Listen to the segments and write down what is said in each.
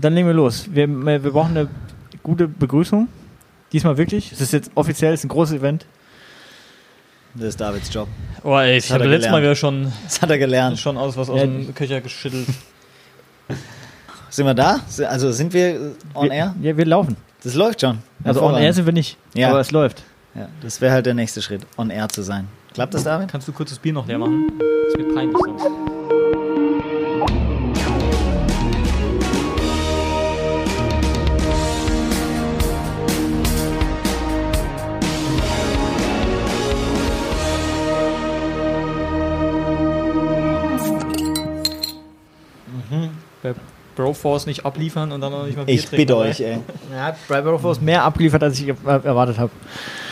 Dann legen wir los. Wir, wir brauchen eine gute Begrüßung. Diesmal wirklich. Es ist jetzt offiziell, es ist ein großes Event. Das ist Davids Job. Oh, ey, ich habe letztes Mal wieder schon, Das hat er gelernt. schon aus was aus Ja. dem Köcher geschüttelt. Sind wir da? Also sind wir äh, on wir, air? Ja, wir laufen. Das läuft schon. Also on air sind wir nicht. Ja. Aber es läuft. Ja, das wäre halt der nächste Schritt, on air zu sein. Klappt das, David? Kannst du kurz das Bier noch leer machen? Das ist mir peinlich sonst. Bei Broforce nicht abliefern und dann noch nicht mal Bier Ich bitte dabei. euch, ey. Er hat bei Broforce mehr abgeliefert, als ich er- erwartet habe.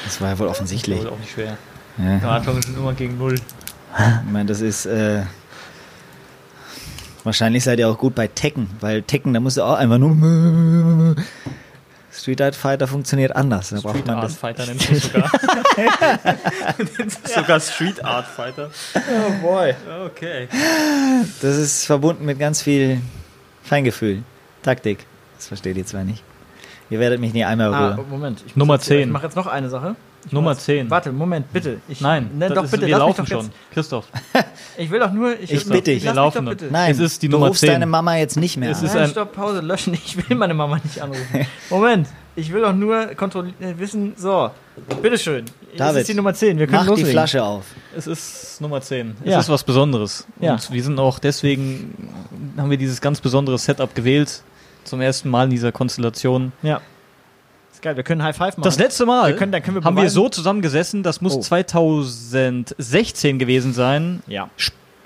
Das war ja wohl offensichtlich. Das ist auch nicht schwer. Ja. Am Anfang sind immer gegen Null. Ich meine, das ist. Äh, wahrscheinlich seid ihr auch gut bei Tekken, weil Tekken, da musst du auch einfach nur. Street Art Fighter funktioniert anders. Da braucht Street man Art das. Fighter nennt es sogar. sogar Street Art Fighter. Oh boy. Okay. Das ist verbunden mit ganz viel Feingefühl, Taktik. Das versteht ihr zwar nicht. Ihr werdet mich nie einmal Ah, rühren. Moment. Ich Nummer jetzt- 10. Ich mache jetzt noch eine Sache. Ich Nummer muss- 10. Warte, Moment, bitte. Ich, Nein, ne, doch ist, bitte. wir lass mich laufen doch schon. Christoph, ich will doch nur. Ich, Ich bitte dich. Wir laufen bitte. Nein, Es ist die du Nummer rufst 10. deine Mama jetzt nicht mehr Es ist Nein, ein- stopp, Pause, löschen. Ich will meine Mama nicht anrufen. Moment, ich will doch nur kontrollieren, wissen. So, bitteschön. Das ist die Nummer 10. Wir können Mach die loslegen. Flasche auf. es ist Nummer 10. Es Ja. ist was Besonderes. Ja. Und wir sind auch deswegen, haben wir dieses ganz besondere Setup gewählt. Zum ersten Mal in dieser Konstellation. Ja. Ist geil, wir können High Five machen. Das letzte Mal Wir können- dann können wir haben wir so zusammengesessen, das muss Oh. 2016 gewesen sein. Ja.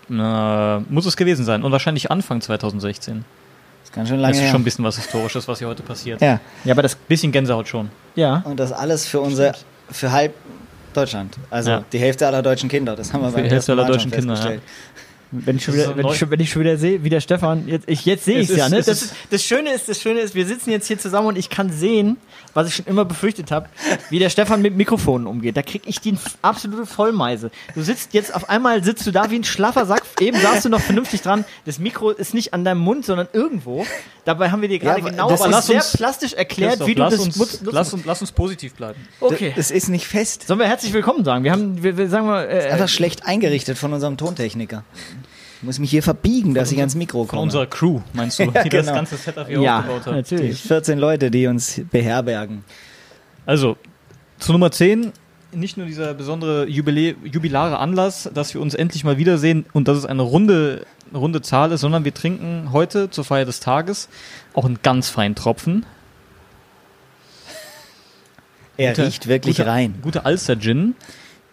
Äh, muss es gewesen sein. Und wahrscheinlich Anfang 2016. Das kann schon lange Das ist her. schon ein bisschen was Historisches, was hier heute passiert. ja, Ja, aber das. Bisschen Gänsehaut schon. Ja. und das alles für unser, für halb Deutschland. Also Ja. die Hälfte aller deutschen Kinder. Das haben wir beim die Hälfte ersten aller deutschen Kinder, festgestellt. Wenn ich, schon Das ist wieder, so wenn, ich schon, wenn ich schon wieder sehe, wie der Stefan, jetzt, ich, jetzt sehe Es ich es ja, ist- ne? es Das, ist- ist, das Schöne ist, das Schöne ist, wir sitzen jetzt hier zusammen und ich kann sehen, was ich schon immer befürchtet habe, wie der Stefan mit Mikrofonen umgeht. Da krieg ich die absolute Vollmeise. Du sitzt jetzt, auf einmal sitzt du da wie ein schlaffer Sack. Eben saßt du noch vernünftig dran. Das Mikro ist nicht an deinem Mund, sondern irgendwo. Dabei haben wir dir gerade aber genau, das aber ist- lass sehr uns- plastisch erklärt, Christoph, wie du lass das uns, nutzt- nutzen lass, uns, lass uns positiv bleiben. Okay. Das ist nicht fest. Sollen wir herzlich willkommen sagen? Wir haben, wir, wir sagen mal, äh, Einfach schlecht eingerichtet von unserem Tontechniker. Ich muss mich hier verbiegen, dass ich ans Mikro Von komme. unserer Crew, meinst du, Ja, die das genau. ganze Setup hier ja, aufgebaut hat. die natürlich. 14 Leute, die uns beherbergen. Also, zu Nummer 10, nicht nur dieser besondere Jubilä jubilare Anlass, dass wir uns endlich mal wiedersehen und dass es eine runde, runde Zahl ist, sondern wir trinken heute zur Feier des Tages auch einen ganz feinen Tropfen. Er Gute- riecht wirklich gute, rein. Gute Alster Gin.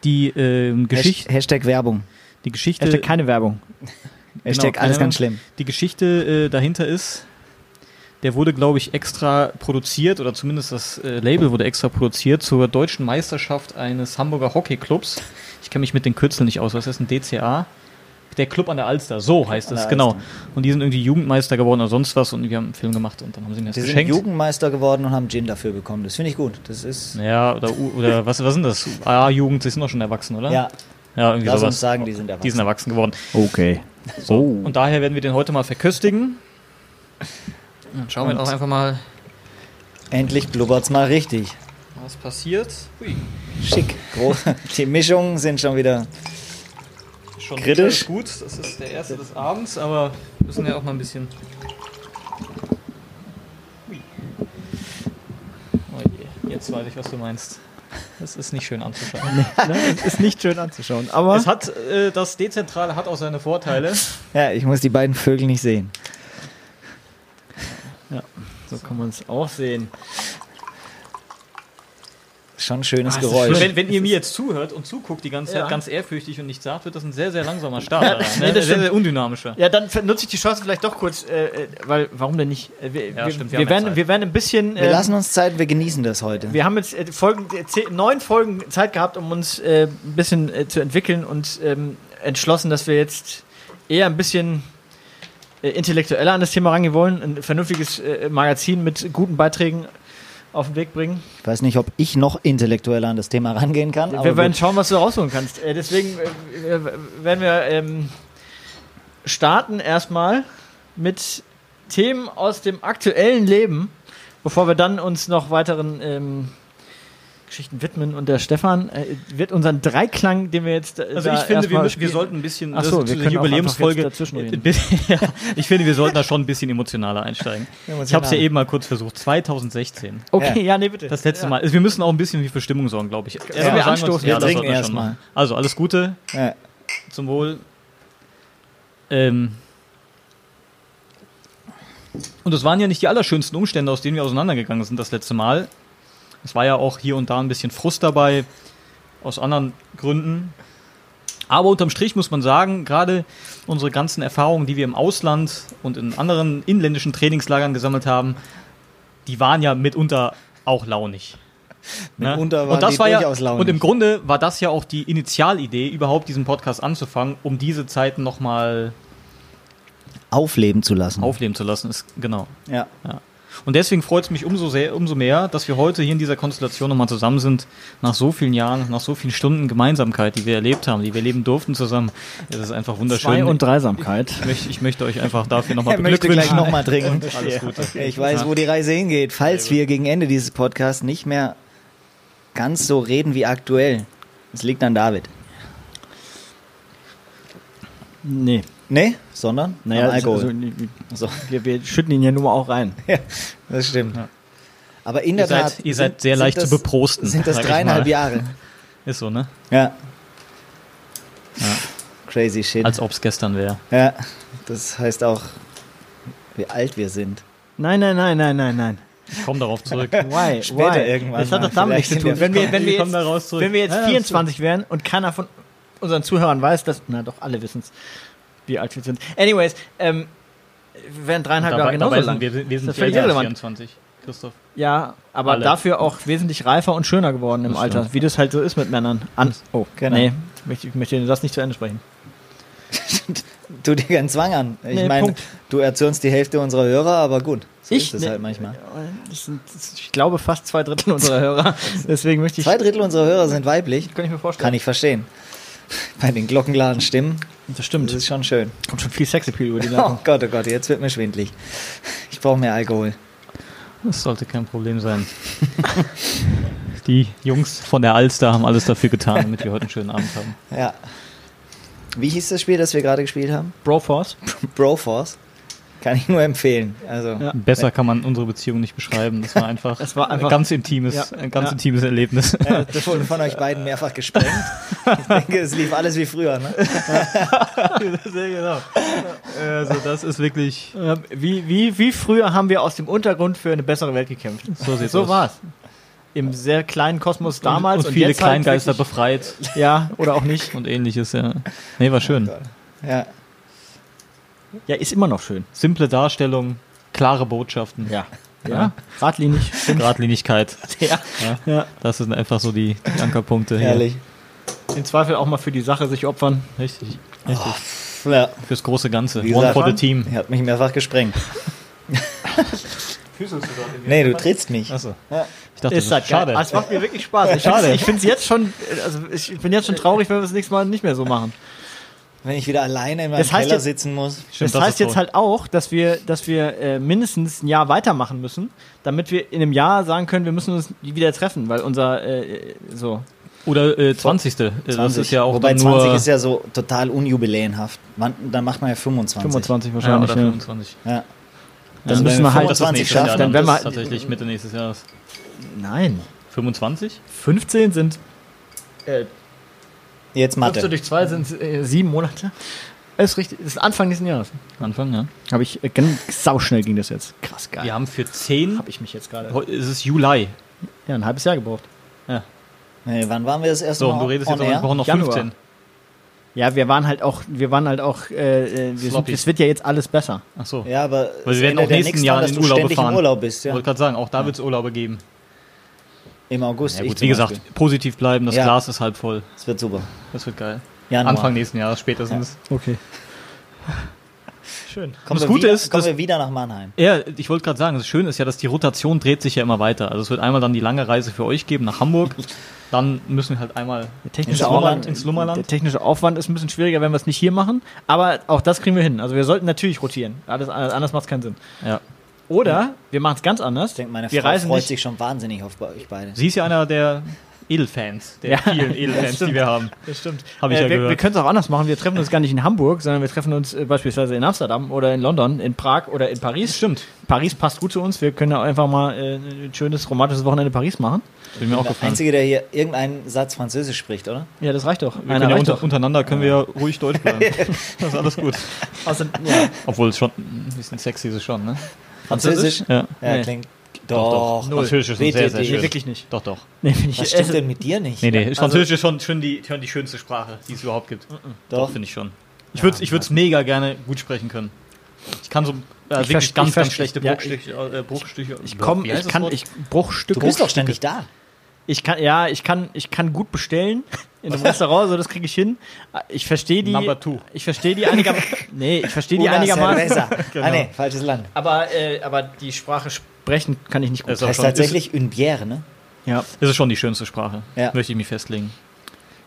Die ähm, Geschichte, Hasht- Hashtag Werbung. Die Geschichte, Hashtag keine Werbung. Hashtag keine alles ganz Werbung. schlimm. die Geschichte äh, dahinter ist, der wurde, glaube ich, extra produziert oder zumindest das äh, Label wurde extra produziert zur deutschen Meisterschaft eines Hamburger Hockeyclubs. Ich kenne mich mit den Kürzeln nicht aus. Was ist ein DCA? Der Club an der Alster, so heißt es, genau. Alster. Und die sind irgendwie Jugendmeister geworden oder sonst was und wir haben einen Film gemacht und dann haben sie mir das Die sind geschenkt. Jugendmeister geworden und haben Gin dafür bekommen. Das finde ich gut. Das ist. Ja, oder, oder was, was sind das? A-Jugend, sie sind doch schon erwachsen, oder? Ja, ja irgendwie lass sowas. uns sagen, die sind erwachsen. Die sind erwachsen geworden. Okay. So. Oh. Und daher werden wir den heute mal verköstigen. Dann schauen wir Und- doch einfach mal, Endlich blubbert's mal richtig. was passiert. Hui. Schick. Groß. Die Mischungen sind schon wieder. Schon Kritisch? gut, das ist der erste des Abends, aber wir müssen ja auch mal ein bisschen. Hui. Oh je, jetzt weiß ich, was du meinst. Das ist nicht schön anzuschauen. ne? Es ist nicht schön anzuschauen. Aber Es hat, äh, das Dezentrale hat auch seine Vorteile. Ja, ich muss die beiden Vögel nicht sehen. so kann man es auch sehen. Schon ein schönes Ah, Geräusch. Wenn, wenn ihr mir jetzt zuhört und zuguckt die ganze Zeit Ja. ganz ehrfürchtig und nichts sagt, wird das ein sehr, sehr langsamer Start. Nee, ne? das Sehr, sehr undynamischer. Ja, dann nutze ich die Chance vielleicht doch kurz, äh, äh, weil warum denn nicht? Äh, wir, Ja, wir, stimmt, wir wir, ja werden, Zeit. wir werden ein bisschen. Wir ähm, lassen uns Zeit, wir genießen das heute. wir haben jetzt äh, Folgen, äh, zehn, neun Folgen Zeit gehabt, um uns äh, ein bisschen äh, zu entwickeln und ähm, entschlossen, dass wir jetzt eher ein bisschen äh, intellektueller an das Thema rangehen wollen, ein vernünftiges äh, Magazin mit guten Beiträgen auf den Weg bringen. Ich weiß nicht, ob ich noch intellektueller an das Thema rangehen kann. aber wir werden gut. schauen, was du rausholen kannst. Äh, deswegen äh, äh, werden wir ähm, starten erstmal mit Themen aus dem aktuellen Leben, bevor wir dann uns noch weiteren ähm, Geschichten widmen. Und der Stefan äh, wird unseren Dreiklang, den wir jetzt. Äh, Also ich finde, wir, erstmal müssen, wir sollten ein bisschen, Ach so, das wir Jubiläumsfolge, bisschen- ja, ich finde, wir sollten da schon ein bisschen emotionaler einsteigen. Ich habe es ja eben mal kurz versucht. 2016. Okay, ja, nee, bitte. Das letzte ja. Mal. Also wir müssen auch ein bisschen wie für Stimmung sorgen, glaube ich. wir Erstmal sagen anstoßen? Wir das trinken sollten wir erst schon mal. machen. Also alles Gute Ja. zum Wohl. Ähm, und es waren ja nicht die allerschönsten Umstände, aus denen wir auseinandergegangen sind das letzte Mal. Es war ja auch hier und da ein bisschen Frust dabei, aus anderen Gründen. Aber unterm Strich muss man sagen, gerade unsere ganzen Erfahrungen, die wir im Ausland und in anderen inländischen Trainingslagern gesammelt haben, die waren ja mitunter auch launig. Ne? Mitunter waren und das die war ja, durchaus launig. Und im Grunde war das ja auch die Initialidee, überhaupt diesen Podcast anzufangen, um diese Zeiten nochmal Aufleben zu lassen. aufleben zu lassen. Ist, genau. Ja. Und deswegen freut es mich umso, sehr, umso mehr, dass wir heute hier in dieser Konstellation nochmal zusammen sind, nach so vielen Jahren, nach so vielen Stunden Gemeinsamkeit, die wir erlebt haben, die wir leben durften zusammen. Es ist einfach wunderschön. Zwei und Dreisamkeit. ich, möchte, ich möchte euch einfach dafür nochmal Er möchte gleich beglückwünschen. nochmal trinken. Alles Gute. Ich weiß, wo die Reise hingeht. Falls wir gegen Ende dieses Podcasts nicht mehr ganz so reden wie aktuell. Es liegt an David. Nee. Nee, sondern Naja, am Alkohol. also, so, wir, wir schütten ihn ja nur auch rein. das stimmt. Ja. Aber in Ihr der Tat. seid, ihr seid sehr sind leicht das, zu beprosten. Sind das dreieinhalb. Jahre? Ist so, ne? Ja. Ja. Crazy shit. Als ob es gestern wäre. ja, das heißt auch, wie alt wir sind. Nein, nein, nein, nein, nein, nein. Ich komme darauf zurück. Why? Später Why? irgendwann Das hat doch damit nichts zu tun. Wenn wir, wenn wir jetzt, wenn wir jetzt Ja, ja, 24 wären und keiner von unseren Zuhörern weiß, dass, na doch, alle wissen es, wie alt wir sind. Anyways, ähm, wir wären dreieinhalb Jahre Dabei, genauso dabei lang. sind wir, wir sind Das ist ja völlig jeder irrelevant. 24, Christoph. Ja, aber Alle. dafür auch wesentlich reifer und schöner geworden im Das Alter, stimmt. wie das halt so ist mit Männern. An oh, Genau. nee, ich möchte, ich möchte das nicht zu Ende sprechen. Tu dir keinen Zwang an. Ich Nee, meine, du erzürnst die Hälfte unserer Hörer, aber gut. So Ich? ist es Nee. halt manchmal. Das sind, das, ich glaube, fast zwei Drittel unserer Hörer. Deswegen möchte ich. Zwei Drittel unserer Hörer sind weiblich. Kann ich mir vorstellen. Kann ich verstehen. Bei den glockenklaren Stimmen, Das das stimmt. ist schon schön. kommt schon viel Sexappeal über die Oh Leitung. Gott, oh Gott, jetzt wird mir schwindlig. Ich brauche mehr Alkohol. Das sollte kein Problem sein. Die Jungs von der Alster haben alles dafür getan, damit wir heute einen schönen Abend haben. Ja. Wie hieß das Spiel, das wir gerade gespielt haben? Broforce. Broforce. Kann ich nur empfehlen. Also, Ja. Besser kann man unsere Beziehung nicht beschreiben. Das war einfach, Es war einfach- ein ganz intimes, Ja. ein ganz Ja. intimes Erlebnis. äh, das wurde von euch beiden mehrfach gesprengt. Ich denke, es lief alles wie früher. Ne? Sehr genau. Also das ist wirklich. Wie, wie, wie früher haben wir aus dem Untergrund für eine bessere Welt gekämpft. So sieht's So aus. war's. Im sehr kleinen Kosmos damals und, und viele jetzt halt Kleingeister wirklich- befreit Ja, oder auch nicht. und ähnliches. Ja. Nee, war schön. Ja. Ja, ist immer noch schön. Simple Darstellung, klare Botschaften, Ja. Ja, geradlinig. Geradlinigkeit. Ja. Ja. ja. Das sind einfach so die, die Ankerpunkte. hier. Herrlich. Im Zweifel auch mal für die Sache sich opfern. Richtig. Richtig. Ja. Fürs große Ganze. Wie One for the team. Er hat mich mehrfach gesprengt. Nee, du trittst mich. Achso. Ja. Ich dachte, Ist das halt ist schade. Es macht mir wirklich Spaß. Ich Schade. Ich finde es jetzt schon, also ich bin jetzt schon traurig, wenn wir das nächste Mal nicht mehr so machen. Wenn ich wieder alleine in meinem Das heißt Keller jetzt- sitzen muss. Stimmt, das heißt ist jetzt toll. halt auch, dass wir, dass wir äh, mindestens ein Jahr weitermachen müssen, damit wir in einem Jahr sagen können, wir müssen uns wieder treffen, weil unser äh, so. Oder äh, 20. Äh, Das 20. ist ja auch Wobei dann 20 nur, ist ja so total unjubiläenhaft. Wann, dann macht man ja 25. 25 ja, wahrscheinlich. oder Ja, 25. Ja. Dann wenn müssen wir halt- Das ist 25 nächstes schaffen, Jahr, dann das wir- ist tatsächlich Mitte nächstes Jahres. Nein. 25? 15 sind äh, Jetzt 15 Mathe. durch 2 sind äh, sieben Monate. Das ist richtig. Ist Anfang nächsten Jahres. Anfang, ja. Habe ich äh, ganz sauschnell ging das jetzt. Krass geil. Wir haben für 10, Habe ich mich jetzt gerade. heute ist es Juli. Ja, ein halbes Jahr gebraucht. Nee, wann waren wir das erste So, Mal und du redest jetzt air? brauchen noch Januar. 15. Ja, wir waren halt auch, wir waren halt auch, äh, äh, wir sind, Sloppy. es wird ja jetzt alles besser. Ach so. Ja, aber Weil es wir werden auch ja nächsten Jahr in dass du Urlaube ständig fahren. Urlaub bist. Ich Ja. wollte gerade sagen, auch da wird es Urlaube geben. Im August. Ja, gut, wie gesagt, Beispiel. positiv bleiben, das Ja. Glas ist halb voll. Es wird super. Das wird geil. Januar. Anfang nächsten Jahres spätestens. Okay. Schön. Kommen, das wir, Gute wieder, ist, kommen dass- wir wieder nach Mannheim. Ja, ich wollte gerade sagen, das Schöne ist ja, dass die Rotation dreht sich ja immer weiter. Also es wird einmal dann die lange Reise für euch geben nach Hamburg. Dann müssen wir halt einmal Ins Aufwand, Lummerland. ins Lummerland. der technische Aufwand ist ein bisschen schwieriger, wenn wir es nicht hier machen. Aber auch das kriegen wir hin. Also wir sollten natürlich rotieren. Alles, alles anders macht es keinen Sinn. Ja. Oder wir machen es ganz anders. Ich denke, meine wir Frau reisen freut nicht. sich schon wahnsinnig auf bei euch beide. Sie ist ja einer der Edelfans, der Ja. vielen Edelfans, die wir haben. Das stimmt. Hab ich äh, ja wir, gehört. wir können es auch anders machen. Wir treffen uns gar nicht in Hamburg, sondern wir treffen uns äh, beispielsweise in Amsterdam oder in London, in Prag oder in Paris. Stimmt. Paris passt gut zu uns. Wir können ja einfach mal äh, ein schönes romantisches Wochenende in Paris machen. Das bin mir auch Der gefallen. Einzige, der hier irgendeinen Satz Französisch spricht, oder? Ja, das reicht doch. Wir Einer können ja unter, doch. untereinander können wir ja ruhig Deutsch bleiben. das ist alles gut. Außer, ja. Obwohl es schon ein bisschen sexy ist schon, ne? Französisch? Ja. Ja, Nee. klingt. Doch, Doch, doch. Französisch ist sehr, sehr schön. Nee, wirklich nicht. Doch, doch. Nee, ich Was stimmt denn mit dir nicht? Nee, nee. Also- Französisch ist schon, schon, die, schon die schönste Sprache, die es überhaupt gibt. Doch, Doch. finde ich schon. Ich würde es ich mega gerne gut sprechen können. Ich kann so äh, Ich wirklich ganz, ich ganz schlechte ja, Bruchstiche. äh, Ich komme, Wie heißt ich kann, ich Bruchstücke. Du bist doch ständig da. Ich kann, ja, ich kann, ich kann gut bestellen in einem Restaurant, so das kriege ich hin. Ich verstehe die. Number two. Ich verstehe die einigermaßen. nee, ich verstehe die einigermaßen. Genau. Ah, nee, falsches Land. Aber, äh, aber die Sprache sprechen kann ich nicht gut. Auch heißt schon, tatsächlich une bière, ne? ja. Ist, ist schon die schönste Sprache. Ja. Möchte ich mich festlegen.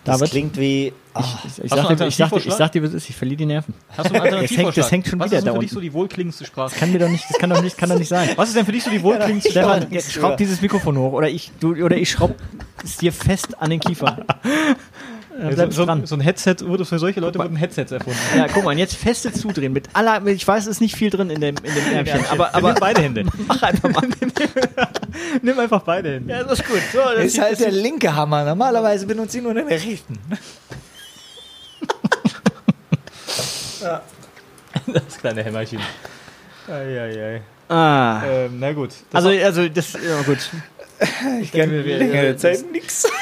Das David? klingt wie. Ah, Ich, Hast du sag dir, ich, sag dir, ich sag dir, was ist, ich verliere die Nerven. Hast du einen Alternativvorschlag? das hängt schon Was wieder ist denn da für dich unten. so die wohlklingendste Sprache? Kann mir doch nicht, das kann doch nicht, kann doch nicht sein. Was ist denn für dich so die wohlklingendste Sprache? Stefan, schraub dieses Mikrofon hoch oder ich, du, oder ich schraub es dir fest an den Kiefer. So, bleibst so, dran. so ein Headset wurde für solche Leute wurden Headsets erfunden. Ja, guck mal, jetzt feste zudrehen. Mit aller, ich weiß, es ist nicht viel drin in dem, in dem Ärmchen, aber, Aber nimm beide Hände. mach einfach mal. Nimm einfach beide Hände. Ja, das ist gut. So, das ist halt der linke Hammer. Normalerweise benutze ich nur den rechten. Das kleine Hämmerchen. Eieiei. ah. Ähm, na gut. Das Also, also das, ja gut. Ich kann wir- wir- längere Zeit nichts sagen.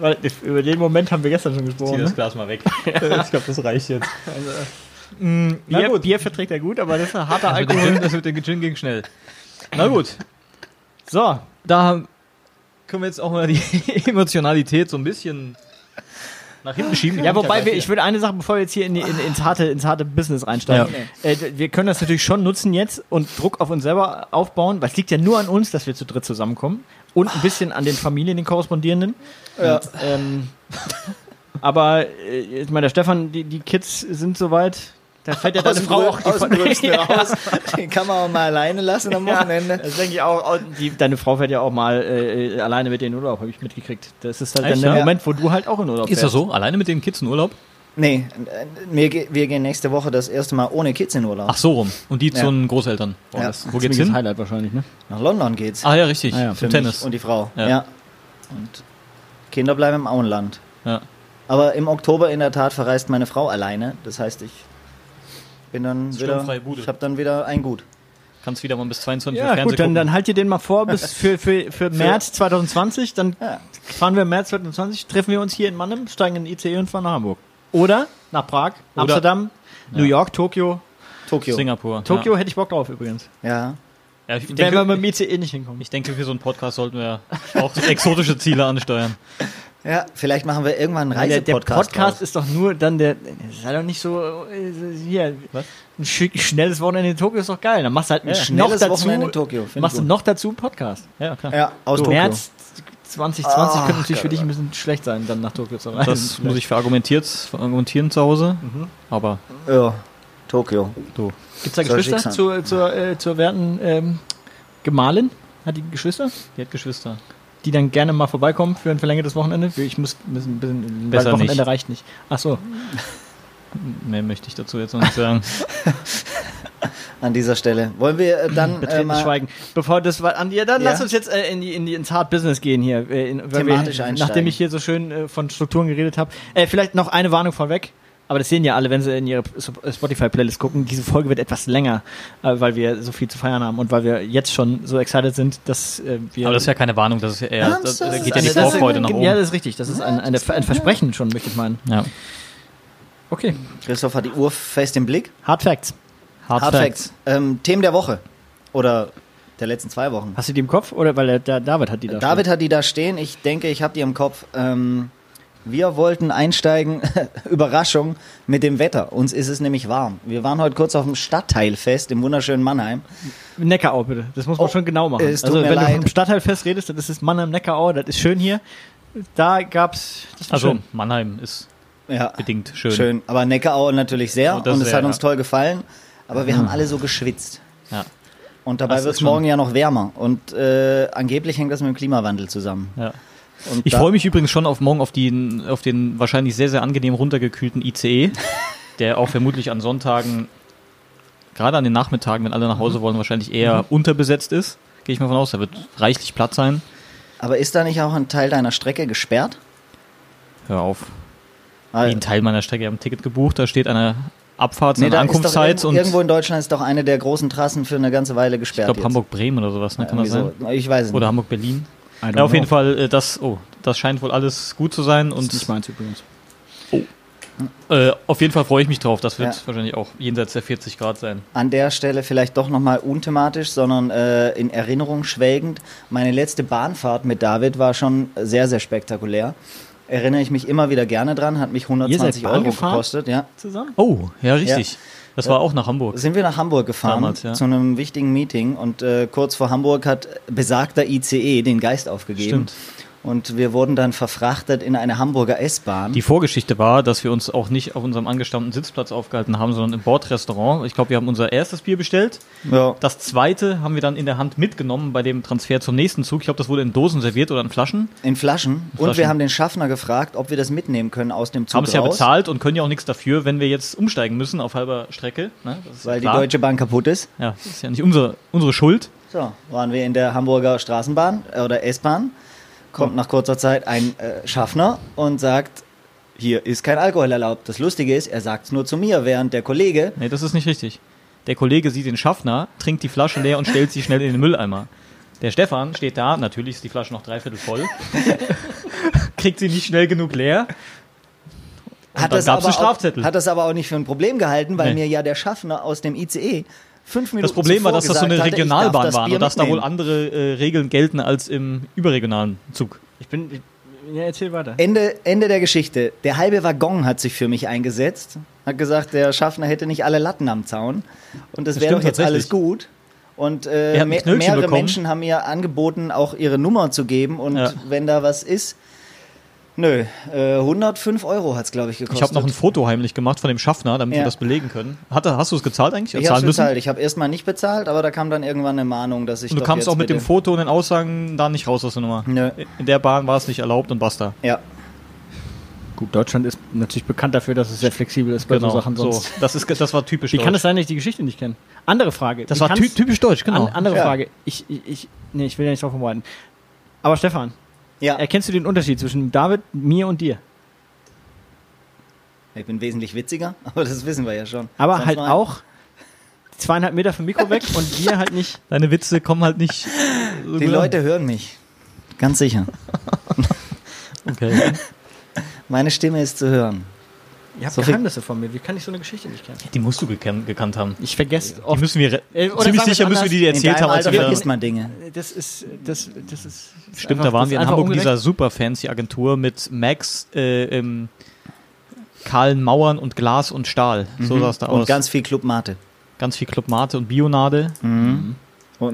War, über den Moment haben wir gestern schon zieh gesprochen. das Ne? Glas mal weg. ich glaube, das reicht jetzt. Mm, na Bier, gut. Bier verträgt er gut, aber das ist ein harter Das Alkohol. Gin, das mit dem Gin ging schnell. Na gut. So, Da können wir jetzt auch mal die Emotionalität so ein bisschen nach hinten schieben. ja, wobei wir, ich würde eine Sache, bevor wir jetzt hier in die, in, ins, harte, ins harte Business reinsteigen, äh, wir können das natürlich schon nutzen jetzt und Druck auf uns selber aufbauen, weil es liegt ja nur an uns, dass wir zu dritt zusammenkommen und ein bisschen an den Familien, den Korrespondierenden. Ja. Ähm, aber äh, ich meine, der Stefan, die, die Kids sind soweit. Da fällt ja Aus deine Frau auch die aus dem Gröbsten Ja. raus. Den kann man auch mal alleine lassen am Ja, Wochenende. das denke ich auch. die, deine Frau fährt ja auch mal äh, äh, alleine mit in den Urlaub, habe ich mitgekriegt. Das ist halt Echt, dann der ja? Moment, wo du halt auch in Urlaub Ist das so? Alleine mit den Kids in Urlaub? Nee, wir, wir gehen nächste Woche das erste Mal ohne Kids in Urlaub. Ach so rum. Und die Ja. zu den Großeltern. Ja. das- Wo geht's hin? Highlight wahrscheinlich, ne? Nach London geht's. Ah ja, richtig. Ah ja, Für Zum mich Tennis. Und die Frau. Ja. Ja. Und Kinder bleiben im Auenland. Ja. Aber im Oktober in der Tat verreist meine Frau alleine. Das heißt, ich bin dann wieder. Sturmfreie Bude. Ich habe dann wieder ein Gut. Kannst wieder mal bis 22 Uhr Ja, Fernsehen gut, dann, gucken. dann halt dir den mal vor bis für, für, für März 2020. Dann Ja. fahren wir im März 2020, treffen wir uns hier in Mannheim, steigen in den ICE und fahren nach Hamburg. Oder nach Prag, Oder- Amsterdam, New York, Tokio. Tokio. Singapur. Tokio hätte ich Bock drauf übrigens. Ja. Ja, ich, Wenn wir denke, mit dem ICE nicht hinkommen. ich denke, für so einen Podcast sollten wir auch exotische Ziele ansteuern. Ja, vielleicht machen wir irgendwann einen Der, der Reisepodcast. Podcast draus. ist doch nur dann der. Sei doch nicht so. äh, Hier. Was? Ein sch- schnelles Wochenende in Tokio ist doch geil. Dann machst du halt Ja, noch schnelles dazu. Wochenende in Tokio. Machst du noch dazu einen Podcast. Ja, klar. Ja, aus So, Tokio. März 2020 Ah, könnte natürlich für dich ein bisschen schlecht sein, dann nach Tokio zu reisen. Das muss ich verargumentiert, verargumentieren zu Hause. Aber Ja, Tokio. du. Gibt es da Soll Geschwister zur, zur, äh, zur werten ähm, Gemahlin? Hat die Geschwister? Die hat Geschwister. Die dann gerne mal vorbeikommen für ein verlängertes Wochenende? Ich muss ein bisschen, ein bisschen Besser Wochenende nicht. reicht nicht. Ach so. Mehr möchte ich dazu jetzt noch nicht sagen. An dieser Stelle. Wollen wir äh, dann äh, mal Schweigen. Bevor das war, Andi, dann Ja. lass uns jetzt äh, in die, in die, ins Hard Business gehen hier. Äh, in, Thematisch wir, einsteigen. Nachdem ich hier so schön äh, von Strukturen geredet habe. Äh, vielleicht noch eine Warnung vorweg. Aber das sehen ja alle, wenn sie in ihre Spotify-Playlist gucken. Diese Folge wird etwas länger, äh, weil wir so viel zu feiern haben und weil wir jetzt schon so excited sind, dass äh, wir. Aber das ist ja keine Warnung, das ist ja eher, das, geht ja die das ist- Vorfreude nach Ja, oben. das ist richtig. Das ist ein, eine, ein Versprechen schon, möchte ich meinen. Ja. Okay. Christoph hat die Uhr fest im Blick. Hard Facts. Hard, Hard Facts. Facts. Ähm, Themen der Woche. Oder der letzten zwei Wochen. Hast du die im Kopf? Oder weil der, David hat die da. David hat die da stehen. Ich denke, ich habe die im Kopf. Ähm, Wir wollten einsteigen, Überraschung, mit dem Wetter. Uns ist es nämlich warm. Wir waren heute kurz auf dem Stadtteilfest im wunderschönen Mannheim. Neckarau, bitte. Das muss man Oh, schon genau machen. es tut Also, mir wenn du leid. vom Stadtteilfest redest, dann ist es Mannheim-Neckarau, das ist schön hier. Da gab's. Das war Also schön. Mannheim ist Ja, bedingt schön. schön. Aber Neckarau natürlich sehr Oh, und es hat uns toll gefallen. Aber wir haben alle so geschwitzt. Ja, Und dabei wird es morgen ja noch wärmer. Und äh, angeblich hängt das mit dem Klimawandel zusammen. ja. Ich freue mich übrigens schon auf morgen auf, die, auf den wahrscheinlich sehr, sehr angenehm runtergekühlten ICE, der auch vermutlich an Sonntagen, gerade an den Nachmittagen, wenn alle nach Mhm. Hause wollen, wahrscheinlich eher unterbesetzt ist. Gehe ich mal von aus. Da wird reichlich Platz sein. Aber ist da nicht auch ein Teil deiner Strecke gesperrt? Hör auf. Weil- Wie ein Teil meiner Strecke. Ich habe ein Ticket gebucht, da steht eine Abfahrt, Nee, eine Ankunftszeit irgendwo, und irgendwo in Deutschland ist doch eine der großen Trassen für eine ganze Weile ich gesperrt. glaube jetzt. Hamburg-Bremen oder sowas, ne? kann das sein? So. Ich weiß es Oder. Hamburg-Berlin. Ja, auf jeden know. Fall, äh, das, oh, das scheint wohl alles gut zu sein Das und ist nicht meins übrigens. äh, auf jeden Fall freue ich mich drauf. Das wird Ja. wahrscheinlich auch jenseits der 40 Grad sein. An der Stelle vielleicht doch nochmal unthematisch, sondern äh, in Erinnerung schwelgend. Meine letzte Bahnfahrt mit David war schon sehr, sehr spektakulär. Erinnere ich mich immer wieder gerne dran, hat mich 120 Bahn Euro gefahren? gekostet. Ja. Zusammen? Oh, ja, richtig. Das war auch nach Hamburg. Sind wir nach Hamburg gefahren Damals, ja. zu einem wichtigen Meeting und äh, kurz vor Hamburg hat besagter ICE den Geist aufgegeben. Stimmt. Und wir wurden dann verfrachtet in eine Hamburger S-Bahn. Die Vorgeschichte war, dass wir uns auch nicht auf unserem angestammten Sitzplatz aufgehalten haben, sondern im Bordrestaurant. Ich glaube, wir haben unser erstes Bier bestellt. Ja. Das zweite haben wir dann in der Hand mitgenommen bei dem Transfer zum nächsten Zug. Ich glaube, das wurde in Dosen serviert oder in Flaschen. In Flaschen. Und Flaschen. wir haben den Schaffner gefragt, ob wir das mitnehmen können aus dem Zug Haben es ja bezahlt und können ja auch nichts dafür, wenn wir jetzt umsteigen müssen auf halber Strecke. Ne? Weil die klar. Deutsche Bahn kaputt ist. Ja, das ist ja nicht unsere, unsere Schuld. So, waren wir in der Hamburger Straßenbahn äh, oder S-Bahn. Kommt nach kurzer Zeit ein äh, Schaffner und sagt, hier ist kein Alkohol erlaubt. Das Lustige ist, er sagt es nur zu mir, während der Kollege, Nee, das ist nicht richtig. Der Kollege sieht den Schaffner, trinkt die Flasche leer und stellt sie schnell in den Mülleimer. Der Stefan steht da, natürlich ist die Flasche noch dreiviertel voll, kriegt sie nicht schnell genug leer. Und hat dann das, gab's aber einen Strafzettel. Auch, hat das aber auch nicht für ein Problem gehalten, weil Nee. mir ja der Schaffner aus dem ICE fünf Minuten Das Problem war, dass das so eine Regionalbahn war und dass da wohl andere äh, Regeln gelten als im überregionalen Zug. Ich bin. Ich, ja, erzähl weiter. Ende, Ende der Geschichte. Der halbe Waggon hat sich für mich eingesetzt. Hat gesagt, der Schaffner hätte nicht alle Latten am Zaun. Und das, Das wäre doch stimmt jetzt alles gut. Und äh, hat ein me Knöllchen mehrere bekommen. Menschen haben mir angeboten, auch ihre Nummer zu geben. Und Ja. wenn da was ist, nö, äh, 105 Euro hat es, glaube ich, gekostet. Ich habe noch ein Foto heimlich gemacht von dem Schaffner, damit Ja. wir das belegen können. Hatte, hast du es gezahlt eigentlich? ich habe bezahlt. Ich habe erstmal nicht bezahlt, aber da kam dann irgendwann eine Mahnung, dass ich Und du doch kamst jetzt auch mit dem Foto und den Aussagen da nicht raus aus der Nummer. Nö. In der Bahn war es nicht erlaubt und basta. Ja, Gut, Deutschland ist natürlich bekannt dafür, dass es sehr flexibel ist bei Genau. so Sachen so, sonst. das, ist, das war typisch Wie kann es deutsch. sein, dass ich die Geschichte nicht kenne? Andere Frage. Das Wie war typisch deutsch, genau. An, andere Ja. Frage. Ich, ich, ich, nee, ich will ja nicht drauf vorbereiten. Aber Stefan, ja. erkennst du den Unterschied zwischen David, mir und dir? Ich bin wesentlich witziger, aber das wissen wir ja schon. Aber Sonst halt mal- auch zweieinhalb Meter vom Mikro weg und wir halt nicht. Deine Witze kommen halt nicht. so Die an. Leute hören mich. Ganz sicher. Okay. Meine Stimme ist zu hören. Ihr habt So viel- Geheimnisse von mir. Wie kann ich so eine Geschichte nicht kennen? Die musst du gekannt, gekannt haben. Ich vergesse Die oft. müssen wir. Äh, oder ziemlich sicher müssen wir die erzählt haben, als Alter vergisst man Dinge. Das ist, das, das ist. Stimmt, einfach- da waren wir in Hamburg in ungerecht. dieser super fancy Agentur mit Max, äh, ähm, kahlen Mauern und Glas und Stahl. So sah es da Mhm. Und aus. ganz viel Club Mate. ganz viel Club Mate und Bionade Und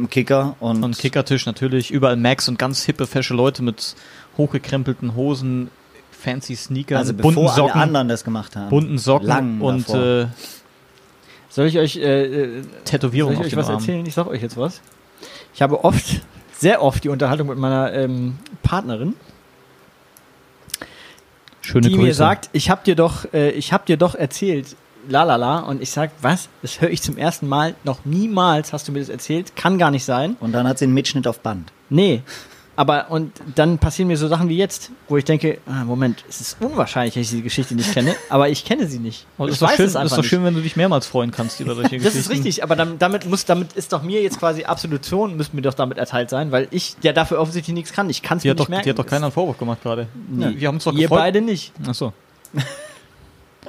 ein Kicker und, und Kickertisch natürlich. Überall Max und ganz hippe, fesche Leute mit hochgekrempelten Hosen, fancy Sneakern, also bunten bevor alle Socken, anderen das gemacht haben. bunten Socken Lang und davor. äh, Soll ich euch, äh, äh, soll Tätowierungen ich auf euch was Arm. erzählen? Ich sag euch jetzt was. Ich habe oft, sehr oft die Unterhaltung mit meiner ähm, Partnerin, Schöne die Grüße. mir sagt, ich hab dir doch, äh, ich hab dir doch erzählt, la la la, und ich sag, was? Das höre ich zum ersten Mal. Noch niemals hast du mir das erzählt. Kann gar nicht sein. Und dann hat sie einen Mitschnitt auf Band. Nee. Aber und dann passieren mir so Sachen wie jetzt, wo ich denke, ah, Moment, es ist unwahrscheinlich, dass ich die Geschichte nicht kenne, aber ich kenne sie nicht. Ich ist doch weiß schön, es ist doch nicht. schön, wenn du dich mehrmals freuen kannst über solche Das Geschichten. ist richtig, aber dann, damit muss, damit ist doch mir jetzt quasi Absolution, müsste mir doch damit erteilt sein, weil ich ja dafür offensichtlich nichts kann. Ich kann es mir hat, nicht doch, merken. die hat doch keiner einen Vorwurf gemacht gerade. Nee. Wir haben uns doch Ihr gefreut. beide nicht. Ach so.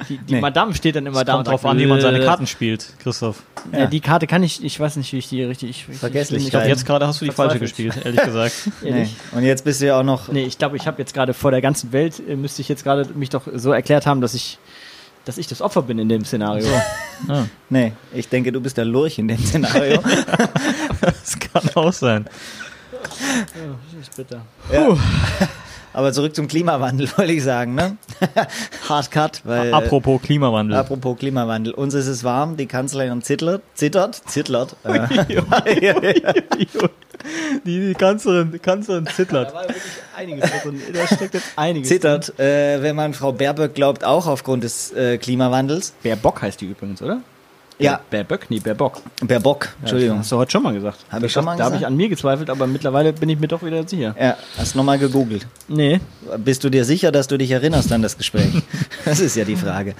Die, die Nee. Madame steht dann immer Es da kommt und drauf an, wie man seine äh, Karten spielt, Christoph. Ja. Ja. die Karte kann ich, ich weiß nicht, wie ich die richtig. Ich, ich, Vergesslich. Ich glaube, jetzt gerade hast du die falsche gespielt, ehrlich gesagt. Nee. Ehrlich? Und jetzt bist du ja auch noch. Nee, ich glaube, ich habe jetzt gerade vor der ganzen Welt, äh, müsste ich jetzt gerade mich doch so erklärt haben, dass ich, dass ich das Opfer bin in dem Szenario. Ah, Nee, ich denke, du bist der Lurch in dem Szenario. das kann auch sein. das ist bitter. ja. Aber zurück zum Klimawandel, wollte ich sagen, ne? Hard cut, weil. Apropos Klimawandel. Apropos Klimawandel. Uns ist es warm, die Kanzlerin zittert, zittert, zittert. Äh, die, die Kanzlerin, die Kanzlerin zittert. Da war wirklich einiges drin. Da steckt jetzt einiges. zittert, äh, wenn man Frau Baerböck glaubt, auch aufgrund des äh, Klimawandels. Bärbock heißt die übrigens, oder? Ja, Bärböck? Nee, Bärbock. Baerbock, Entschuldigung. Hast du heute schon mal gesagt. Hab Da- ich schon mal Da habe gesagt? ich an mir gezweifelt, aber mittlerweile bin ich mir doch wieder sicher. Ja, hast nochmal gegoogelt. Nee. Bist du dir sicher, dass du dich erinnerst an das Gespräch? Das ist ja die Frage.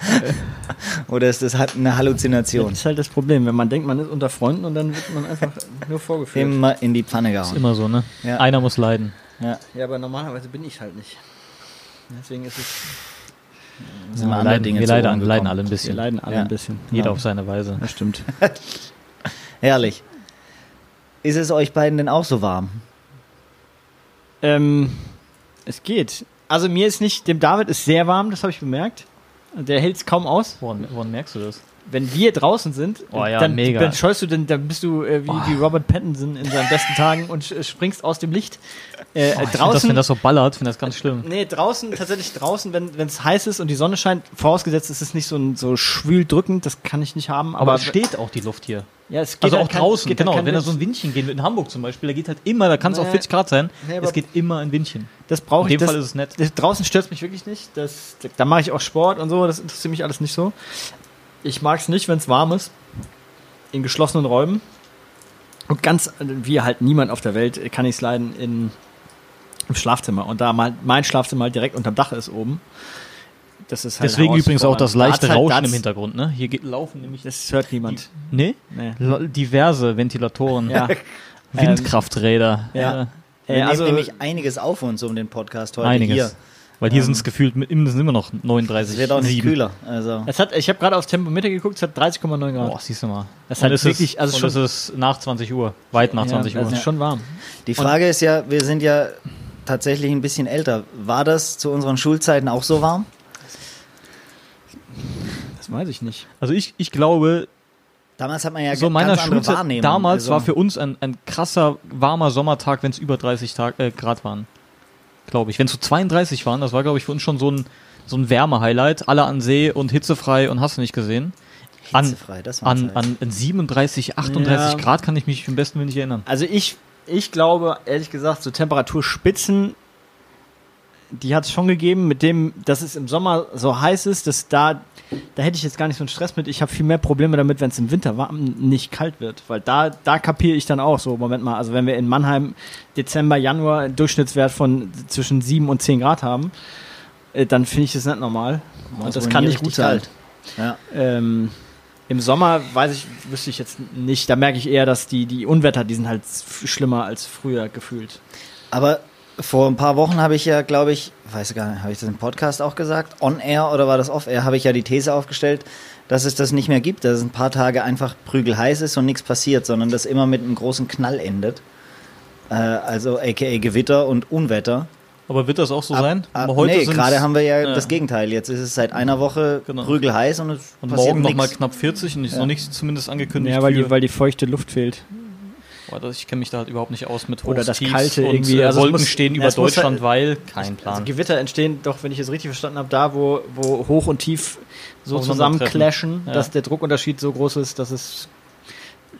Oder ist das halt eine Halluzination? Das ist halt das Problem, wenn man denkt, man ist unter Freunden und dann wird man einfach nur vorgeführt. Immer in die Pfanne gehauen. Immer so, ne? Ja. Einer muss leiden. Ja, Ja, aber normalerweise bin ich halt nicht. Deswegen ist es. Sind wir leiden, Dinge wir leiden, leiden alle ein Wir bisschen. leiden alle Ja. ein bisschen. Jeder ja. auf seine Weise. Das stimmt. Herrlich. Ist es euch beiden denn auch so warm? Ähm, es geht. Also mir ist nicht, dem David ist sehr warm, das habe ich bemerkt. Der hält es kaum aus. Woran, woran merkst du das? Wenn wir draußen sind, Oh ja, dann, mega. dann scheust du, dann, dann bist du äh, wie, wie Robert Pattinson in seinen besten Tagen und springst aus dem Licht. Äh, ich find das, draußen, wenn das so ballert, finde das ganz schlimm. nee, draußen, tatsächlich draußen, wenn es heiß ist und die Sonne scheint, vorausgesetzt ist es nicht so, ein, so schwül drückend, das kann ich nicht haben. Aber Aber, es steht auch die Luft hier. ja, es geht Also halt auch kein- draußen, geht halt genau. kein Wenn da so ein Windchen geht, in Hamburg zum Beispiel, da geht halt immer, da kann es auch Nee. 40 Grad sein. Nee, es geht immer ein Windchen. Das brauche In ich. dem Das, Fall ist es nett. das, draußen stört mich wirklich nicht. Das, da mache ich auch Sport und so. Das interessiert mich alles nicht so. Ich mag es nicht, wenn es warm ist. In geschlossenen Räumen. Und ganz, wie halt niemand auf der Welt, kann ich es leiden in, im Schlafzimmer. Und da mein, mein Schlafzimmer halt direkt unterm Dach ist oben. Das ist halt Deswegen übrigens auch das leichte Da halt- Rauschen im Hintergrund, ne? Hier geht, laufen nämlich. Das hört niemand. Nee? Nee. La- Diverse Ventilatoren. Ja. Windkrafträder. Ja. Wir Äh, nehmen also, nämlich einiges auf uns um den Podcast heute Einiges. hier. Weil hier Ähm, sind es gefühlt sind immer noch 39. Es wird auch nicht 7. kühler. Also, es hat, ich habe gerade aufs Thermometer geguckt, es hat 30,9 Grad. Boah, siehst du mal. Das ist Und halt ist wirklich- es, also und schon- es ist nach 20 Uhr. Weit nach 20 ja, Uhr. Das ist schon warm. die Frage ist ja, wir sind ja tatsächlich ein bisschen älter. War das zu unseren Schulzeiten auch so warm? Das weiß ich nicht. Also ich, ich glaube, Damals hat man ja so meiner andere Schulzeit, Wahrnehmung. damals Also, war für uns ein, ein krasser, warmer Sommertag, wenn es über 30 Tag, äh, Grad waren. Glaube ich. Wenn es so 32 waren, das war, glaube ich, für uns schon so ein, so ein Wärme-Highlight. Alle an See und hitzefrei und hast du nicht gesehen. An, hitzefrei, das war an, an, an 37, 38 Ja. Grad kann ich mich im besten Willen nicht erinnern. Also ich, ich glaube, ehrlich gesagt, so Temperaturspitzen, die hat es schon gegeben, mit dem, dass es im Sommer so heiß ist, dass da, da hätte ich jetzt gar nicht so einen Stress mit. Ich habe viel mehr Probleme damit, wenn es im Winter warm nicht kalt wird. Weil da, da kapiere ich dann auch so, Moment mal, also wenn wir in Mannheim Dezember, Januar einen Durchschnittswert von zwischen 7 und 10 Grad haben, äh, dann finde ich das nicht normal. Und das kann nicht gut sein. Ja. Ähm, Im Sommer weiß ich, wüsste ich jetzt nicht. Da merke ich eher, dass die, die Unwetter, die sind halt schlimmer als früher gefühlt. Aber vor ein paar Wochen habe ich ja, glaube ich, weiß gar nicht, habe ich das im Podcast auch gesagt? On-Air oder war das Off-Air? Habe ich ja die These aufgestellt, dass es das nicht mehr gibt, dass es ein paar Tage einfach prügelheiß ist und nichts passiert, sondern das immer mit einem großen Knall endet. Äh, also aka Gewitter und Unwetter. Aber wird das auch so Ab- sein? ab- Aber heute nee, gerade haben wir ja, Ja. das Gegenteil. Jetzt ist es seit einer Woche Genau. prügelheiß und es Und passiert morgen nochmal knapp 40 und ist Ja. noch nicht zumindest angekündigt. Ja, weil die, weil die feuchte Luft fehlt. Boah, das- ich kenne mich da halt überhaupt nicht aus mit Oder Hochs, das Tiefs Kalte und, irgendwie. Äh, Also Wolken muss- stehen über muss Deutschland, halt- weil kein Also Plan. Gewitter entstehen doch, wenn ich es richtig verstanden habe, da, wo, wo Hoch und Tief so Aufeinandertreffen. zusammen clashen, Ja. dass der Druckunterschied so groß ist, dass es.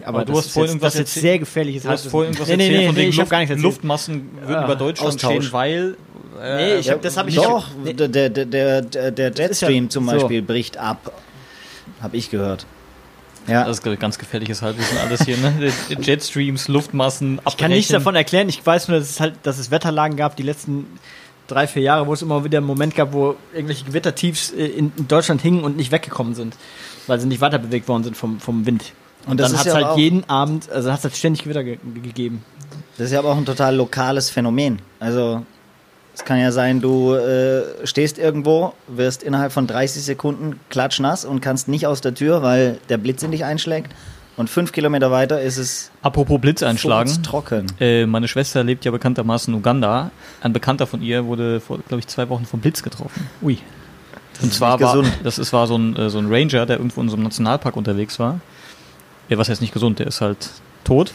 Aber du hast vorhin jetzt, irgendwas jetzt sehr gefährliches Du hast vorhin irgendwas nee, nee, erzählt nee, von nee, wegen ich habe Luft, gar nichts erzählt. Luftmassen würden Ah, über Deutschland Austausch. stehen, weil... Äh, Nee, ich hab- das hab ich Doch, Nee. der, der, der, der, ist ja- Jetstream zum so. Beispiel bricht ab. Habe ich gehört. Ja. Das ist ganz gefährliches Halbwissen alles hier, ne? Jetstreams, Luftmassen, Ich kann nichts davon erklären. Ich weiß nur, dass es halt, dass es Wetterlagen gab, die letzten drei, vier Jahre, wo es immer wieder einen Moment gab, wo irgendwelche Gewittertiefs äh, in, in Deutschland hingen und nicht weggekommen sind, weil sie nicht weiter bewegt worden sind vom, vom Wind. Und, Und das dann hat es ja halt jeden Abend, also hat es halt ständig Gewitter ge ge gegeben. Das ist ja aber auch ein total lokales Phänomen. Also Es kann ja sein, du äh, stehst irgendwo, wirst innerhalb von 30 Sekunden klatschnass und kannst nicht aus der Tür, weil der Blitz in dich einschlägt. Und fünf Kilometer weiter ist es Apropos Blitz einschlagen. trocken. Äh, meine Schwester lebt ja bekanntermaßen in Uganda. Ein Bekannter von ihr wurde vor, glaube ich, zwei Wochen vom Blitz getroffen. Ui. Und zwar nicht war gesund. das ist, war so ein, äh, so ein Ranger, der irgendwo in so einem Nationalpark unterwegs war. Ja, was heißt nicht gesund, der ist halt tot.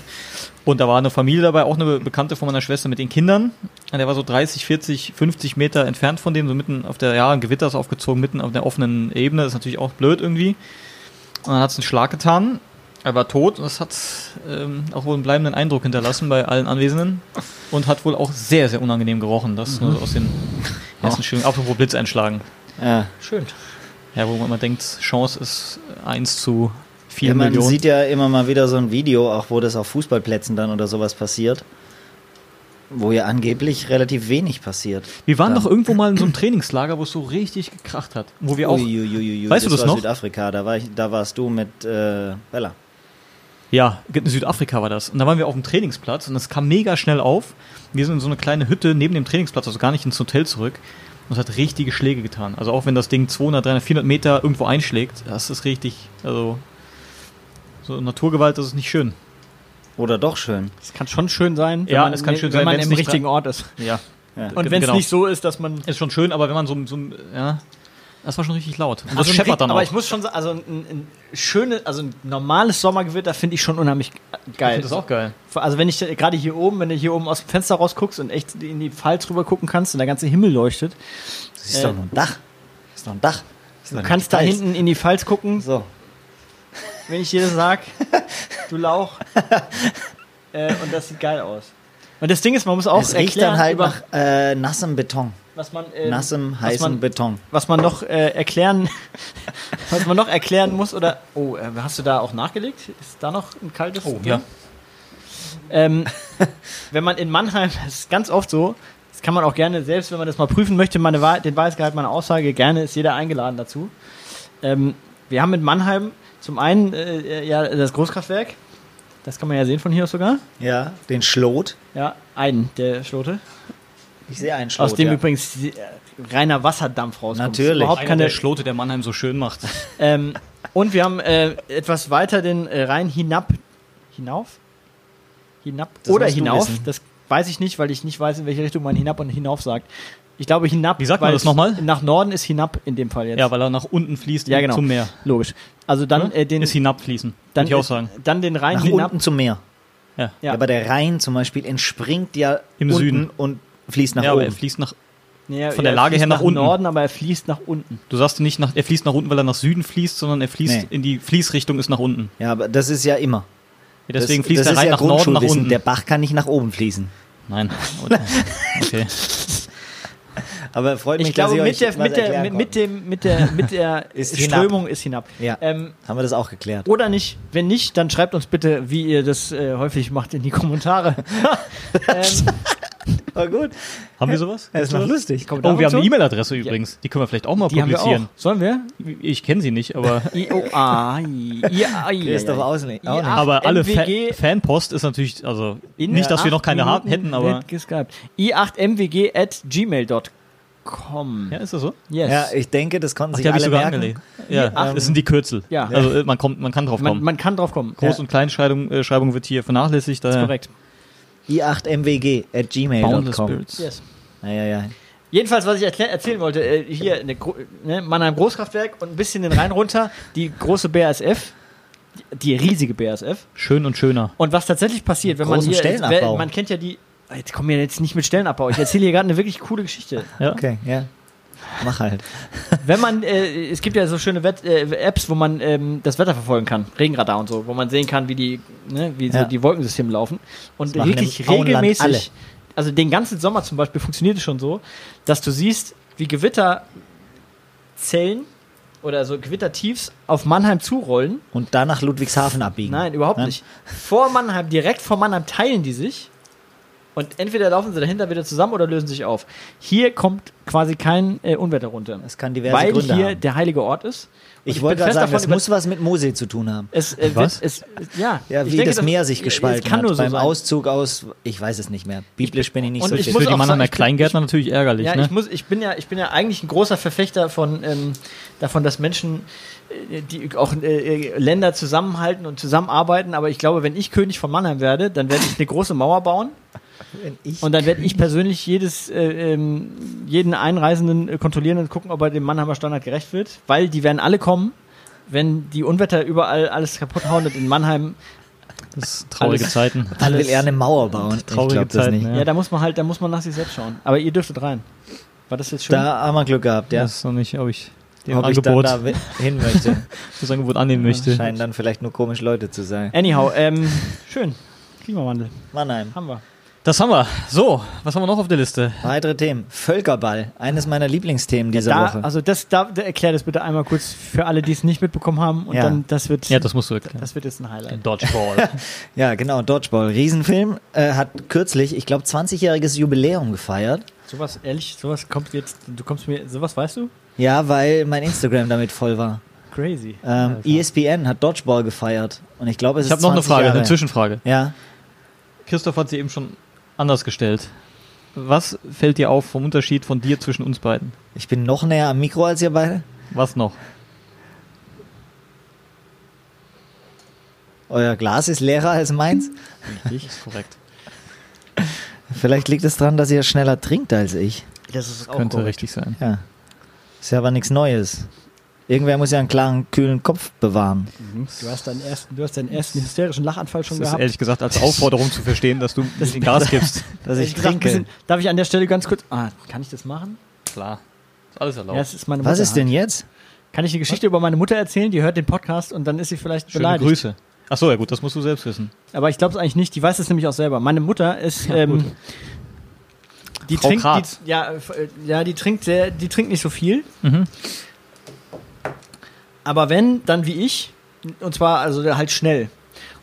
Und da war eine Familie dabei, auch eine Bekannte von meiner Schwester mit den Kindern. Und der war so 30, 40, 50 Meter entfernt von dem, so mitten auf der, ja, ein Gewitter ist aufgezogen, mitten auf der offenen Ebene. Das ist natürlich auch blöd irgendwie. Und dann hat es einen Schlag getan. Er war tot und das hat ähm, auch wohl einen bleibenden Eindruck hinterlassen bei allen Anwesenden und hat wohl auch sehr, sehr unangenehm gerochen. Das nur so aus den ersten schönen, apropos Blitz einschlagen. Ja. Schön. Ja, wo man immer denkt, Chance ist 1 zu 4 Ja, man Millionen. sieht ja immer mal wieder so ein Video, auch wo das auf Fußballplätzen dann oder sowas passiert, wo ja angeblich relativ wenig passiert. wir waren da. doch irgendwo mal in so einem Trainingslager, wo es so richtig gekracht hat. Wo wir auch. Uiuiuiui, Weißt du das war noch? Südafrika, da, war ich, da warst du mit äh, Bella. Ja, in Südafrika war das. Und da waren wir auf dem Trainingsplatz und es kam mega schnell auf. Wir sind in so eine kleine Hütte neben dem Trainingsplatz, also gar nicht ins Hotel zurück. Und es hat richtige Schläge getan. Also auch wenn das Ding 200, 300, 400 Meter irgendwo einschlägt, das ist richtig, also so Naturgewalt, das ist nicht schön. Oder doch schön. Es kann schon schön sein, wenn Ja, man, es kann im- schön wenn sein, man im richtigen Ort ist. Ja. Ja. Und wenn es Genau. nicht so ist, dass man Ist schon schön, aber wenn man so, so ja, das war schon richtig laut. Und das Also ein scheppert dann aber auch. ich muss schon sagen, also ein, ein schönes, also ein normales Sommergewitter finde ich schon unheimlich geil. ich finde das auch geil. Also wenn ich gerade hier oben, wenn du hier oben aus dem Fenster rausguckst und echt in die Pfalz rüber gucken kannst und der ganze Himmel leuchtet, Das ist Äh, doch nur ein Dach. Das ist doch ein Dach. Das du kannst da hinten in die Pfalz gucken, So. Wenn ich dir das sag, du Lauch. äh, und das sieht geil aus. Und das Ding ist, man muss auch es riecht erklären, dann halt über, nach äh, nassem Beton. was man, ähm, Nassem, man, Beton. was man noch äh, erklären, was man noch erklären muss oder, oh, äh, hast du da auch nachgelegt? Ist da noch ein kaltes? Oh, drin? ja. Ähm, wenn man in Mannheim, das ist ganz oft so, das kann man auch gerne, selbst wenn man das mal prüfen möchte, meine den Wahrheitsgehalt meiner Aussage, gerne ist jeder eingeladen dazu. Ähm, wir haben in Mannheim zum einen äh, ja, das Großkraftwerk, das kann man ja sehen von hier aus sogar. Ja, den Schlot. Ja, einen der Schlote. Ich sehe einen Schlot. aus dem ja. übrigens äh, reiner Wasserdampf rauskommt. Natürlich. Überhaupt Einer keine, der Schlote, der Mannheim so schön macht. ähm, und wir haben äh, etwas weiter den äh, Rhein hinab. Hinauf? Hinab? Das Oder hinauf? Das weiß ich nicht, weil ich nicht weiß, in welche Richtung man hinab und hinauf sagt. Ich glaube hinab. Wie sagt man das nochmal? Nach Norden ist hinab in dem Fall jetzt. Ja, weil er nach unten fließt Ja, genau. zum Meer. Logisch. Also dann Oder? äh, den, ist hinabfließen. dann, Würde ich auch sagen. dann den Rhein Nach hinab. unten zum Meer. Ja. Ja. Aber der Rhein zum Beispiel entspringt ja Im unten Süden. und fließt nach ja, aber er oben. fließt nach. Ja, von der er Lage her nach unten. Norden, aber er fließt nach unten. Du sagst nicht nach, er fließt nach unten, weil er nach Süden fließt, sondern er fließt Nee. in die Fließrichtung ist nach unten. Ja, aber das ist ja immer. Ja, deswegen das, fließt das der Rhein ja nach Norden, nach unten. Der Bach kann nicht nach oben fließen. Nein. Okay. Aber freut mich, Ich glaube, dass mit ich der, euch was mit, der, mit, mit, dem, mit der, mit der Ist hinab. Strömung ist hinab. Ja, Ähm, haben wir das auch geklärt. Oder nicht. Wenn nicht, dann schreibt uns bitte, wie ihr das äh, häufig macht, in die Kommentare. ähm, War gut. Haben wir sowas? Das ist noch lustig. Oh, wir haben eine? E-Mail-Adresse übrigens. Die können wir vielleicht auch mal Die haben wir publizieren. auch. Sollen wir? Ich kenne sie nicht, aber, I O A I I A I Christoph. Ach, aber alle Fa Fanpost ist natürlich, also in nicht, dass wir noch keine hätten, aber wird geskypt. i8mwg at gmail.com. ja, ist das so? Yes. Ja, ich denke, das konnten Ach, sich die habe ich alle sogar merken. angelegt. Ja, ach, das sind die Kürzel. Ja. Also äh, man kommt, man kann drauf man, kommen. man kann drauf kommen. Groß- Ja. und Kleinschreibung äh, Schreibung wird hier vernachlässigt. ist Daher korrekt. i8mwg at Boundless gmail.com. Yes. Ja, ja, ja. Jedenfalls, was ich erzählen wollte, äh, hier eine Gro ne, Mannheim Großkraftwerk und ein bisschen den Rhein runter, die große BASF, die, die riesige BASF. Schön und schöner. Und was tatsächlich passiert, wenn man hier, man kennt ja die, jetzt kommen wir jetzt nicht mit Stellenabbau, ich erzähle hier gerade eine wirklich coole Geschichte. Ja. Okay, ja. Mach halt. Wenn man, äh, es gibt ja so schöne Wett, äh, Apps, wo man ähm, das Wetter verfolgen kann, Regenradar und so, wo man sehen kann, wie die, ne, wie so Ja. die Wolkensysteme laufen. Und wirklich regelmäßig, alle. also den ganzen Sommer zum Beispiel funktioniert es schon so, dass du siehst, wie Gewitterzellen oder so Gewittertiefs auf Mannheim zurollen. Und dann nach Ludwigshafen abbiegen. Nein, überhaupt Ja? nicht. Vor Mannheim, direkt vor Mannheim teilen die sich Und entweder laufen sie dahinter wieder zusammen oder lösen sich auf. Hier kommt quasi kein äh, Unwetter runter. Es kann diverse weil Gründe hier haben. der heilige Ort ist. Ich bin wollte gerade sagen, das über- muss was mit Mose zu tun haben. es, äh, Was? Wird, es, ja, Ja, ich wie denke, das Meer sich es gespalten kann hat nur so beim sein. Auszug aus, ich weiß es nicht mehr. Biblisch bin ich nicht Und so ich Für die auch Mannheimer ich Kleingärtner natürlich ärgerlich, Ja, ne? ich, muss, ich, bin ja, ich bin ja eigentlich ein großer Verfechter von, ähm, davon, dass Menschen, äh, die auch äh, äh, Länder zusammenhalten und zusammenarbeiten. Aber ich glaube, wenn ich König von Mannheim werde, dann werde ich eine große Mauer bauen. Wenn ich- Und dann werde ich persönlich jedes, äh, ähm, jeden Einreisenden äh, kontrollieren und gucken, ob er dem Mannheimer Standard gerecht wird. Weil die werden alle kommen, wenn die Unwetter überall alles kaputt hauen und in Mannheim. das sind traurige alles- Zeiten. Dann will er eine Mauer bauen. Ich Traurige glaub das Zeiten, nicht. ja. Ja. da muss man halt, da muss man nach sich selbst schauen. Aber ihr dürftet rein. War das jetzt schön? Da haben wir Glück gehabt, ja. Das ist noch nicht, ob ich dem Ob ich dann Angebot, da wi- hin möchte. das Angebot annehmen möchte. Scheinen dann vielleicht nur komisch Leute zu sein. Anyhow, ähm, schön. Klimawandel. Mannheim. Haben wir. Das haben wir. So, was haben wir noch auf der Liste? Weitere Themen. Völkerball. Eines meiner Lieblingsthemen dieser Da, Woche. also das, da, da erklär das bitte einmal kurz für alle, die es nicht mitbekommen haben. Und Ja. dann, das wird, Ja, das musst du erklären. das wird jetzt ein Highlight. Dodgeball. Ja, genau. Dodgeball. Riesenfilm. Äh, hat kürzlich, ich glaube, 20-jähriges Jubiläum gefeiert. Sowas, ehrlich, sowas kommt jetzt, du kommst mir, sowas weißt du? Ja, weil mein Instagram damit voll war. Crazy. Ähm, ESPN hat Dodgeball gefeiert. Und ich glaube, es ich ist habe noch eine 20 Frage, Jahre. eine Zwischenfrage. Ja. Christoph hat sie eben schon anders gestellt. Was fällt dir auf vom Unterschied von dir zwischen uns beiden? Ich bin noch näher am Mikro als ihr beide. Was noch? Euer Glas ist leerer als meins. Richtig, ist korrekt. Vielleicht liegt es daran, dass ihr schneller trinkt als ich. Das ist auch Könnte korrekt. richtig sein. Ja. Ist ja aber nichts Neues. Irgendwer muss ja einen klaren, kühlen Kopf bewahren. Du hast deinen ersten, du hast deinen ersten hysterischen Lachanfall schon Das ist gehabt. ehrlich gesagt als Aufforderung zu verstehen, dass du ein bisschen Gas gibst. Dass ich gesagt, trinke. bisschen- darf ich an der Stelle ganz kurz, ah, kann ich das machen? Klar. Ist alles erlaubt. Ja, ist. Was ist denn jetzt? Kann ich eine Geschichte über meine Mutter erzählen? Die hört den Podcast und dann ist sie vielleicht Schöne beleidigt. Grüße. Ach so, ja gut, das musst du selbst wissen. Aber ich glaube es eigentlich nicht. Die weiß es nämlich auch selber. Meine Mutter ist, Ja, ähm, die Frau trinkt, die, ja, äh, ja, die trinkt sehr, die trinkt nicht so viel. Mhm. Aber wenn, dann wie ich. Und zwar also halt schnell.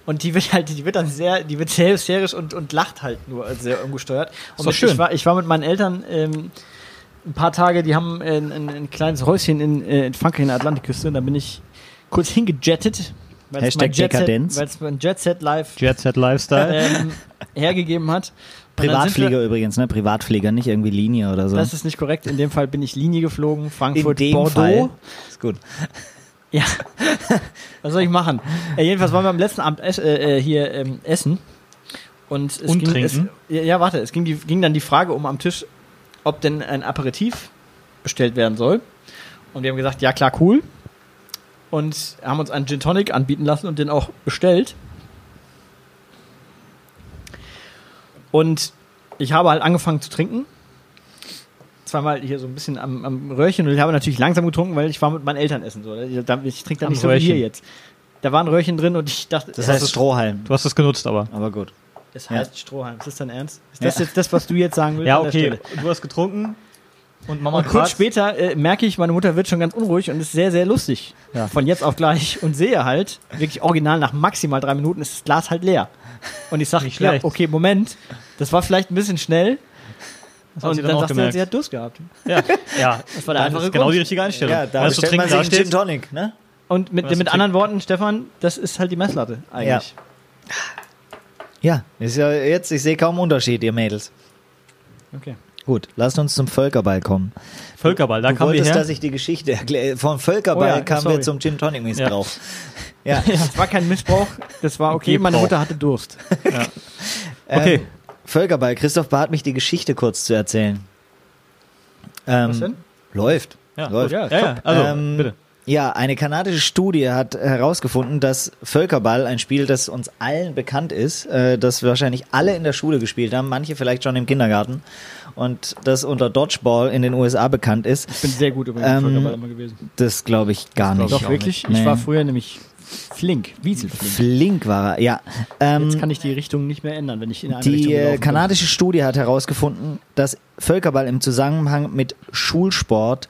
Und die wird halt, die wird dann sehr, die wird sehr hysterisch und, und lacht halt nur sehr ungesteuert. Und mit, schön. Ich, war, ich war mit meinen Eltern ähm, ein paar Tage, die haben ein, ein, ein kleines Häuschen in, äh, in Frankreich in der Atlantikküste. Und da bin ich kurz hingejettet. weil es Hashtag Jet Dekadenz. Weil es mein Jet Set Live Jet Set Lifestyle. ähm, hergegeben hat. Und Privatflieger übrigens, ne? Privatflieger, nicht irgendwie Linie oder so. Das ist nicht korrekt. In dem Fall bin ich Linie geflogen. Frankfurt, In dem Bordeaux. Fall. Ist gut. Ja. Was soll ich machen? Äh, jedenfalls waren wir am letzten Abend ess, äh, äh, hier ähm, essen. Und, es Und ging, trinken? Es, ja, ja, warte. Es ging, die, ging dann die Frage um am Tisch, ob denn ein Aperitif bestellt werden soll. Und wir haben gesagt, ja klar, cool. Und haben uns einen Gin Tonic anbieten lassen und den auch bestellt. Und ich habe halt angefangen zu trinken. Zweimal hier so ein bisschen am, am Röhrchen und ich habe natürlich langsam getrunken, weil ich war mit meinen Eltern essen. So. Ich, da- ich trinke da nicht so wie hier Röhrchen. jetzt. Da war ein Röhrchen drin und ich dachte, Das heißt Strohhalm. Du hast es genutzt, aber. Aber gut. es ja. heißt Strohhalm. Ist das dein Ernst? Ist das Ja. jetzt das, was du jetzt sagen willst? Ja, okay. Du hast getrunken und Mama Und kurz später äh, merke ich, meine Mutter wird schon ganz unruhig und ist sehr, sehr lustig. Ja. Von jetzt auf gleich und sehe halt, wirklich original nach maximal drei Minuten ist das Glas halt leer. Und ich sage, ja, okay, Moment, das war vielleicht ein bisschen schnell. Das und sie dann, dann auch sagt sie, halt, gemerkt. sie hat Durst gehabt. Ja, ja. Das war der das einfache ist genau Grund. die richtige Einstellung. Ja, da Weißt du, bestellt man sich einen Gin Tonic, ne? Und mit, mit anderen Worten, Stefan, das ist halt die Messlatte eigentlich. Ja, ist ja jetzt, ich sehe kaum Unterschied, ihr Mädels. Okay. Gut, lasst uns zum Völkerball kommen. Völkerball, da du kamen wir wolltest, her. dass ich die Geschichte erkläre. Vom Völkerball Oh ja, kamen sorry. wir zum Gin Tonic Missbrauch. Ja. Das war kein Missbrauch, das war okay, meine. Mutter hatte Durst. Okay. Ähm, Völkerball. Christoph bat mich, die Geschichte kurz zu erzählen. Ähm, Was denn? Läuft. Ja, läuft. ja, ja, ja. Also, Ähm, bitte. Ja, eine kanadische Studie hat herausgefunden, dass Völkerball, ein Spiel, das uns allen bekannt ist, äh, das wahrscheinlich alle in der Schule gespielt haben, manche vielleicht schon im Kindergarten und das unter Dodgeball in den USA bekannt ist, Ich bin sehr gut übrigens Ähm, Völkerball immer gewesen. das glaube ich gar glaub nicht. ich Doch, wirklich? nicht. Ich war Nee. früher nämlich flink, wieselflink. Flink war er, ja. Ähm, Jetzt kann ich die Richtung nicht mehr ändern, wenn ich in eine Die Richtung äh, gelaufen bin. kanadische Studie hat herausgefunden, dass Völkerball im Zusammenhang mit Schulsport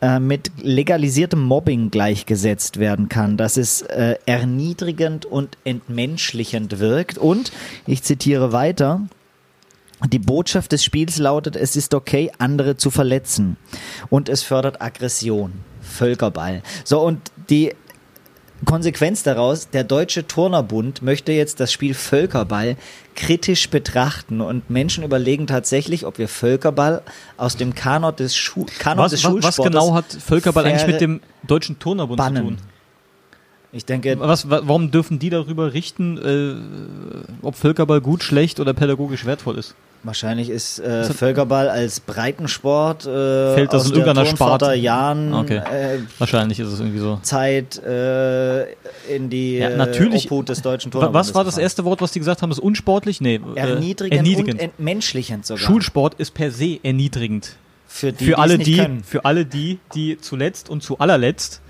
äh, mit legalisiertem Mobbing gleichgesetzt werden kann, dass es äh, erniedrigend und entmenschlichend wirkt und, ich zitiere weiter, Die Botschaft des Spiels lautet, es ist okay, andere zu verletzen. Und es fördert Aggression. Völkerball. So, und die Konsequenz daraus, der Deutsche Turnerbund möchte jetzt das Spiel Völkerball kritisch betrachten und Menschen überlegen tatsächlich, ob wir Völkerball aus dem Kanon des, Schu Kanon des Was, was, was Schulsportes genau hat Völkerball eigentlich mit dem Deutschen Turnerbund bannen. zu tun? Ich denke, Was, wa- warum dürfen die darüber richten, äh, ob Völkerball gut, schlecht oder pädagogisch wertvoll ist? Wahrscheinlich ist äh, Völkerball als Breitensport äh, Fällt das aus in der irgendeiner Sparte? Jahren Okay. äh, Wahrscheinlich ist es irgendwie so. Zeit äh, in die Ja, äh, natürlich. Obhut des deutschen Turnerbundes Was war das erste Wort, was die gesagt haben? Das unsportlich? Nee. äh, Erniedrigend, erniedrigend. und entmenschlichend sogar. Schulsport ist per se erniedrigend. für die, für, die alle es die, können. für alle die, die zuletzt und zu allerletzt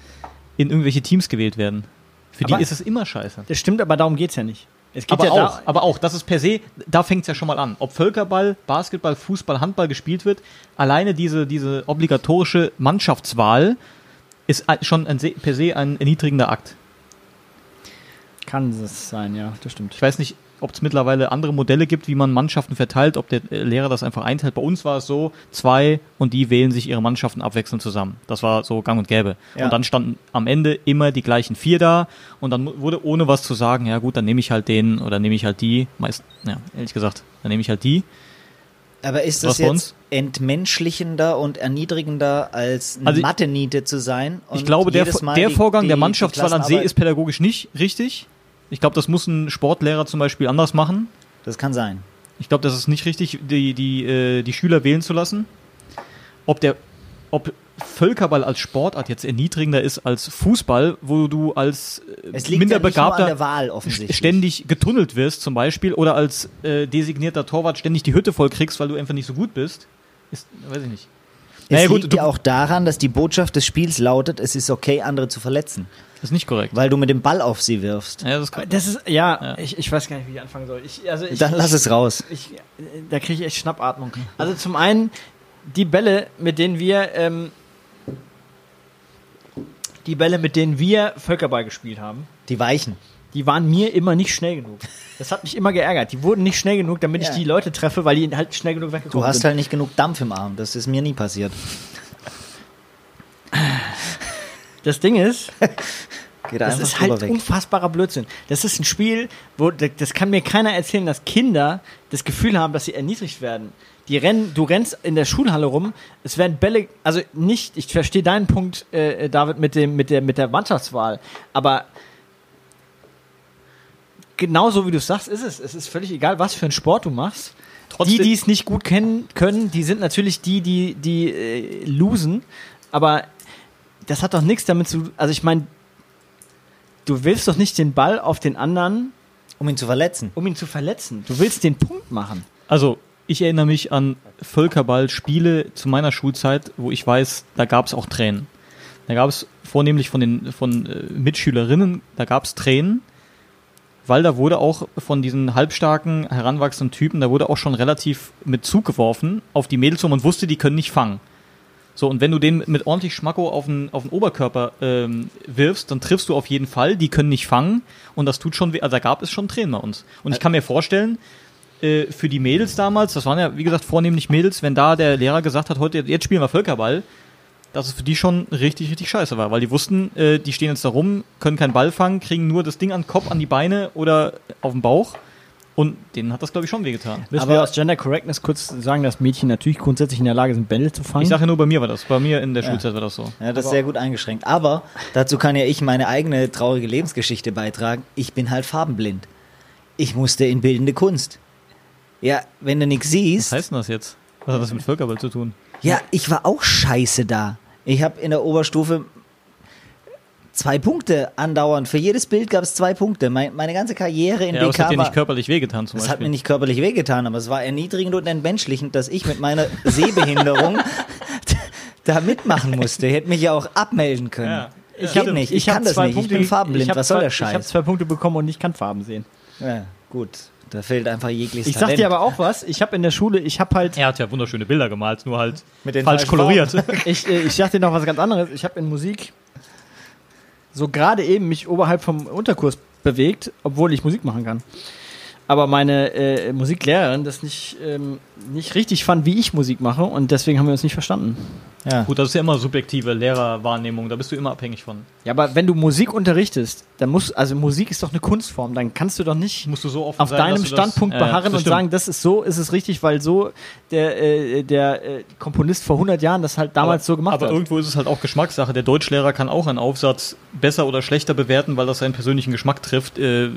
in irgendwelche Teams gewählt werden. Für Aber- die ist es immer scheiße. Das stimmt, aber darum geht's ja nicht. Es geht Aber ja auch, da, aber auch, das ist per se, da fängt es ja schon mal an. Ob Völkerball, Basketball, Fußball, Handball gespielt wird, alleine diese, diese obligatorische Mannschaftswahl ist schon ein, per se ein erniedrigender Akt. kann es sein, ja, das stimmt. Ich weiß nicht, ob es mittlerweile andere Modelle gibt, wie man Mannschaften verteilt, ob der Lehrer das einfach einteilt. Bei uns war es so, zwei und die wählen sich ihre Mannschaften abwechselnd zusammen. Das war so gang und gäbe. Ja. Und dann standen am Ende immer die gleichen vier da und dann wurde ohne was zu sagen, ja gut, dann nehme ich halt den oder nehme ich halt die. Meist, ja, ehrlich gesagt, dann nehme ich halt die. Aber ist das jetzt entmenschlichender und erniedrigender als Also Mathe-Niete zu sein? Ich glaube, der, der Vorgang die- der die Mannschaftswahl an See ist pädagogisch nicht richtig. Ich glaube, das muss ein Sportlehrer zum Beispiel anders machen. Das kann sein. Ich glaube, das ist nicht richtig, die, die, äh, die Schüler wählen zu lassen. Ob der, ob Völkerball als Sportart jetzt erniedrigender ist als Fußball, wo du als äh, Es liegt minder ja Wahl ständig getunnelt wirst zum Beispiel oder als äh, designierter Torwart ständig die Hütte voll kriegst, weil du einfach nicht so gut bist. Ist, weiß ich nicht. Es Naja, gut, liegt du- ja auch daran, dass die Botschaft des Spiels lautet, es ist okay, andere zu verletzen. Ist nicht korrekt. Weil du mit dem Ball auf sie wirfst. Ja, das kann, Das ist, ja, Ja. Ich, ich weiß gar nicht, wie ich anfangen soll. Ich, also ich, Dann lass es raus. ich, da kriege ich echt Schnappatmung. Also zum einen, die Bälle, mit denen wir, ähm, die Bälle, mit denen wir Völkerball gespielt haben, Die Weichen. die waren mir immer nicht schnell genug. Das hat mich immer geärgert. Die wurden nicht schnell genug, damit Ja. ich die Leute treffe, weil die halt schnell genug Du weggekommen hast sind. halt nicht genug Dampf im Arm. Das ist mir nie passiert. Das Ding ist, das ist halt weg. unfassbarer Blödsinn. Das ist ein Spiel, wo das kann mir keiner erzählen, dass Kinder das Gefühl haben, dass sie erniedrigt werden. Die rennen, du rennst in der Schulhalle rum, es werden Bälle, also nicht, ich verstehe deinen Punkt, äh, David, mit dem, mit der, mit der Mannschaftswahl, aber genauso wie du es sagst, ist es. Es ist völlig egal, was für einen Sport du machst. Trotzdem- die, die es nicht gut kennen können, die sind natürlich die, die, die äh, losen, aber das hat doch nichts damit zu, also ich meine, du willst doch nicht den Ball auf den anderen, Um ihn zu verletzen. um ihn zu verletzen. Du willst den Punkt machen. Also, ich erinnere mich an Völkerball-Spiele zu meiner Schulzeit, wo ich weiß, da gab es auch Tränen. Da gab es vornehmlich von den von äh, Mitschülerinnen, da gab es Tränen, weil da wurde auch von diesen halbstarken, heranwachsenden Typen, da wurde auch schon relativ mit Zug geworfen auf die Mädels und man wusste, die können nicht fangen. So, und wenn du den mit ordentlich Schmacko auf den, auf den Oberkörper ähm, wirfst, dann triffst du auf jeden Fall, die können nicht fangen und das tut schon weh. Also da gab es schon Tränen bei uns. Und ich kann mir vorstellen, äh, für die Mädels damals, das waren ja, wie gesagt, vornehmlich Mädels, wenn da der Lehrer gesagt hat, heute, jetzt spielen wir Völkerball, dass es für die schon richtig, richtig scheiße war, weil die wussten, äh, die stehen jetzt da rum, können keinen Ball fangen, kriegen nur das Ding an den Kopf, an die Beine oder auf den Bauch. Und denen hat das, glaube ich, schon wehgetan. Müssen Aber- wir aus Gender Correctness kurz sagen, dass Mädchen natürlich grundsätzlich in der Lage sind, Bälle zu fangen? Ich sage ja nur, bei mir war das. Bei mir in der Schulzeit war das so. Ja, das ist sehr gut eingeschränkt. Aber dazu kann ja ich meine eigene traurige Lebensgeschichte beitragen. Ich bin halt farbenblind. Ich musste in bildende Kunst. Ja, wenn du nichts Was siehst. heißt denn das jetzt? Was hat das mit Völkerball zu tun? Ja, ich war auch scheiße da. Ich habe in der Oberstufe zwei Punkte andauernd. Für jedes Bild gab es zwei Punkte. Mein, meine ganze Karriere in Ja, es BK hat dir nicht körperlich wehgetan zum es Beispiel. hat mir nicht körperlich wehgetan, aber es war erniedrigend und entmenschlichend, dass ich mit meiner Sehbehinderung da mitmachen musste. Ich hätte mich ja auch abmelden können. Ja. Ich Ja, nicht. Ich, hab kann das nicht. ich bin farbenblind. hab Was soll zwei, der Ich habe Scheiß? zwei Punkte bekommen und ich kann Farben sehen. Ja, gut. Da fehlt einfach jegliches Ich sag Talent. dir aber auch was. Ich habe in der Schule, ich habe halt, er hat ja wunderschöne Bilder gemalt, nur halt Mit den falsch falschen koloriert. ich, äh, ich sag dir noch was ganz anderes. Ich habe in Musik so gerade eben mich oberhalb vom Unterkurs bewegt, obwohl ich Musik machen kann. Aber meine äh, Musiklehrerin das nicht, ähm, nicht richtig fand, wie ich Musik mache und deswegen haben wir uns nicht verstanden. Ja. Gut, das ist ja immer subjektive Lehrerwahrnehmung, da bist du immer abhängig von. Ja, aber wenn du Musik unterrichtest, dann muss, also Musik ist doch eine Kunstform, dann kannst du doch nicht Musst du so offen auf sein, deinem das- Standpunkt ja, beharren das und sagen, das ist so, ist es richtig, weil so der, äh, der äh, Komponist vor 100 Jahren das halt damals aber, so gemacht aber hat. irgendwo ist es halt auch Geschmackssache. Der Deutschlehrer kann auch einen Aufsatz besser oder schlechter bewerten, weil das seinen persönlichen Geschmack trifft, äh,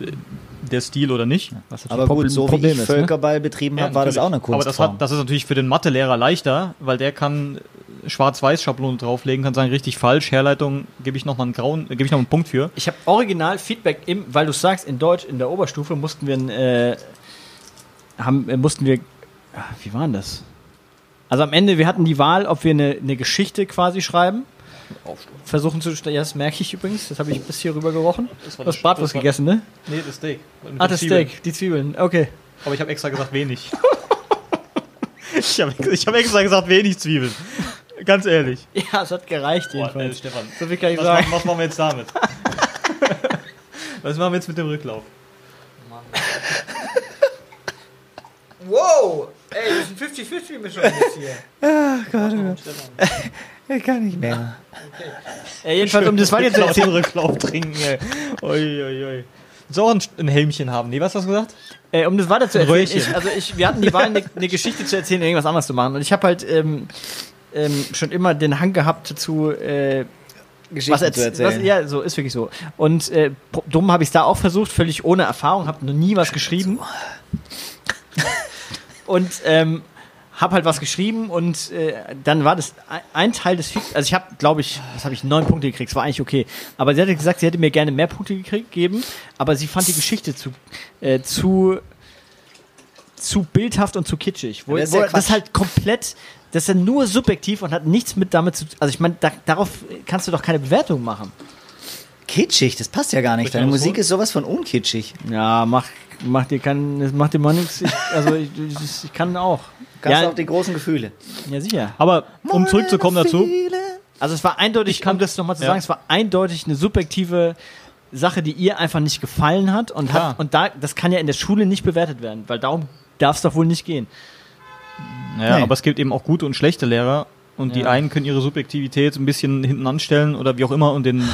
der Stil oder nicht. Was natürlich Aber gut, Problem- so wie Problem ich ist, ne? Völkerball betrieben habe, war das auch eine natürlich. Aber das, Kunstform. hat, das ist natürlich für den Mathelehrer leichter, weil der kann Schwarz-Weiß-Schablone drauflegen, kann sagen, richtig falsch, Herleitung gebe ich nochmal einen grauen, äh, gebe ich noch einen Punkt für. Ich habe original Feedback, im, weil du sagst, in Deutsch, in der Oberstufe mussten wir, ein, äh, haben, äh, mussten wir, ah, wie war denn das? Also am Ende, wir hatten die Wahl, ob wir eine, eine Geschichte quasi schreiben. Versuchen zu, ja, das merke ich übrigens, das habe ich bis hier rüber gerochen. Das war Du hast das- Bratwurst gegessen, ne? Nee, das Steak. Mit Ah, das Zwiebeln. Steak, die Zwiebeln, okay. Aber ich habe extra gesagt wenig. ich habe ich hab extra gesagt wenig Zwiebeln. Ganz ehrlich. Ja, es hat gereicht Boah, äh, jedenfalls. Stefan. so viel kann ich Was, sagen. machen- was machen wir jetzt damit? was machen wir jetzt mit dem Rücklauf? Wow! Ey, das ist eine 50-50-Mischung jetzt hier. Ich kann nicht mehr. Äh, jedenfalls, um das weiter zu den erzählen, Rücklauf trinken, ey. Ui, ui, ui. Du auch ein, ein Helmchen haben? Nee, was hast du gesagt? äh, um das weiter zu erzählen, ich, also ich, wir hatten die Wahl, eine, eine Geschichte zu erzählen, irgendwas anderes zu machen. Und ich habe halt ähm, ähm, schon immer den Hang gehabt dazu, äh, Geschichten was, zu erz- erzählen. was Ja, so ist wirklich so. Und äh, dumm habe ich es da auch versucht, völlig ohne Erfahrung, habe noch nie was geschrieben. und ähm, habe halt was geschrieben und äh, dann war das ein, Teil des Feed also ich habe glaube ich was habe ich neun Punkte gekriegt das war eigentlich okay aber sie hatte gesagt sie hätte mir gerne mehr Punkte gekriegt, gegeben aber sie fand die Geschichte zu äh, zu zu bildhaft und zu kitschig wo, das ist wo, ja das ist Quatsch. halt komplett das ist ja nur subjektiv und hat nichts mit damit zu also ich meine da, darauf kannst du doch keine Bewertung machen Kitschig, das passt ja gar nicht. Deine Musik ist sowas von unkitschig. ja mach mach dir kein das macht dir mal nichts ich, also ich, ich, ich kann auch Ganz ja, auch die großen Gefühle. ja sicher Aber um zurückzukommen dazu, Also es war eindeutig, um das nochmal zu Ja. sagen, es war eindeutig eine subjektive Sache, die ihr einfach nicht gefallen hat und Klar. hat, und da, das kann ja in der Schule nicht bewertet werden, weil darum darf es doch wohl nicht gehen. ja, Nee. aber es gibt eben auch gute und schlechte Lehrer und die Ja. einen können ihre Subjektivität ein bisschen hinten anstellen oder wie auch immer und den,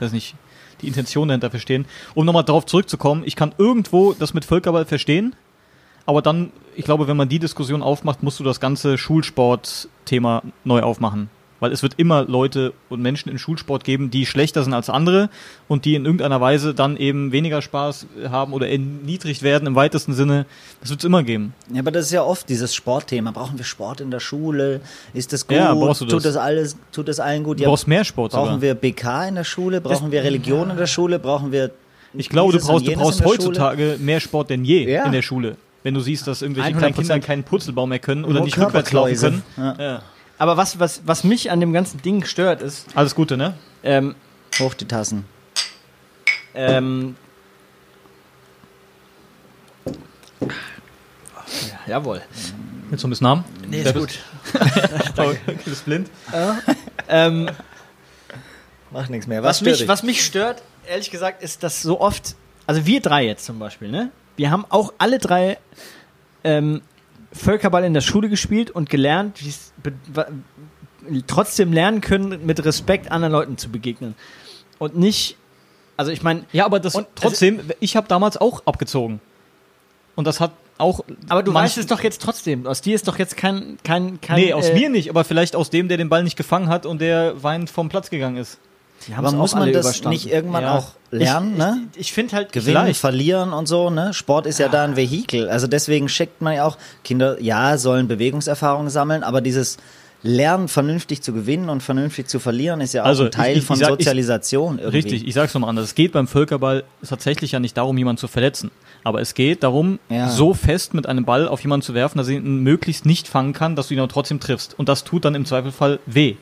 weiß nicht, die Intention dahinter verstehen. Um nochmal darauf zurückzukommen, ich kann irgendwo das mit Völkerball verstehen, aber dann, ich glaube, wenn man die Diskussion aufmacht, musst du das ganze Schulsport-Thema neu aufmachen. Weil es wird immer Leute und Menschen in Schulsport geben, die schlechter sind als andere und die in irgendeiner Weise dann eben weniger Spaß haben oder erniedrigt werden im weitesten Sinne. Das wird es immer geben. Ja, aber das ist ja oft dieses Sportthema. Brauchen wir Sport in der Schule? Ist das gut? Ja, brauchst du Tut das? das alles, tut das allen gut? Du brauchst mehr Sport sogar. brauchen wir BK in der Schule? Brauchen wir Religion in der Schule? Brauchen wir Ich glaube, du brauchst, du brauchst der Schule? heutzutage mehr Sport denn je Ja. in der Schule. Wenn du siehst, dass irgendwelche 100%. kleinen Kinder keinen Purzelbaum mehr können oder nicht rückwärts laufen können. Ja. Ja. Aber was, was, was mich an dem ganzen Ding stört, ist, Alles Gute, ne? ähm, Hoch die Tassen. ähm, ja, jawohl. Willst du ein bisschen Namen? Nee, Wer ist gut. Oh, du bist blind. Ähm, Macht nichts mehr. was, Was, mich, dich? was mich stört, ehrlich gesagt, ist, dass so oft, also wir drei jetzt zum Beispiel, ne? Wir haben auch alle drei ähm, Völkerball in der Schule gespielt und gelernt, trotzdem lernen können, mit Respekt anderen Leuten zu begegnen. Und nicht, also ich meine, Ja, aber das Und- trotzdem, ich habe damals auch abgezogen. Und das hat auch. aber du weißt es doch jetzt trotzdem. Aus dir ist doch jetzt kein, kein, kein Nee, aus äh, mir nicht, aber vielleicht aus dem, der den Ball nicht gefangen hat und der weinend vom Platz gegangen ist. Die aber muss man das nicht irgendwann Ja. auch lernen, ich, ne? Ich, ich finde halt, Gewinnen, Vielleicht. verlieren und so, ne? Sport ist ja da ein Vehikel. Also deswegen schickt man ja auch, Kinder, ja, sollen Bewegungserfahrungen sammeln, aber dieses Lernen, vernünftig zu gewinnen und vernünftig zu verlieren, ist ja auch Also, ein Teil ich- ich- von ich sag- ich- Sozialisation irgendwie. Richtig, ich sag's nochmal anders. Es geht beim Völkerball tatsächlich ja nicht darum, jemanden zu verletzen. Aber es geht darum, Ja. so fest mit einem Ball auf jemanden zu werfen, dass er ihn möglichst nicht fangen kann, dass du ihn aber trotzdem triffst. Und das tut dann im Zweifelsfall weh.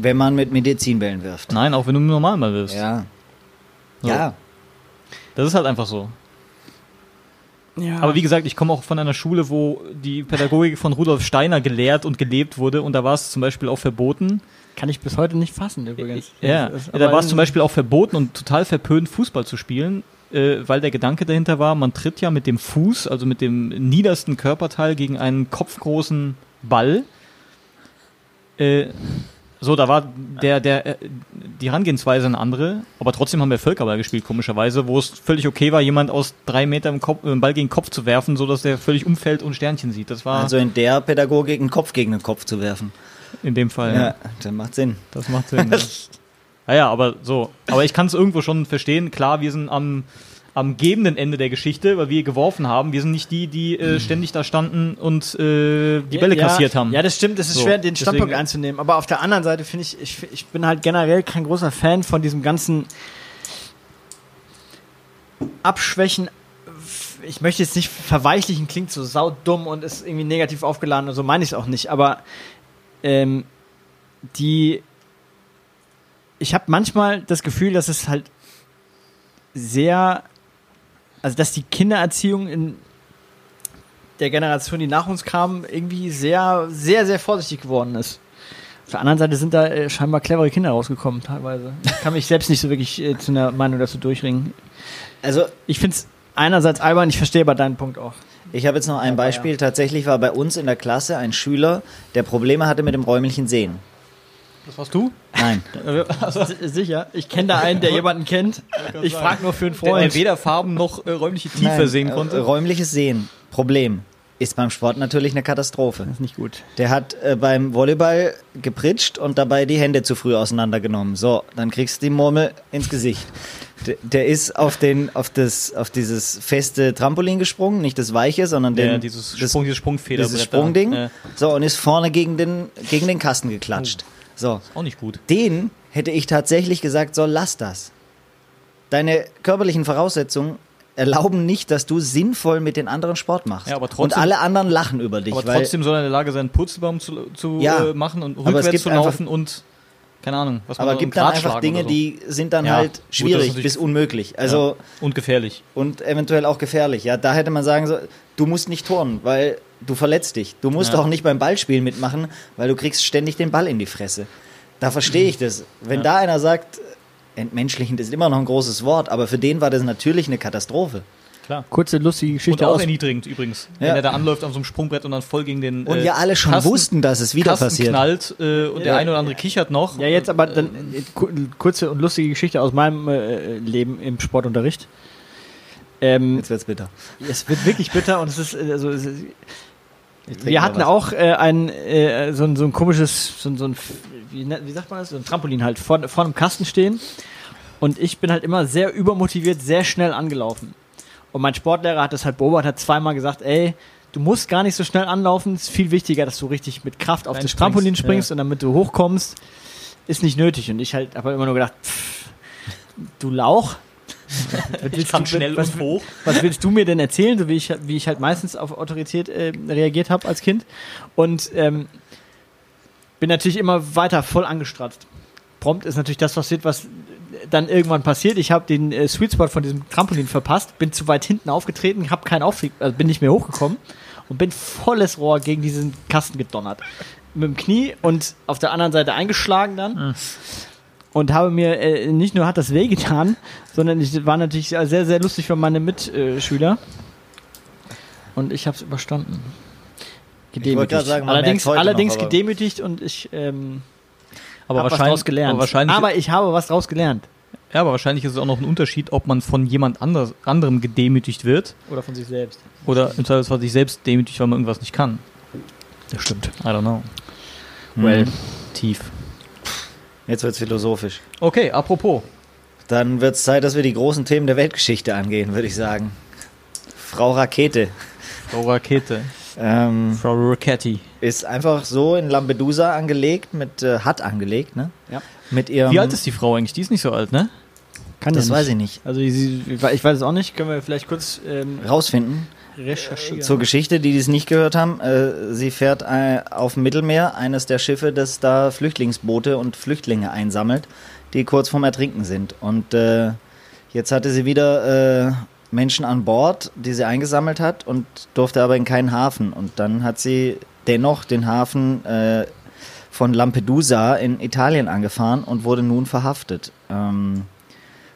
Wenn man mit Medizinbällen wirft. Nein, auch wenn du normalen Ball wirfst. Ja. So. Ja. Das ist halt einfach so. ja. Aber wie gesagt, ich komme auch von einer Schule, wo die Pädagogik von Rudolf Steiner gelehrt und gelebt wurde. Und da war es zum Beispiel auch verboten. kann ich bis heute nicht fassen übrigens. Ja, Das ja da war es zum Beispiel auch verboten und total verpönt, Fußball zu spielen. äh, weil der Gedanke dahinter war, man tritt ja mit dem Fuß, also mit dem niedersten Körperteil gegen einen kopfgroßen Ball. Äh, so, da war der, der, äh, die Herangehensweise eine andere, aber trotzdem haben wir Völkerball gespielt, komischerweise, wo es völlig okay war, jemand aus drei Metern im Kopf, äh, Ball gegen den Kopf zu werfen, so dass der völlig umfällt und Sternchen sieht. Das war Also in der Pädagogik einen Kopf gegen den Kopf zu werfen. in dem Fall. Ja, Ja. das macht Sinn. Das macht Sinn. ja. Naja, aber so. Aber ich kann es irgendwo schon verstehen. Klar, wir sind am, am gebenden Ende der Geschichte, weil wir geworfen haben. Wir sind nicht die, die äh, ständig da standen und äh, die Bälle ja, kassiert haben. Ja, das stimmt. Es ist So, schwer, den Standpunkt deswegen- einzunehmen. Aber auf der anderen Seite finde ich, ich, ich bin halt generell kein großer Fan von diesem ganzen Abschwächen. Ich möchte jetzt nicht verweichlichen, klingt so saudumm und ist irgendwie negativ aufgeladen und so meine ich es auch nicht. Aber ähm, die. Ich habe manchmal das Gefühl, dass es halt sehr. Also, dass die Kindererziehung in der Generation, die nach uns kam, irgendwie sehr, sehr, sehr vorsichtig geworden ist. Auf der anderen Seite sind da äh, scheinbar clevere Kinder rausgekommen, teilweise. Ich kann mich selbst nicht so wirklich äh, zu einer Meinung dazu durchringen. Also Ich finde es einerseits albern, ich verstehe aber deinen Punkt auch. ich habe jetzt noch ein Beispiel. Tatsächlich war bei uns in der Klasse ein Schüler, der Probleme hatte mit dem räumlichen Sehen. Das warst du? Nein. S- Sicher, ich kenne da einen, der jemanden kennt. Ich frage nur für einen Der, der Freund. weder Farben noch äh, räumliche Tiefe Nein, sehen äh, konnte. Räumliches Sehen. Problem. Ist beim Sport natürlich eine Katastrophe. Das ist nicht gut. Der hat äh, beim Volleyball gepritscht und dabei die Hände zu früh auseinandergenommen. So, dann kriegst du die Murmel ins Gesicht. Der, der ist auf, den, auf, das, auf dieses feste Trampolin gesprungen, nicht das weiche, sondern Der, den, dieses, das, Sprung, dieses Sprungfeder. dieses Sprungding. So, und ist vorne gegen den, gegen den Kasten geklatscht. So, Auch nicht gut. den hätte ich tatsächlich gesagt, so lass das. Deine körperlichen Voraussetzungen erlauben nicht, dass du sinnvoll mit den anderen Sport machst. Ja, aber trotzdem- und alle anderen lachen über dich. Aber trotzdem soll er in der Lage sein, Purzelbaum zu, zu Ja, äh, machen und rückwärts zu einfach- laufen und keine Ahnung, was man aber so gibt dann einfach Dinge, so. die sind dann Ja, halt gut, schwierig natürlich- bis unmöglich. Also ja. und gefährlich. und eventuell auch gefährlich. Ja, da hätte man sagen sollen, du musst nicht turnen, weil du verletzt dich. Du musst Ja. auch nicht beim Ballspielen mitmachen, weil du kriegst ständig den Ball in die Fresse. Da verstehe ich das. Wenn da einer sagt, entmenschlichend ist immer noch ein großes Wort, aber für den war das natürlich eine Katastrophe. Klar. Kurze, lustige Und Geschichte auch aus. erniedrigend übrigens. Ja. Wenn er da anläuft auf so einem Sprungbrett und dann voll gegen den Und äh, ja alle schon Kasten- wussten, dass es wieder Kasten passiert. knallt äh, und der Ja. eine oder andere kichert noch. Ja, jetzt aber dann äh, ku- kurze und lustige Geschichte aus meinem äh, Leben im Sportunterricht. Ähm, Jetzt wird's bitter. es wird wirklich bitter und es ist, äh, also, es ist wir hatten was. auch äh, ein, äh, so, ein, so ein komisches, so, ein- so ein, wie, ne- wie sagt man das, so ein Trampolin halt vor, vor einem Kasten stehen. Und ich bin halt immer sehr übermotiviert, sehr schnell angelaufen. Und mein Sportlehrer hat das halt beobachtet, hat zweimal gesagt, ey, du musst gar nicht so schnell anlaufen, es ist viel wichtiger, dass du richtig mit Kraft auf das Trampolin springst, springst und damit du hochkommst, ist nicht nötig. Und ich halt habe immer nur gedacht, pff, du Lauch. Was Ich willst du- schnell was, und hoch. was willst du mir denn erzählen, so wie ich, wie ich halt meistens auf Autorität äh, reagiert habe als Kind? Und ähm, bin natürlich immer weiter voll angestratzt. Prompt ist natürlich das passiert, was dann irgendwann passiert. Ich habe den äh, Sweet Spot von diesem Trampolin verpasst, bin zu weit hinten aufgetreten, habe keinen Auftrieb, also bin nicht mehr hochgekommen und bin volles Rohr gegen diesen Kasten gedonnert. Mit dem Knie und auf der anderen Seite eingeschlagen dann. Und habe mir, äh, nicht nur hat das wehgetan, sondern ich war natürlich sehr, sehr lustig für meine Mitschüler. Und ich habe es überstanden. wollte gerade sagen, allerdings allerdings noch, gedemütigt und ich ähm, Aber was wahrscheinlich, draus gelernt. aber wahrscheinlich, aber ich habe was draus gelernt. ja, aber wahrscheinlich ist es auch noch ein Unterschied, ob man von jemand anders, anderem gedemütigt wird Oder von sich selbst. oder im Zweifelsfall sich selbst demütigt, weil man irgendwas nicht kann. Das stimmt. I don't know. Well. Tief. Jetzt wird's philosophisch. Okay, apropos. Dann wird's Zeit, dass wir die großen Themen der Weltgeschichte angehen, würde ich sagen. Frau Rakete Frau Rakete. Ähm, Frau Rocketti. ist einfach so in Lampedusa angelegt, mit äh, hat angelegt, ne? Ja. Mit ihrem. Wie alt ist die Frau eigentlich? Die ist nicht so alt, ne? Kann Das ja weiß ich nicht. Also sie, ich weiß es auch nicht. Können wir vielleicht kurz ähm, Rausfinden. recherchieren. Zur Geschichte, die es nicht gehört haben. Äh, sie fährt äh, auf dem Mittelmeer eines der Schiffe, das da Flüchtlingsboote und Flüchtlinge einsammelt, die kurz vorm Ertrinken sind. Und äh, jetzt hatte sie wieder äh, Menschen an Bord, die sie eingesammelt hat und durfte aber in keinen Hafen. Und dann hat sie dennoch den Hafen äh, von Lampedusa in Italien angefahren und wurde nun verhaftet. Ähm,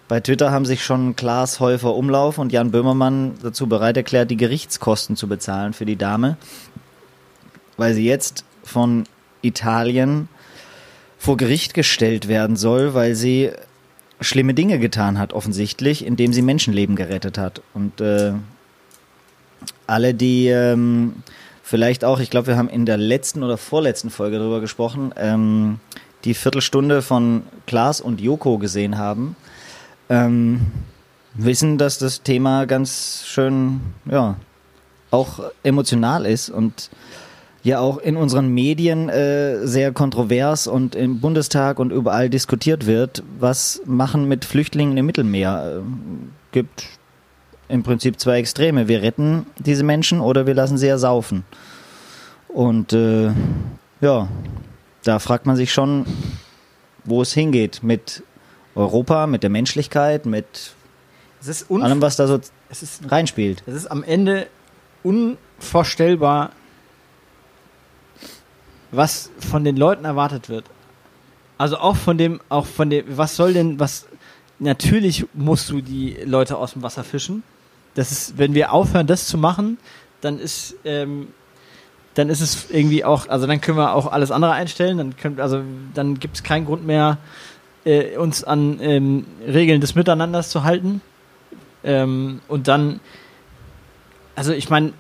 Bei Twitter haben sich schon Klaas Häufer Umlauf und Jan Böhmermann dazu bereit erklärt, die Gerichtskosten zu bezahlen für die Dame, weil sie jetzt von Italien vor Gericht gestellt werden soll, weil sie schlimme Dinge getan hat, offensichtlich, indem sie Menschenleben gerettet hat. Und äh, alle, die ähm, vielleicht auch, ich glaube, wir haben in der letzten oder vorletzten Folge darüber gesprochen, ähm, die Viertelstunde von Klaas und Joko gesehen haben, ähm, wissen, dass das Thema ganz schön, ja, auch emotional ist und ja auch in unseren Medien äh, sehr kontrovers und im Bundestag und überall diskutiert wird, was machen mit Flüchtlingen im Mittelmeer. Äh, gibt im Prinzip zwei Extreme. Wir retten diese Menschen oder wir lassen sie ersaufen. Und äh, ja, da fragt man sich schon, wo es hingeht mit Europa, mit der Menschlichkeit, mit allem, was da so es ist, reinspielt. es ist am Ende unvorstellbar, was von den Leuten erwartet wird. Also auch von dem, auch von dem, was soll denn, was, natürlich musst du die Leute aus dem Wasser fischen. Das ist, wenn wir aufhören, das zu machen, dann ist, ähm, dann ist es irgendwie auch, also dann können wir auch alles andere einstellen, dann können, also dann gibt es keinen Grund mehr, äh, uns an ähm, Regeln des Miteinanders zu halten. Ähm, und dann, also ich meine,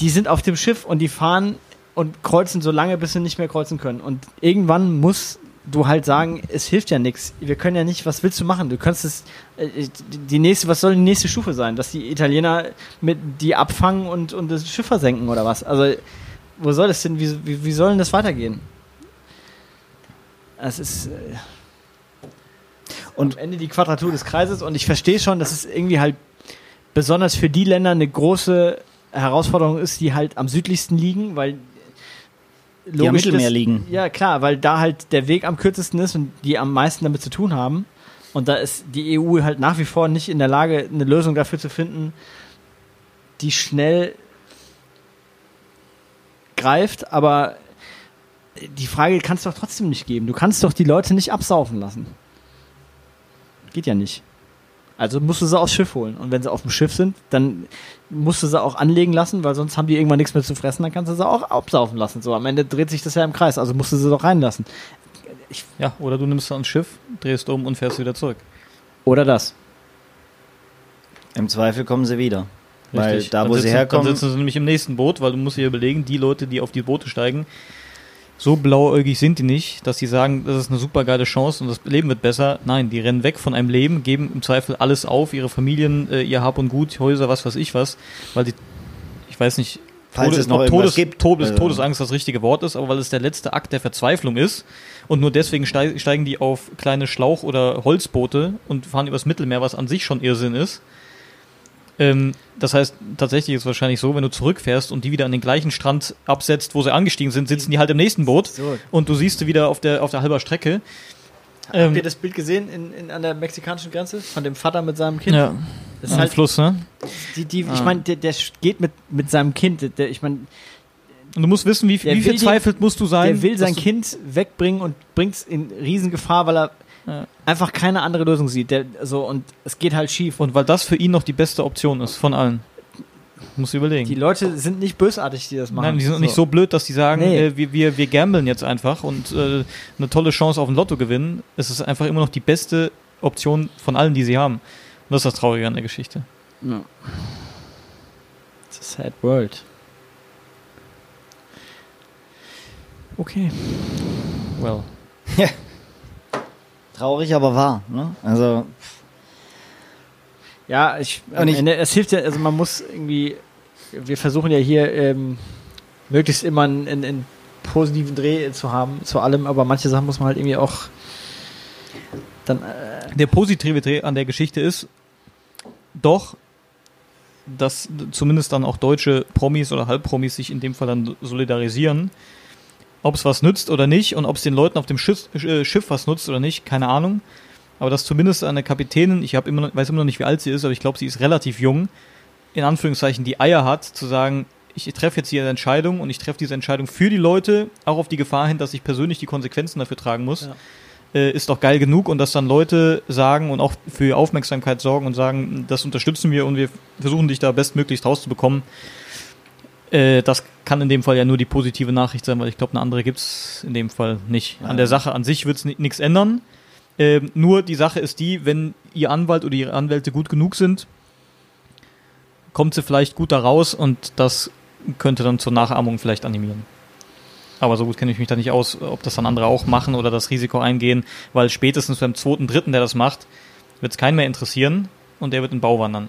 die sind auf dem Schiff und die fahren und kreuzen so lange, bis sie nicht mehr kreuzen können. Und irgendwann muss du halt sagen, es hilft ja nichts. Wir können ja nicht, was willst du machen? Du kannst es, äh, die nächste, was soll die nächste Stufe sein? Dass die Italiener mit die abfangen und, und das Schiff versenken oder was? Also, wo soll das denn, wie, wie, wie soll denn das weitergehen? Es ist äh, und am Ende die Quadratur des Kreises und ich verstehe schon, dass es irgendwie halt besonders für die Länder eine große Herausforderung ist, die halt am südlichsten liegen, weil Die am Mittelmeer liegen. ja, klar, weil da halt der Weg am kürzesten ist und die am meisten damit zu tun haben. Und da ist die EU halt nach wie vor nicht in der Lage, eine Lösung dafür zu finden, die schnell greift. Aber die Frage kann es doch trotzdem nicht geben. Du kannst doch die Leute nicht absaufen lassen. Geht ja nicht. Also musst du sie aufs Schiff holen. Und wenn sie auf dem Schiff sind, dann musst du sie auch anlegen lassen, weil sonst haben die irgendwann nichts mehr zu fressen, dann kannst du sie auch absaufen lassen. So, am Ende dreht sich das ja im Kreis, also musst du sie doch reinlassen. Ja, oder du nimmst ein Schiff, drehst um und fährst wieder zurück. Oder das. Im Zweifel kommen sie wieder. Weil Richtig. da, Dann wo sie sitzen- herkommen, Dann sitzen sie nämlich im nächsten Boot, weil du musst dir überlegen, die Leute, die auf die Boote steigen, so blauäugig sind die nicht, dass sie sagen, das ist eine super geile Chance und das Leben wird besser. Nein, die rennen weg von einem Leben, geben im Zweifel alles auf, ihre Familien, äh, ihr Hab und Gut, Häuser, was weiß ich was, weil die, ich weiß nicht, Falls es noch Todes, gibt. Todes, Also- Todesangst das richtige Wort ist, aber weil es der letzte Akt der Verzweiflung ist und nur deswegen steig, steigen die auf kleine Schlauch- oder Holzboote und fahren übers Mittelmeer, was an sich schon Irrsinn ist. Ähm, das heißt, tatsächlich ist es wahrscheinlich so, wenn du zurückfährst und die wieder an den gleichen Strand absetzt, wo sie angestiegen sind, sitzen die halt im nächsten Boot So. und du siehst sie wieder auf der, auf der halber Strecke. Habt Ähm, ihr das Bild gesehen in, in, an der mexikanischen Grenze von dem Vater mit seinem Kind? ja, Das ist halt, Fluss, ne? die, die, ich Ah. meine, der, der geht mit, mit seinem Kind. Der, ich meine, Und du musst wissen, wie, wie verzweifelt musst du sein. der will sein Kind wegbringen und bringt es in Riesengefahr, weil er Ja. einfach keine andere Lösung sieht. Der, so, und es geht halt schief. Und weil das für ihn noch die beste Option ist, von allen. Musst du überlegen. Die Leute sind nicht bösartig, die das machen. Nein, die sind auch nicht so blöd, dass die sagen, Nee. äh, wir, wir, wir gambeln jetzt einfach und äh, eine tolle Chance auf ein Lotto gewinnen. Es ist einfach immer noch die beste Option von allen, die sie haben. Und das ist das Traurige an der Geschichte. Ja. It's a sad world. Okay. Well. Traurig, aber wahr. Ne? Also, Ja, ich, am ich- Ende, es hilft ja, also man muss irgendwie, wir versuchen ja hier ähm, möglichst immer einen, einen, einen positiven Dreh zu haben, zu allem, aber manche Sachen muss man halt irgendwie auch dann, äh, Der positive Dreh an der Geschichte ist doch, dass zumindest dann auch deutsche Promis oder Halbpromis sich in dem Fall dann solidarisieren. Ob es was nützt oder nicht und ob es den Leuten auf dem Schiff, äh, Schiff was nutzt oder nicht, keine Ahnung. Aber dass zumindest eine Kapitänin, ich hab immer, noch- weiß immer noch nicht, wie alt sie ist, aber ich glaube, sie ist relativ jung, in Anführungszeichen die Eier hat, zu sagen, ich treffe jetzt hier eine Entscheidung und ich treffe diese Entscheidung für die Leute, auch auf die Gefahr hin, dass ich persönlich die Konsequenzen dafür tragen muss. Ja. äh, ist doch geil genug und dass dann Leute sagen und auch für Aufmerksamkeit sorgen und sagen, das unterstützen wir und wir versuchen dich da bestmöglichst rauszubekommen. Äh, das kann in dem Fall ja nur die positive Nachricht sein, weil ich glaube, eine andere gibt es in dem Fall nicht. An der Sache an sich wird es nichts ändern. Ähm, nur die Sache ist die, wenn Ihr Anwalt oder Ihre Anwälte gut genug sind, kommt sie vielleicht gut da raus und das könnte dann zur Nachahmung vielleicht animieren. Aber so gut kenne ich mich da nicht aus, ob das dann andere auch machen oder das Risiko eingehen, weil spätestens beim zweiten, dritten, der das macht, wird es keinen mehr interessieren und der wird in den Bau wandern.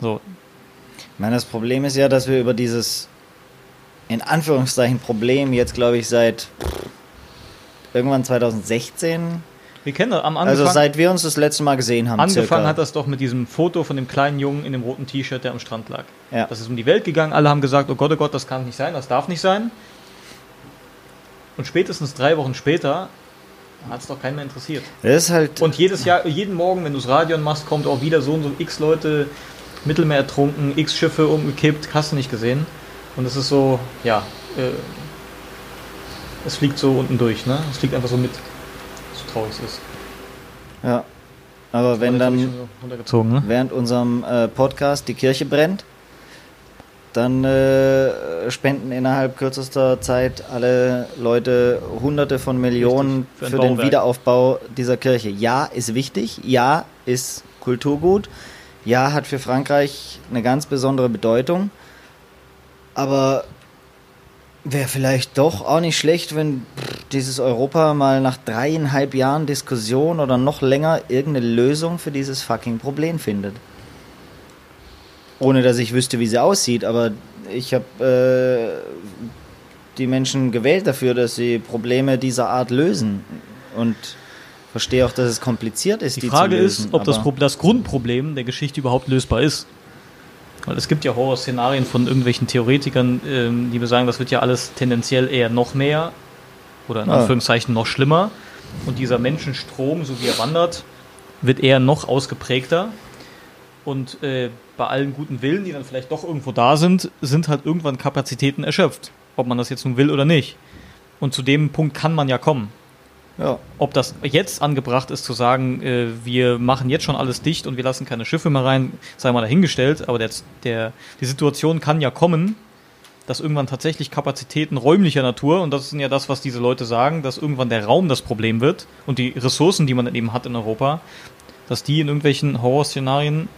So. Ich meine, das Problem ist ja, dass wir über dieses in Anführungszeichen Problem jetzt, glaube ich, seit irgendwann 2016, Wir kennen das am Anfang. also seit wir uns das letzte Mal gesehen haben, Angefangen circa. hat das doch mit diesem Foto von dem kleinen Jungen in dem roten T-Shirt, der am Strand lag. Ja. Das ist um die Welt gegangen, alle haben gesagt, oh Gott, oh Gott, das kann nicht sein, das darf nicht sein. Und spätestens drei Wochen später hat es doch keinen mehr interessiert. Das ist halt, Und jedes Jahr, jeden Morgen, wenn du das Radio machst, kommt auch wieder so und so x Leute Mittelmeer ertrunken, x Schiffe umgekippt, hast du nicht gesehen. Und es ist so, ja, äh, es fliegt so unten durch, ne? Es fliegt einfach so mit, so traurig es ist. ja. Aber wenn dann so ne? während unserem äh, Podcast die Kirche brennt, dann äh, spenden innerhalb kürzester Zeit alle Leute Hunderte von Millionen Richtig, für für, den Bauwerk. Wiederaufbau dieser Kirche. Ja, ist wichtig. Ja, ist Kulturgut. Ja, hat für Frankreich eine ganz besondere Bedeutung. Aber wäre vielleicht doch auch nicht schlecht, wenn dieses Europa mal nach dreieinhalb Jahren Diskussion oder noch länger irgendeine Lösung für dieses fucking Problem findet. Ohne dass ich wüsste, wie sie aussieht, aber ich habe äh, die Menschen gewählt dafür, dass sie Probleme dieser Art lösen. Und verstehe auch, dass es kompliziert ist, die, Die Frage lösen. ist, ob das, das Grundproblem der Geschichte überhaupt lösbar ist. Weil es gibt ja Horrorszenarien von irgendwelchen Theoretikern, ähm, die besagen, das wird ja alles tendenziell eher noch mehr oder in Ah. Anführungszeichen noch schlimmer. Und dieser Menschenstrom, so wie er wandert, wird eher noch ausgeprägter. Und äh, bei allen guten Willen, die dann vielleicht doch irgendwo da sind, sind halt irgendwann Kapazitäten erschöpft. Ob man das jetzt nun will oder nicht. Und zu dem Punkt kann man ja kommen. Ja. Ob das jetzt angebracht ist zu sagen, äh, wir machen jetzt schon alles dicht und wir lassen keine Schiffe mehr rein, sei mal dahingestellt, aber der, der, die Situation kann ja kommen, dass irgendwann tatsächlich Kapazitäten räumlicher Natur, und das ist ja das, was diese Leute sagen, dass irgendwann der Raum das Problem wird und die Ressourcen, die man dann eben hat in Europa, dass die in irgendwelchen Horrorszenarien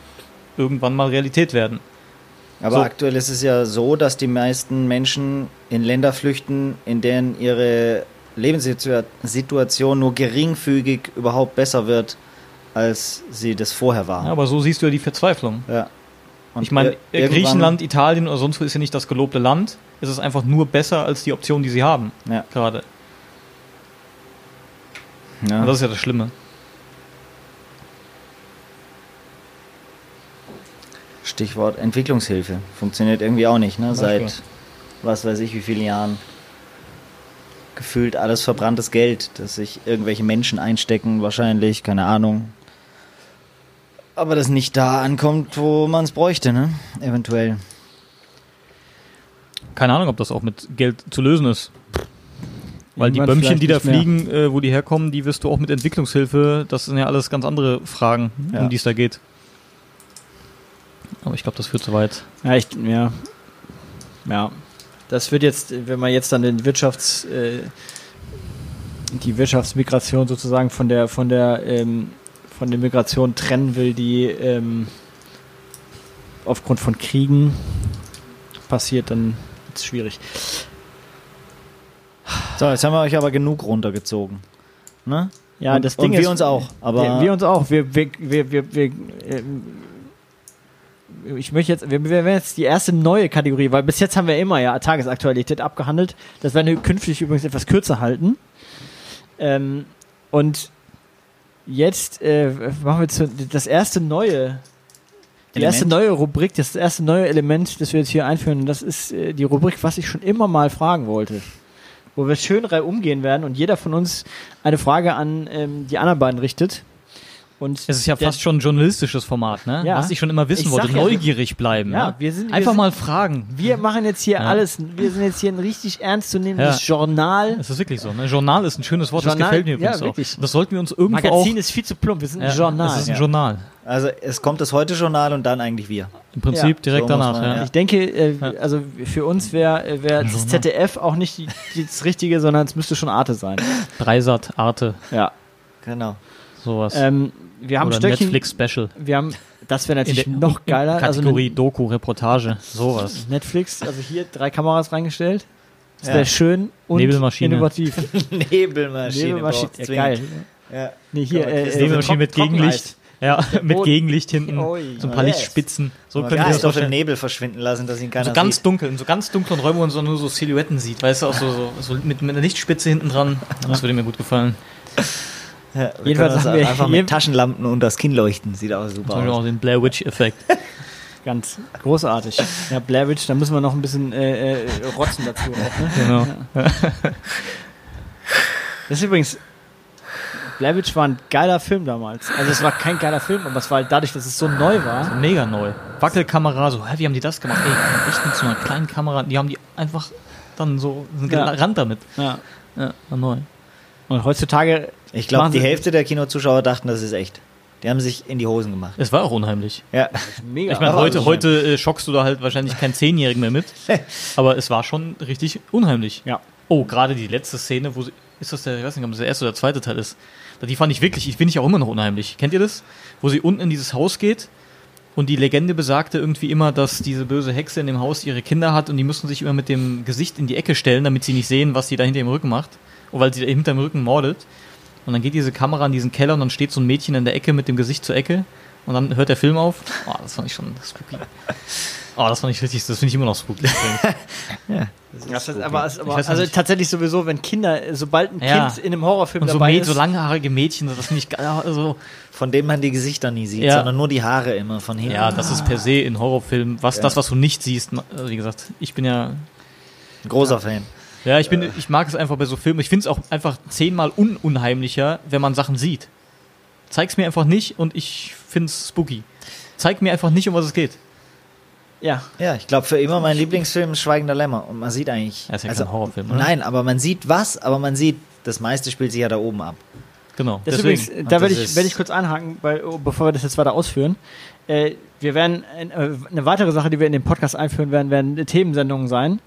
irgendwann mal Realität werden. Aber So. aktuell ist es ja so, dass die meisten Menschen in Länder flüchten, in denen ihre Lebenssituation nur geringfügig überhaupt besser wird, als sie das vorher Ja, war. aber so siehst du ja die Verzweiflung. Ja. Und ich meine, Griechenland, Italien oder sonst wo ist ja nicht das gelobte Land. Es ist einfach nur besser als die Option, die sie haben. Ja. Gerade. Ja. Und das ist ja das Schlimme. Stichwort Entwicklungshilfe. Funktioniert irgendwie auch nicht, ne? Seit was weiß ich wie vielen Jahren. Gefühlt alles verbranntes Geld, das sich irgendwelche Menschen einstecken, wahrscheinlich, keine Ahnung. Aber das nicht da ankommt, wo man es bräuchte, ne? Eventuell. Keine Ahnung, ob das auch mit Geld zu lösen ist. Weil die Irgendwann Bömmchen, die da fliegen, äh, wo die herkommen, die wirst du auch mit Entwicklungshilfe, das sind ja alles ganz andere Fragen, Ja. um die es da geht. Aber ich glaube, das führt zu weit. Ja, ich, ja. Ja. Das wird jetzt, wenn man jetzt dann den Wirtschafts, äh, die Wirtschaftsmigration sozusagen von der, von der, ähm, von der Migration trennen will, die ähm, aufgrund von Kriegen passiert, dann ist es schwierig. So, jetzt haben wir euch aber genug runtergezogen. Ne? Ja, und, das Ding und ist, wir uns auch. Aber wir, wir uns auch. Wir, wir, wir, wir, wir ähm, ich möchte jetzt, wir, wir werden jetzt die erste neue Kategorie, weil bis jetzt haben wir immer ja Tagesaktualität abgehandelt. Das werden wir künftig übrigens etwas kürzer halten. Ähm, und jetzt äh, machen wir zu, das erste neue, die Element? erste neue Rubrik, das erste neue Element, das wir jetzt hier einführen. Und das ist äh, die Rubrik, was ich schon immer mal fragen wollte. Wo wir schön umgehen werden und jeder von uns eine Frage an ähm, die anderen beiden richtet. Und Es ist ja fast schon ein journalistisches Format, ne? Ja. Was ich schon immer wissen wollte. ja, Neugierig bleiben. Ja, ne? wir sind- wir Einfach sind- mal fragen. Wir machen jetzt hier Ja. alles. Wir sind jetzt hier ein richtig ernstzunehmendes Journal. Es ist wirklich so. Ne? Journal ist ein schönes Wort, Journal, das gefällt mir ja, übrigens wirklich. auch. Das sollten wir uns irgendwo Magazin auch... ist viel zu plump. Wir sind ein Journal. Es ist ein Ja. Journal. Also es kommt das Heute-Journal und dann eigentlich wir. Im Prinzip Ja, direkt so danach. man, ja. Ich denke, äh, also für uns wäre wär das Journal. ZDF auch nicht die, die, das Richtige, sondern es müsste schon Arte sein. Dreisat, Arte, Ja. Genau. sowas. Ähm, wir haben Oder Stöckchen. Netflix-Special. Wir haben, das wäre natürlich der noch geiler. Also Kategorie eine Doku, Reportage, sowas. Netflix, also hier drei Kameras reingestellt. Das Ja. wäre schön und Nebelmaschine. innovativ. Nebelmaschine. Nebelmaschine, ja, geil. Ja. Nee, hier, Aber äh, äh, Nebelmaschine mit Gegenlicht. Ja, mit. Gegenlicht hinten. Ui. So ein paar Yes. Lichtspitzen. So Man können kann wir es doch im. Nebel verschwinden lassen, dass ihn keiner So ganz sieht. dunkel, in so ganz dunklen Räumen, wo man so nur so Silhouetten sieht, weißt du, auch so, so, so mit, mit einer Lichtspitze hinten dran. Das würde mir gut gefallen. Ja, wir Jedenfalls haben wir einfach mit Taschenlampen und das Kinn leuchten. Sieht auch super Beispiel auch aus. den Blair Witch-Effekt. Ganz großartig. Ja, Blair Witch, da müssen wir noch ein bisschen äh, äh, rotzen dazu. Auch, ne? Genau. Das ist übrigens, Blair Witch war ein geiler Film damals. Also es war kein geiler Film, aber es war halt dadurch, dass es so neu war. Mega neu. Wackelkamera, so, hä, wie haben die das gemacht? Ey, echt mit so einer kleinen Kamera, die haben die einfach dann so sind Ja. gerannt damit. Ja. Ja, war neu. Und heutzutage, Ich glaube, die Hälfte der Kinozuschauer dachten, das ist echt. Die haben sich in die Hosen gemacht. Es war auch unheimlich. Ja. mega. Ich meine, heute, heute äh, schockst du da halt wahrscheinlich keinen Zehnjährigen mehr mit. Aber es war schon richtig unheimlich. Ja. Oh, gerade die letzte Szene, wo sie. Ist das der, ich weiß nicht, ob das der erste oder der zweite Teil ist. Die fand ich wirklich, ich finde ich auch immer noch unheimlich. Kennt ihr das? Wo sie unten in dieses Haus geht und die Legende besagte irgendwie immer, dass diese böse Hexe in dem Haus ihre Kinder hat und die müssen sich immer mit dem Gesicht in die Ecke stellen, damit sie nicht sehen, was sie da hinter dem Rücken macht. Und weil sie da hinter dem Rücken mordet. Und dann geht diese Kamera in diesen Keller und dann steht so ein Mädchen in der Ecke mit dem Gesicht zur Ecke. Und dann hört der Film auf. Oh, das fand ich schon spooky. Oh, das fand ich richtig, das finde ich immer noch spooky. Das ist, aber, es- aber, Ich weiß also nicht. tatsächlich sowieso, wenn Kinder, sobald ein Ja. Kind in einem Horrorfilm Und so, dabei Mäd- ist, so langhaarige Mädchen, das finde ich geil. Also, Von dem man die Gesichter nie sieht, Ja. sondern nur die Haare immer von hinten. ja, das ist per se in Horrorfilmen, was Ja. das, was du nicht siehst. also Wie gesagt, ich bin ja, Ein großer Fan. Ja, ich bin, ich mag es einfach bei so Filmen. Ich finde es auch einfach zehnmal ununheimlicher, wenn man Sachen sieht. Zeig's mir einfach nicht und ich finde es spooky. Zeig mir einfach nicht, um was es geht. ja, Ja, ich glaube, für immer mein Lieblingsfilm ist Schweigender Lämmer. Und man sieht eigentlich. Das ist ja kein Horrorfilm, oder? Nein, aber man sieht was, aber man sieht, das meiste spielt sich ja da oben ab. Genau. Das Deswegen. übrigens, da werde ich, werd ich kurz einhaken, weil, oh, bevor wir das jetzt weiter ausführen. Äh, wir werden, äh, eine weitere Sache, die wir in den Podcast einführen werden, werden Themensendungen sein.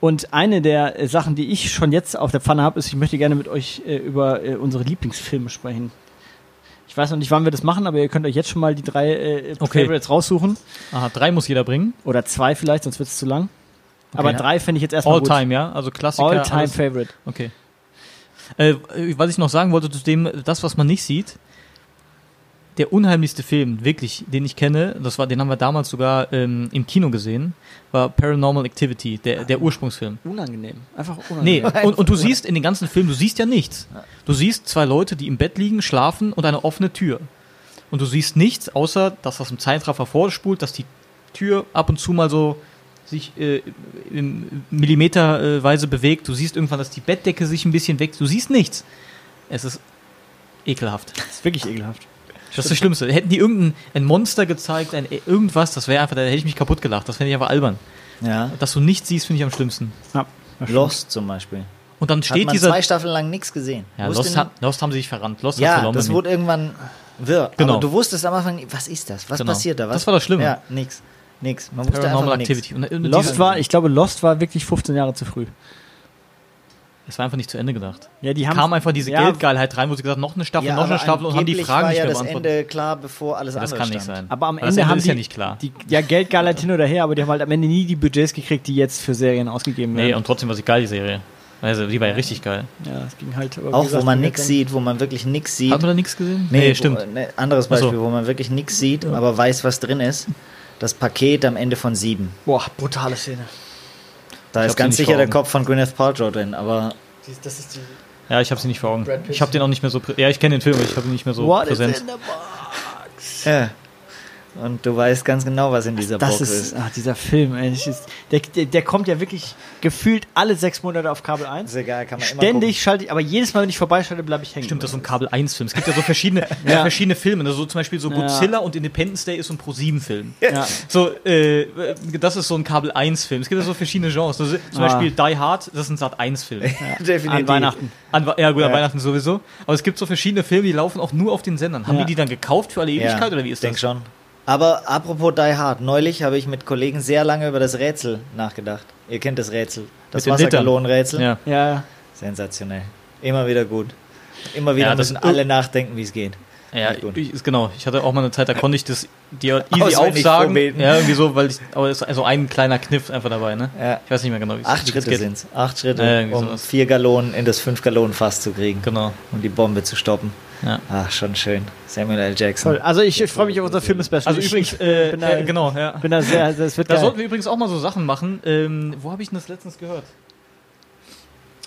Und eine der äh, Sachen, die ich schon jetzt auf der Pfanne habe, ist, ich möchte gerne mit euch äh, über äh, unsere Lieblingsfilme sprechen. Ich weiß noch nicht, wann wir das machen, aber ihr könnt euch jetzt schon mal die drei äh, Okay. Favorites raussuchen. Aha, drei muss jeder bringen. Oder zwei vielleicht, sonst wird es zu lang. Aber Ja. drei fände ich jetzt erstmal All gut. time, ja? Also Klassiker. All-time alles- Favorite. Okay. Äh, was ich noch sagen wollte zu dem, das, was man nicht sieht, der unheimlichste Film, wirklich, den ich kenne, das war, den haben wir damals sogar ähm, im Kino gesehen, war Paranormal Activity, der, der Ursprungsfilm. Unangenehm. Einfach Nee, unangenehm. und, und du siehst in den ganzen Film, du siehst ja nichts. Du siehst zwei Leute, die im Bett liegen, schlafen und eine offene Tür. Und du siehst nichts, außer dass das im Zeitraffer vorspult, dass die Tür ab und zu mal so sich äh, im Millimeterweise bewegt. Du siehst irgendwann, dass die Bettdecke sich ein bisschen weg. Du siehst nichts. Es ist ekelhaft. Das ist wirklich ekelhaft. Das ist das Schlimmste. Hätten die irgendein ein Monster gezeigt, ein, irgendwas, das wäre einfach, da hätte ich mich kaputt gelacht. Das fände ich einfach albern. Ja. Dass du nichts siehst, finde ich am schlimmsten. Ja, Lost zum Beispiel. Und dann Hat steht man dieser. zwei Staffeln lang nichts gesehen. Ja, Lost, hat, Lost haben sie sich verrannt. Lost hat ja, verloren. das wurde irgendwann wirr. Genau. Aber du wusstest am Anfang, was ist das? Was Genau. passiert da? Was? Das war das Schlimme. Ja, nix. Nix. Man wusste einfach nix. Activity. Und, und Lost war, ich glaube, Lost war wirklich 15 Jahre zu früh. Es war einfach nicht zu Ende gedacht. Ja, die Kam einfach diese ja, Geldgeilheit rein, wo sie gesagt haben, noch eine Staffel, Ja, noch eine Staffel und haben die Fragen war nicht ja mehr das beantwortet. Ende klar, bevor alles Ja, das andere kann nicht stand. sein. Aber am Ende Ende haben ist die, ja nicht klar. Die, ja, Geldgeilheit hin oder her, aber die haben halt am Ende nie die Budgets gekriegt, die jetzt für Serien ausgegeben Nee, werden. und trotzdem war sie geil, die Serie. Also, die war ja richtig geil. ja, es ging halt. Auch gesagt, wo man nichts sieht, wo man wirklich nichts sieht. Hat man da nichts gesehen? Nee, stimmt. Wo, ne, anderes Ach so. Beispiel, wo man wirklich nichts sieht, aber weiß, was drin ist. Das Paket am Ende von sieben. Boah, brutale Szene. Da Ich ist ganz sicher der. Kopf von Gwyneth Paltrow drin, aber Das ist die. Ja, ich habe sie nicht vor Augen. Ich habe den auch nicht mehr so. Ja, ich kenne den Film, aber ich habe ihn nicht mehr so What präsent. is in the box? ja. Und du weißt ganz genau, was in dieser Das Box ist, ist. ach, dieser Film, ey, das ist, der, der, der kommt ja wirklich gefühlt alle sechs Monate auf Kabel 1. Ist egal, kann man immer Ständig schalte ich, aber jedes Mal, wenn ich vorbeischalte, bleibe ich hängen. Stimmt, das ist so ein Kabel 1 Film. Es gibt ja so verschiedene, Ja. verschiedene Filme. Also so zum Beispiel so Ja. Godzilla und Independence Day ist so ein Pro 7 Film. Ja. So, äh, das ist so ein Kabel 1 Film. Es gibt ja so verschiedene Genres. Also, zum Ah. Beispiel Die Hard, das ist ein Sat 1 Film. gucken. Definitiv. An Weihnachten. An, ja, gut, an Ja. Weihnachten sowieso. Aber es gibt so verschiedene Filme, die laufen auch nur auf den Sendern. Haben Ja. die die dann gekauft für alle Ewigkeit oder wie ist denk das? schon. Aber apropos Die Hard, neulich habe ich mit Kollegen sehr lange über das Rätsel nachgedacht. Ihr kennt das Rätsel. Das. Wassergalonenrätsel. Ja. Ja, ja. Sensationell. Immer wieder gut. Immer wieder Ja, das müssen sind- alle nachdenken, wie es geht. Ja, Gut. ich, genau. Ich hatte auch mal eine Zeit, da konnte ich das dir easy Auswendig aufsagen. vorbeten. Ja, irgendwie so, weil ich, aber es ist also ein kleiner Kniff einfach dabei, ne? Ja. Ich weiß nicht mehr genau, wie es Acht es Schritte sind es. Acht Schritte, Ja, um sowas. vier Gallonen in das fünf Gallonen Fass zu kriegen Genau. und die Bombe zu stoppen. Ja. Ach, schon schön. Samuel L. Jackson. Toll. Also ich, ich freue mich auf unser Film-Special. Also ich, übrigens, ich äh, bin da, äh, genau, ja. bin da sehr, das wird Da geil. sollten wir übrigens auch mal so Sachen machen. Ähm, wo habe ich denn das letztens gehört?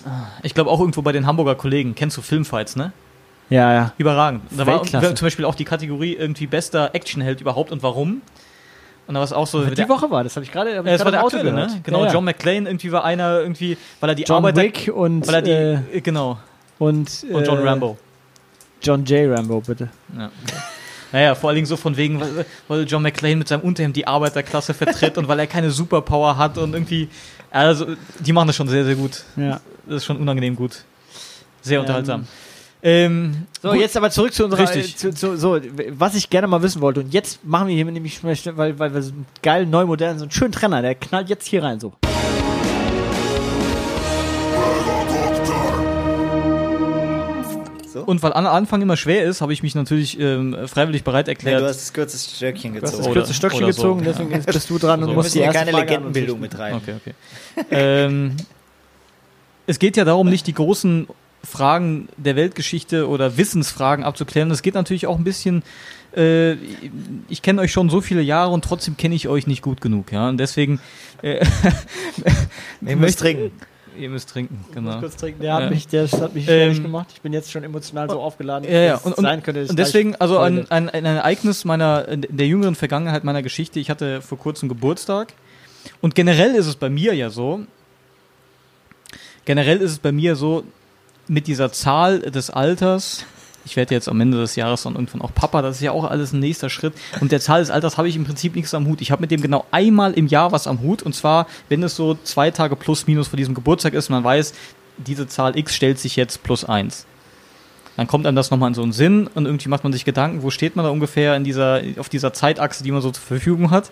Ah, Ich glaube auch irgendwo bei den Hamburger Kollegen. Kennst du Filmfights, ne? Ja, ja. Überragend. Da war Weltklasse. zum Beispiel auch die Kategorie irgendwie bester Actionheld überhaupt und warum. Und da war es auch so. Aber der- die Woche war das, habe ich gerade hab Äh, es war der aktuelle, ne? Genau, ja, ja. John McClane irgendwie war einer irgendwie, weil er die John Arbeiter, Wick und, weil er die, äh, äh, genau, und, und John äh, Rambo. John J. Rambo, bitte. Ja. Naja, vor allen Dingen so von wegen, weil, weil John McClane mit seinem Unterhemd die Arbeiterklasse vertritt und weil er keine Superpower hat und irgendwie, also die machen das schon sehr, sehr gut. Ja. Das ist schon unangenehm gut. Sehr Ähm, unterhaltsam. Ähm, So, gut. jetzt aber zurück zu unserer. Richtig. Zu, zu, so, was ich gerne mal wissen wollte. Und jetzt machen wir hier nämlich, weil, weil wir so geil, neu, modern, so einen schönen Trenner, der knallt jetzt hier rein so. Und weil an Anfang immer schwer ist, habe ich mich natürlich ähm, freiwillig bereit Nee, erklärt. du hast das kürzeste Stöckchen Du hast das gezogen. Kürzeste Stöckchen oder so, gezogen, ja. deswegen jetzt bist du dran So. und musst die hier erste keine Frage Legendenbildung mit rein. Okay, okay. ähm, es geht ja darum, nicht die großen Fragen der Weltgeschichte oder Wissensfragen abzuklären. Es geht natürlich auch ein bisschen. Äh, ich kenne euch schon so viele Jahre und trotzdem kenne ich euch nicht gut genug, ja. Und deswegen. Äh, Ich muss trinken. Ihr müsst trinken, Ich muss genau. kurz trinken. Der hat Ja. mich, der hat mich Ähm, fertig gemacht. Ich bin jetzt schon emotional so aufgeladen. Ja, ja. Und, und, sein könnte, und deswegen, also ein, ein, ein Ereignis meiner, der jüngeren Vergangenheit meiner Geschichte. Ich hatte vor kurzem Geburtstag. Und generell ist es bei mir ja so, generell ist es bei mir so, mit dieser Zahl des Alters, ich werde jetzt am Ende des Jahres dann irgendwann auch Papa, das ist ja auch alles ein nächster Schritt. Und der Zahl des Alters habe ich im Prinzip nichts am Hut. Ich habe mit dem genau einmal im Jahr was am Hut. Und zwar, wenn es so zwei Tage plus minus vor diesem Geburtstag ist, man weiß, diese Zahl X stellt sich jetzt plus eins. Dann kommt einem das nochmal in so einen Sinn und irgendwie macht man sich Gedanken, wo steht man da ungefähr in dieser, auf dieser Zeitachse, die man so zur Verfügung hat.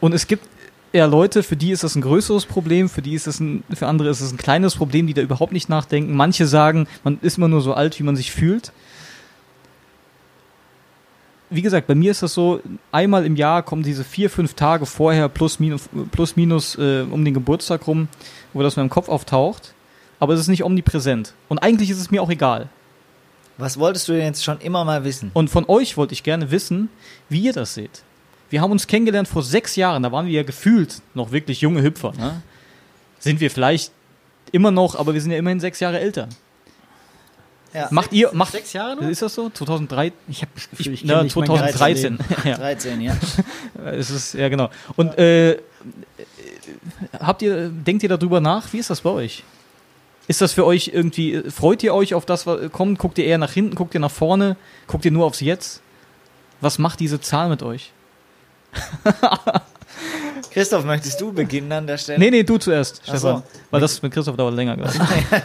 Und es gibt ja Leute, für die ist das ein größeres Problem, für die ist es ein, für andere ist es ein kleines Problem, die da überhaupt nicht nachdenken. Manche sagen, man ist immer nur so alt, wie man sich fühlt. Wie gesagt, bei mir ist das so, einmal im Jahr kommen diese vier, fünf Tage vorher plus minus, plus minus äh, um den Geburtstag rum, wo das in meinem Kopf auftaucht. Aber es ist nicht omnipräsent. Und eigentlich ist es mir auch egal. Was wolltest du denn jetzt schon immer mal wissen? Und von euch wollte ich gerne wissen, wie ihr das seht. Wir haben uns kennengelernt vor sechs Jahren, da waren wir ja gefühlt noch wirklich junge Hüpfer. Ne? Sind wir vielleicht immer noch, aber wir sind ja immerhin sechs Jahre älter. Ja. Macht ihr, macht, Sechs Jahre noch? ist das so? 2003? Ich habe das Gefühl, ich, na, mein ganzes 2013. Leben. ja, 13, ja. es ist, ja, genau. Und äh, habt ihr, denkt ihr darüber nach? Wie ist das bei euch? Ist das für euch irgendwie, freut ihr euch auf das, was kommt? Guckt ihr eher nach hinten, guckt ihr nach vorne, guckt ihr nur aufs Jetzt? Was macht diese Zahl mit euch? Christoph, möchtest du beginnen an der Stelle? Nee, nee, du zuerst, Ach so. Stefan. Weil das mit Christoph dauert länger. glaub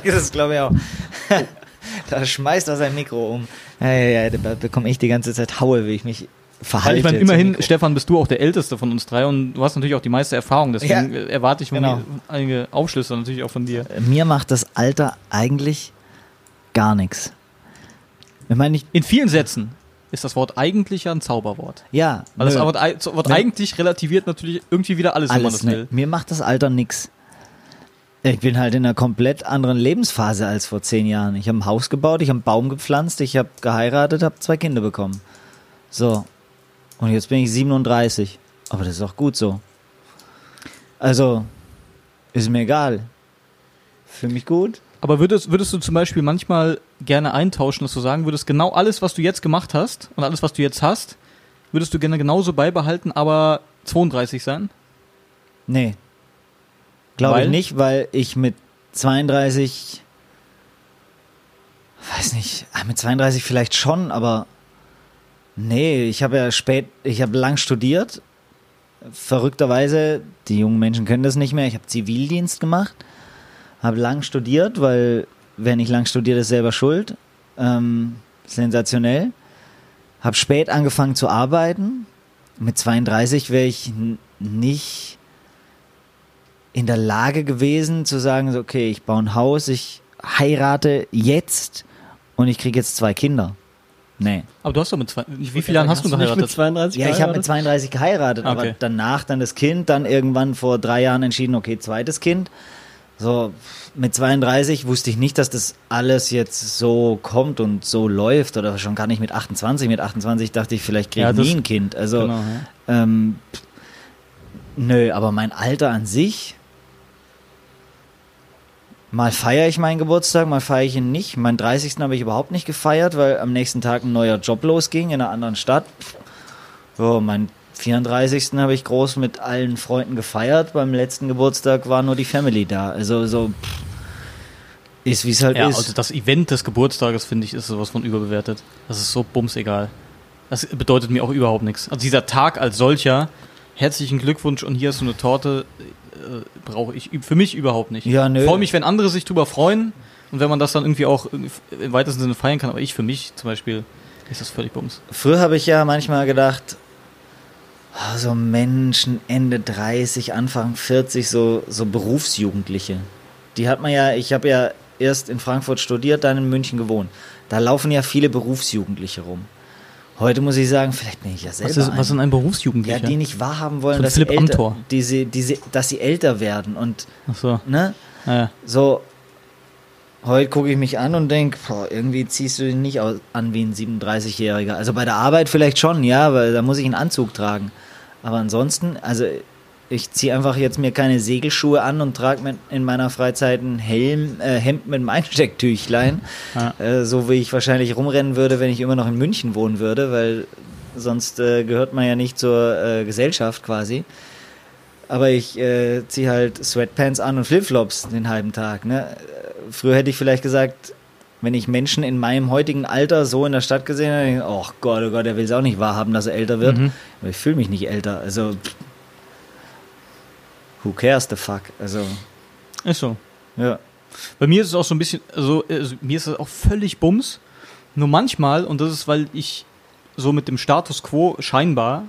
ich. das glaube ich auch. da schmeißt er sein Mikro um. Ja, ja, ja, da bekomme ich die ganze Zeit Haue, wie ich mich verhalte. Ich meine, immerhin. Stefan, bist du auch der Älteste von uns drei und du hast natürlich auch die meiste Erfahrung. Deswegen Ja, äh, erwarte ich genau. einige Aufschlüsse natürlich auch von dir. Mir macht das Alter eigentlich gar nichts. Ich meine, ich, In vielen Sätzen ist das Wort eigentlich ja ein Zauberwort. ja, Weil das nö, Wort, ei- Wort Nö. eigentlich relativiert natürlich irgendwie wieder alles, wenn man alles. das Ne. will. Mir macht das Alter nix. Ich bin halt in einer komplett anderen Lebensphase als vor zehn Jahren. Ich habe ein Haus gebaut, ich habe einen Baum gepflanzt, ich habe geheiratet, habe zwei Kinder bekommen. So. Und jetzt bin ich 37. Aber das ist auch gut so. Also, ist mir egal. Für mich gut. Aber würdest, würdest du zum Beispiel manchmal gerne eintauschen, dass du sagen würdest, genau alles, was du jetzt gemacht hast und alles, was du jetzt hast, würdest du gerne genauso beibehalten, aber 32 sein? Nee. Glaube ich nicht, weil ich mit 32, weiß nicht, ah, mit 32 vielleicht schon, aber nee, ich habe ja spät, ich habe lang studiert. Verrückterweise, die jungen Menschen können das nicht mehr. Ich habe Zivildienst gemacht, habe lang studiert, weil wer nicht lang studiert, ist selber schuld. Ähm, sensationell. Habe spät angefangen zu arbeiten. Mit 32 wäre ich nicht in der Lage gewesen zu sagen, so, okay, ich baue ein Haus, ich heirate jetzt und ich kriege jetzt zwei Kinder. Nee. Aber du hast doch mit zwei, wie viele Jahren hast du nicht mit geheiratet? 32 Ja, ich habe mit geheiratet? 32 geheiratet, aber Okay. danach dann das Kind, dann irgendwann vor drei Jahren entschieden, okay, zweites Kind. So, mit 32 wusste ich nicht, dass das alles jetzt so kommt und so läuft oder schon gar nicht mit 28. Mit 28 dachte ich, vielleicht kriege Ja, ich das- nie ein Kind. Also, Genau, ja. ähm, nö, aber mein Alter an sich, mal feiere ich meinen Geburtstag, mal feiere ich ihn nicht. Meinen 30. habe ich überhaupt nicht gefeiert, weil am nächsten Tag ein neuer Job losging in einer anderen Stadt. So, mein 34. habe ich groß mit allen Freunden gefeiert. Beim letzten Geburtstag war nur die Family da. Also so pff, ist wie es halt Ja, ist. also das Event des Geburtstages, finde ich, ist sowas von überbewertet. Das ist so bumsegal. Das bedeutet mir auch überhaupt nichts. Also dieser Tag als solcher, herzlichen Glückwunsch und hier hast du eine Torte, äh, brauche ich für mich überhaupt nicht. Ja, nö. Ich freue mich, wenn andere sich drüber freuen und wenn man das dann irgendwie auch im weitesten Sinne feiern kann, aber ich für mich zum Beispiel ist das völlig bums. Früher habe ich ja manchmal gedacht, so Menschen Ende 30, Anfang 40, so, so Berufsjugendliche. Die hat man ja, ich habe ja erst in Frankfurt studiert, dann in München gewohnt. Da laufen ja viele Berufsjugendliche rum. Heute muss ich sagen, vielleicht bin ich ja selber Was ist, ein. was sind ein Berufsjugendlicher? ja, die nicht wahrhaben wollen, Von dass Philipp sie, älter, die die sie, dass sie älter werden. Und, Ach so, ne, naja. so, heute gucke ich mich an und denke, irgendwie ziehst du dich nicht an wie ein 37-Jähriger. Also bei der Arbeit vielleicht schon, ja, weil da muss ich einen Anzug tragen. Aber ansonsten, also ich ziehe einfach jetzt mir keine Segelschuhe an und trage in meiner Freizeit ein Helm, äh, Hemd mit einem Einstecktüchlein. Ja. Äh, so wie ich wahrscheinlich rumrennen würde, wenn ich immer noch in München wohnen würde, weil sonst äh, gehört man ja nicht zur äh, Gesellschaft quasi. Aber ich äh, ziehe halt Sweatpants an und Flipflops den halben Tag. Ne? Früher hätte ich vielleicht gesagt, wenn ich Menschen in meinem heutigen Alter so in der Stadt gesehen hätte, ich, oh Gott, oh Gott, der will es auch nicht wahrhaben, dass er älter wird. Mhm. Aber ich fühle mich nicht älter. Also, who cares the fuck? Also, Ist so. ja. Bei mir ist es auch so ein bisschen, also, also mir ist es auch völlig Bums. Nur manchmal, und das ist, weil ich so mit dem Status quo scheinbar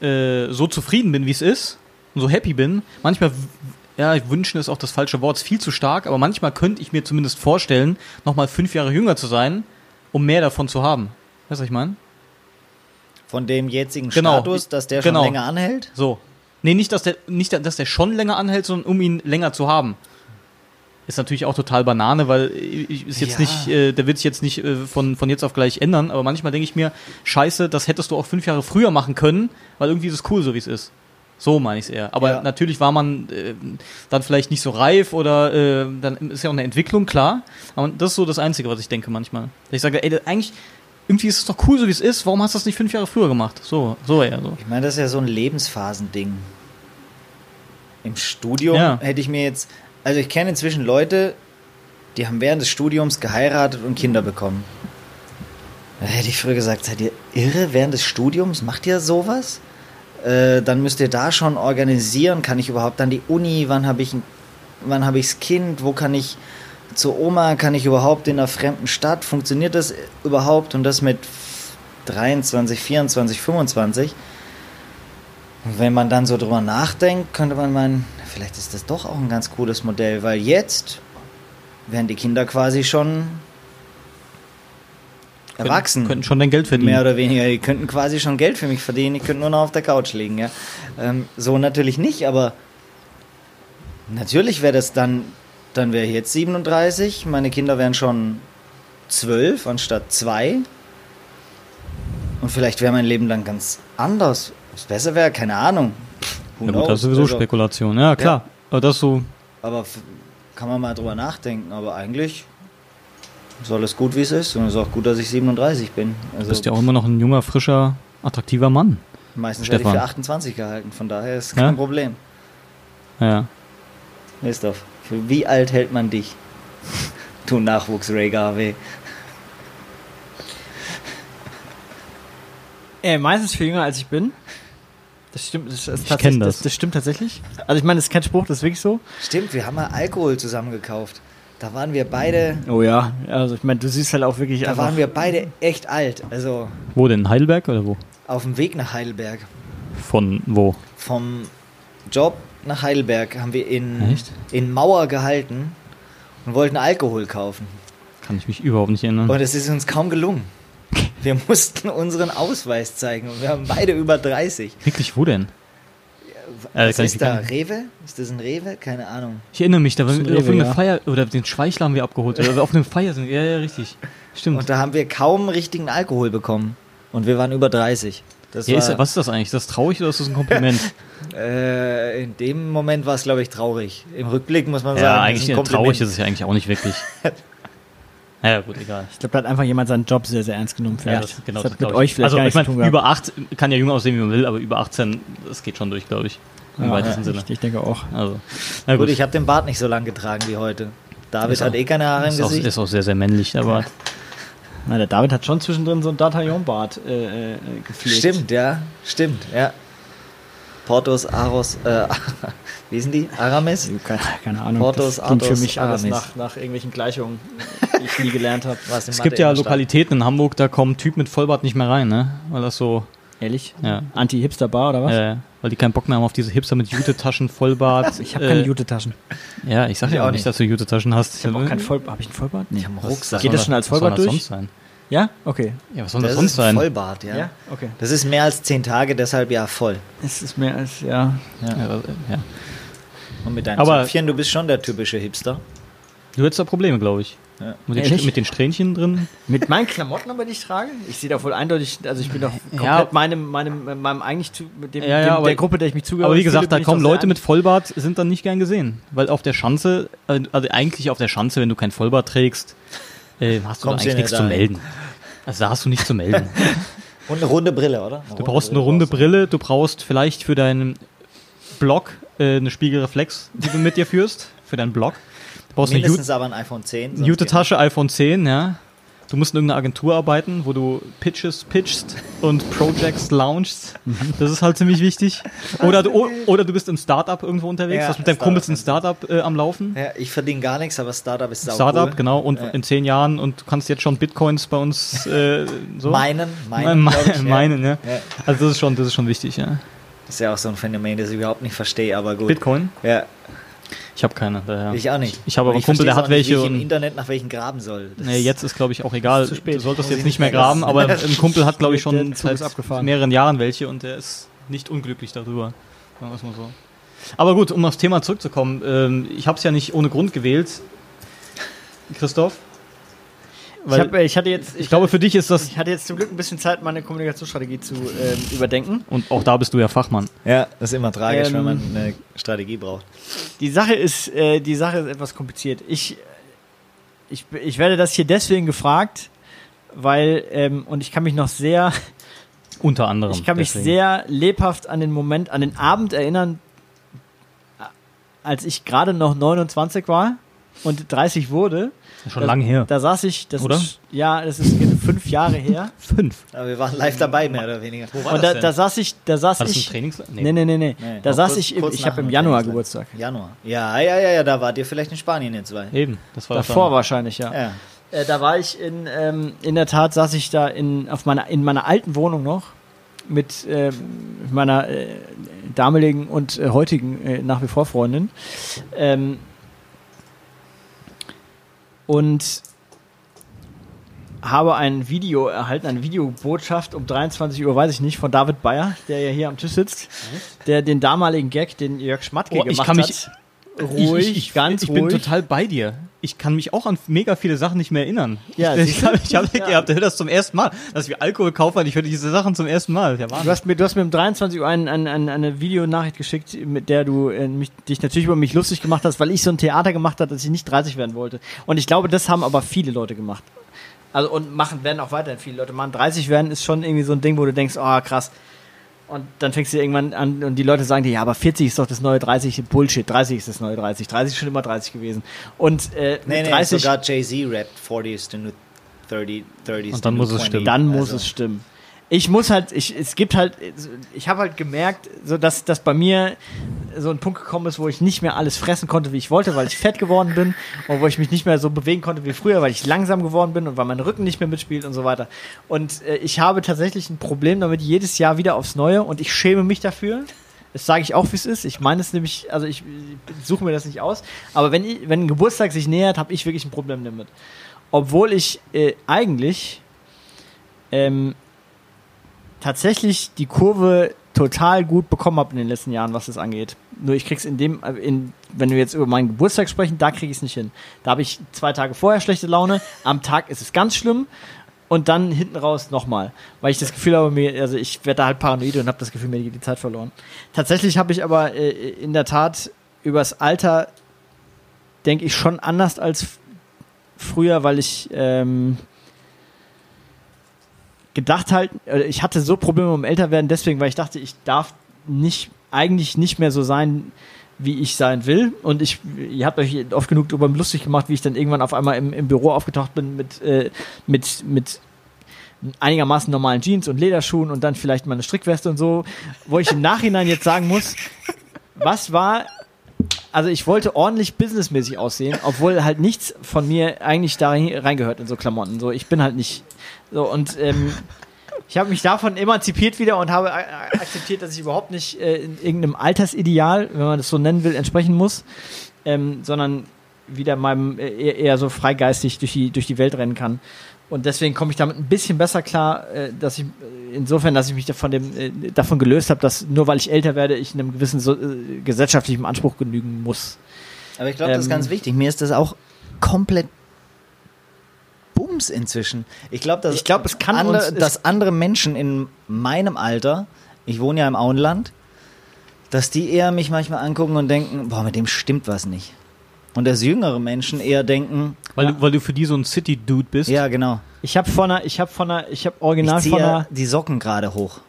äh, so zufrieden bin, wie es ist und so happy bin, manchmal, ja, wünschen ist auch das falsche Wort, ist viel zu stark, aber manchmal könnte ich mir zumindest vorstellen, nochmal fünf Jahre jünger zu sein, um mehr davon zu haben. Weißt du, was ich meine? Von dem jetzigen Genau. Status, dass der Genau. schon länger anhält. So. Nee, nicht, dass der, nicht, dass der schon länger anhält, sondern um ihn länger zu haben. Ist natürlich auch total Banane, weil ich, ist jetzt Ja. nicht, äh, der wird sich jetzt nicht äh, von, von jetzt auf gleich ändern, aber manchmal denke ich mir, scheiße, das hättest du auch fünf Jahre früher machen können, weil irgendwie ist es cool, so wie es ist. So meine ich es eher. Aber Ja. natürlich war man äh, dann vielleicht nicht so reif oder äh, dann ist ja auch eine Entwicklung, klar. Aber das ist so das Einzige, was ich denke manchmal. Ich sage, ey, eigentlich, irgendwie ist es doch cool, so wie es ist, warum hast du das nicht fünf Jahre früher gemacht? So, so eher so. Ich meine, das ist ja so ein Lebensphasending. Im Studium Ja. hätte ich mir jetzt, also ich kenne inzwischen Leute, die haben während des Studiums geheiratet und Kinder bekommen. Da hätte ich früher gesagt, seid ihr irre während des Studiums? Macht ihr sowas? Äh, dann müsst ihr da schon organisieren. Kann ich überhaupt an die Uni? Wann habe ich wann habe ich das Kind? Wo kann ich zur Oma? Kann ich überhaupt in einer fremden Stadt? Funktioniert das überhaupt? Und das mit 23, 24, 25. Und wenn man dann so drüber nachdenkt, könnte man meinen, vielleicht ist das doch auch ein ganz cooles Modell, weil jetzt werden die Kinder quasi schon erwachsen. Könnten, könnten schon dein Geld verdienen. Mehr oder weniger. Die könnten quasi schon Geld für mich verdienen. Ich könnte nur noch auf der Couch liegen. Ja? Ähm, so natürlich nicht, aber natürlich wäre das dann, dann wäre ich jetzt 37. Meine Kinder wären schon 12 anstatt 2. Und vielleicht wäre mein Leben dann ganz anders. Was besser wäre, keine Ahnung. Who Ja gut, das ist sowieso Also, Spekulation. Ja, klar. Aber das so, Aber kann man mal drüber nachdenken. Aber eigentlich, ist alles gut, wie es ist. Und es ist auch gut, dass ich 37 bin. Du Also bist ja auch immer noch ein junger, frischer, attraktiver Mann. meistens werde ich Stefan. für 28 gehalten. Von daher ist Ja? kein Problem. Ja. Christoph, für wie alt hält man dich? Du Nachwuchs Ray Garvey. Äh, meistens viel jünger als ich bin. Das stimmt, das, ist Ich tatsächlich- das. das. Das stimmt tatsächlich. Also ich meine, das ist kein Spruch, das ist wirklich so. Stimmt, wir haben mal Alkohol zusammen gekauft. Da waren wir beide, Oh ja, also ich meine, du siehst halt auch wirklich da einfach. waren wir beide echt alt. Also Wo denn? Heidelberg oder wo? auf dem Weg nach Heidelberg. Von wo? Vom Job nach Heidelberg haben wir in, Echt? in Mauer gehalten und wollten Alkohol kaufen. Kann ich mich überhaupt nicht erinnern. Und es ist uns kaum gelungen. Wir mussten unseren Ausweis zeigen und wir haben beide über 30. Wirklich, wo denn? Äh, Was ich- ist da? Rewe? Ist das ein Rewe? Keine Ahnung. Ich erinnere mich, da war ist ein auf irgendeine ja. Feier, oder den Schweichler haben wir abgeholt, oder auf eine Feier sind. Ja, ja, richtig. Stimmt. Und da haben wir kaum richtigen Alkohol bekommen. Und wir waren über 30. Das ja, ist, was ist das eigentlich? Ist das traurig oder ist das ein Kompliment? Äh, in dem Moment war es, glaube ich, traurig. Im Rückblick muss man sagen, ja, eigentlich Kompliment. traurig ist es ja eigentlich auch nicht wirklich. ja, gut, egal. Ich glaube, da hat einfach jemand seinen Job sehr, sehr ernst genommen. Vielleicht. das, genau, das hat glaub mit ich. euch vielleicht also, gar ich meine, über 8 kann ja jung aussehen, wie man will, aber über 18, das geht schon durch, glaube ich. Im ja, weitesten ja, Sinne. Ich, ich denke auch. Also, na Gut, gut, ich habe den Bart nicht so lang getragen wie heute. David Ist hat auch- eh keine Haare im ist auch, Gesicht. ist auch sehr, sehr männlich, aber Na, der David hat schon zwischendrin so ein D'Artagnan-Bart äh, äh, gepflegt. Stimmt, ja. Stimmt, ja. Portos, Aros, äh, wie sind die? Aramis? Also, Keine, keine Ahnung. Portos, klingt für mich Aramis. nach, nach irgendwelchen Gleichungen, die ich nie gelernt habe. Es Mathe gibt ja. Lokalitäten in Hamburg, da kommen Typen mit Vollbart nicht mehr rein, ne? Weil das so, Ehrlich? ja, Anti-Hipster-Bar oder was? äh, weil die keinen Bock mehr haben auf diese Hipster mit Jute-Taschen, Vollbart. ich habe keine äh, Jute-Taschen. Ja, ich sag ja auch nicht, dass du Jute-Taschen hast. Ich habe auch kein Vollbart. Habe ich einen Vollbart? Nee. Ich hab einen Rucksack. Geht das schon als Vollbart das durch? sonst sein? Ja? Okay. Ja, was soll Das das sonst ist sein? Vollbart, ja. Okay. Das ist mehr als zehn Tage, deshalb ja voll. Es ist mehr als, ja. Ja, äh, ja. Und mit deinen Aber- Zöpfchen, du bist schon der typische Hipster. Du hättest da Probleme, glaube ich. Ja. Mit den, mit den Strähnchen drin. Mit meinen Klamotten aber, die ich trage? Ich sehe doch wohl eindeutig, also ich bin doch komplett Ja. meinem, meinem, meinem eigentlich, zu, mit dem, Ja, ja, dem, der Gruppe, der ich mich zugehöre. Aber wie gesagt, da kommen Leute mit Vollbart, sind dann nicht gern gesehen. Weil auf der Schanze, äh, also eigentlich auf der Schanze, wenn du kein Vollbart trägst, äh, hast du eigentlich nichts nicht zu melden. Also da hast du nichts zu melden. Und eine runde Brille, oder? Du brauchst eine runde Brille, du brauchst vielleicht für deinen Blog äh, eine Spiegelreflex, die du mit dir führst, für deinen Blog. Du brauchst eine Jute- Mindestens aber ein iPhone 10. sonst Jute-Tasche, iPhone 10, ja. Du musst in irgendeiner Agentur arbeiten, wo du Pitches pitchst und Projects launchst. Das ist halt ziemlich wichtig. Oder du, oder du bist im Startup irgendwo unterwegs, Ja, hast mit deinem. Kumpels ein Startup äh, am Laufen. Ja, ich verdiene gar nichts, aber Startup ist sau Startup, cool. genau, und Ja. in zehn Jahren und du kannst jetzt schon Bitcoins bei uns äh, so. Meinen, Meinen, meinen, glaub ich, ja. meinen, ja. Ja. Also das ist schon, das ist schon wichtig, ja. Das ist ja auch so ein Phänomen, das ich überhaupt nicht verstehe, aber gut. Bitcoin? Ja, Ich habe keine. Daher. ich auch nicht. Ich habe aber einen Kumpel, der hat auch nicht, welche Wie ich im Internet nach welchen graben soll. Das Nee, jetzt ist, glaube ich, auch egal. zu spät. Du solltest jetzt ich nicht mehr graben, aber ein Kumpel hat, glaube ich, schon seit mehreren Jahren welche und der ist nicht unglücklich darüber. Sagen wir es mal so. Aber gut, um aufs Thema zurückzukommen. Ähm, ich habe es ja nicht ohne Grund gewählt. Christoph? Ich, Weil hab, äh, ich hatte jetzt, ich glaube, für dich ist das, ich hatte jetzt zum Glück ein bisschen Zeit, meine Kommunikationsstrategie zu ähm, überdenken. und auch da bist du ja Fachmann. ja, das ist immer tragisch, Ähm, wenn man eine Strategie braucht. Die Sache ist, äh, die Sache ist etwas kompliziert. Ich, ich, ich werde das hier deswegen gefragt, weil, ähm, und ich kann mich noch sehr, Unter anderem. ich kann mich deswegen. sehr lebhaft an den Moment, an den Abend erinnern, als ich gerade noch 29 war und 30 wurde. Schon da, lange her. Da saß ich, das Oder? Ist, ja, das ist fünf Jahre her. Fünf. Aber wir waren live dabei, mehr oder weniger. Wo war und das da, denn? da saß ich, da saß War das ein ich. Trainings? Nee, nee, nee, nee. Nee, Da noch saß kurz- ich, im, kurz ich habe im Januar. Geburtstag. Januar. Ja, ja, ja, ja, da wart ihr vielleicht in Spanien, ihr zwei. Eben. Das war Davor schon- wahrscheinlich, ja. Ja. Äh, da war ich in, ähm, in der Tat saß ich da in, auf meiner, in meiner alten Wohnung noch mit ähm, meiner äh, damaligen und äh, heutigen äh, nach wie vor Freundin. Ähm, und habe ein Video erhalten, eine Videobotschaft um 23 Uhr, weiß ich nicht, von David Bayer, der ja hier am Tisch sitzt, der den damaligen Gag, den Jörg Schmatke Oh, gemacht kann hat, ruhig, ich, ich, ganz ich ruhig. bin total bei dir. ich kann mich auch an mega viele Sachen nicht mehr erinnern. Ja, ich du? habe ich hab, Ja. habt das zum ersten Mal, dass wir Alkohol kaufen. Ich höre diese Sachen zum ersten Mal. Ja, Du hast mir, du hast mir um 23 Uhr ein, ein, ein, eine Videonachricht geschickt, mit der du äh, mich, dich natürlich über mich lustig gemacht hast, weil ich so ein Theater gemacht habe, dass ich nicht 30 werden wollte. Und ich glaube, das haben aber viele Leute gemacht. Also und machen werden auch weiterhin viele Leute machen. 30 werden ist schon irgendwie so ein Ding, wo du denkst, oh krass. Und dann fängst du irgendwann an und die Leute sagen dir, ja, aber 40 ist doch das neue 30. Bullshit. 30 ist das neue 30. 30 ist schon immer 30 gewesen. Und äh, Nee, mit nee, 30 sogar Jay-Z rappt 40 is the new 30, 30 is Und dann the new muss es 20. stimmen. dann muss Also, es stimmen. Ich muss halt, ich, es gibt halt, ich habe halt gemerkt, so dass, dass bei mir so ein Punkt gekommen ist, wo ich nicht mehr alles fressen konnte, wie ich wollte, weil ich fett geworden bin und wo ich mich nicht mehr so bewegen konnte wie früher, weil ich langsam geworden bin und weil mein Rücken nicht mehr mitspielt und so weiter. Und äh, ich habe tatsächlich ein Problem damit jedes Jahr wieder aufs Neue und ich schäme mich dafür. Das sage ich auch, wie es ist. Ich meine es nämlich, also ich, ich suche mir das nicht aus. Aber wenn, ich, wenn ein Geburtstag sich nähert, habe ich wirklich ein Problem damit. Obwohl ich äh, eigentlich ähm, tatsächlich die Kurve total gut bekommen habe in den letzten Jahren, was das angeht. Nur ich krieg's in dem, äh, in, wenn wir jetzt über meinen Geburtstag sprechen, da kriege ich es nicht hin. Da habe ich zwei Tage vorher schlechte Laune, am Tag ist es ganz schlimm und dann hinten raus nochmal, weil ich das Gefühl habe, mir, also ich werde da halt paranoid und habe das Gefühl, mir geht die Zeit verloren. Tatsächlich habe ich aber äh, in der Tat übers Alter, denke ich, schon anders als früher, weil ich ähm, gedacht halt, äh, ich hatte so Probleme um älter werden, deswegen, weil ich dachte, ich darf nicht, eigentlich nicht mehr so sein, wie ich sein will. Und ich, ihr habt euch oft genug darüber lustig gemacht, wie ich dann irgendwann auf einmal im, im Büro aufgetaucht bin mit, äh, mit, mit einigermaßen normalen Jeans und Lederschuhen und dann vielleicht mal eine Strickweste und so, wo ich im Nachhinein jetzt sagen muss, was war also ich wollte ordentlich businessmäßig aussehen, obwohl halt nichts von mir eigentlich da reingehört in so Klamotten. So, ich bin halt nicht so und ähm, ich habe mich davon emanzipiert wieder und habe akzeptiert, dass ich überhaupt nicht äh, in irgendeinem Altersideal, wenn man das so nennen will, entsprechen muss, ähm, sondern wieder meinem äh, eher, so freigeistig durch die durch die Welt rennen kann. Und deswegen komme ich damit ein bisschen besser klar, äh, dass ich äh, insofern, dass ich mich davon, dem, äh, davon gelöst habe, dass nur weil ich älter werde, ich einem gewissen so, äh, gesellschaftlichen Anspruch genügen muss. Aber ich glaube, das ist Ähm, ganz wichtig. Mir ist das auch komplett Bums inzwischen. Ich glaube, dass, Ich glaub, es kann andere, uns- dass andere Menschen in meinem Alter, ich wohne ja im Auenland, dass die eher mich manchmal angucken und denken, boah, mit dem stimmt was nicht. Und dass jüngere Menschen eher denken, Weil, du, weil du für die so ein City-Dude bist. ja, genau. Ich habe von einer, ich habe von einer, ich habe Ich original von ziehe einer, die Socken gerade hoch.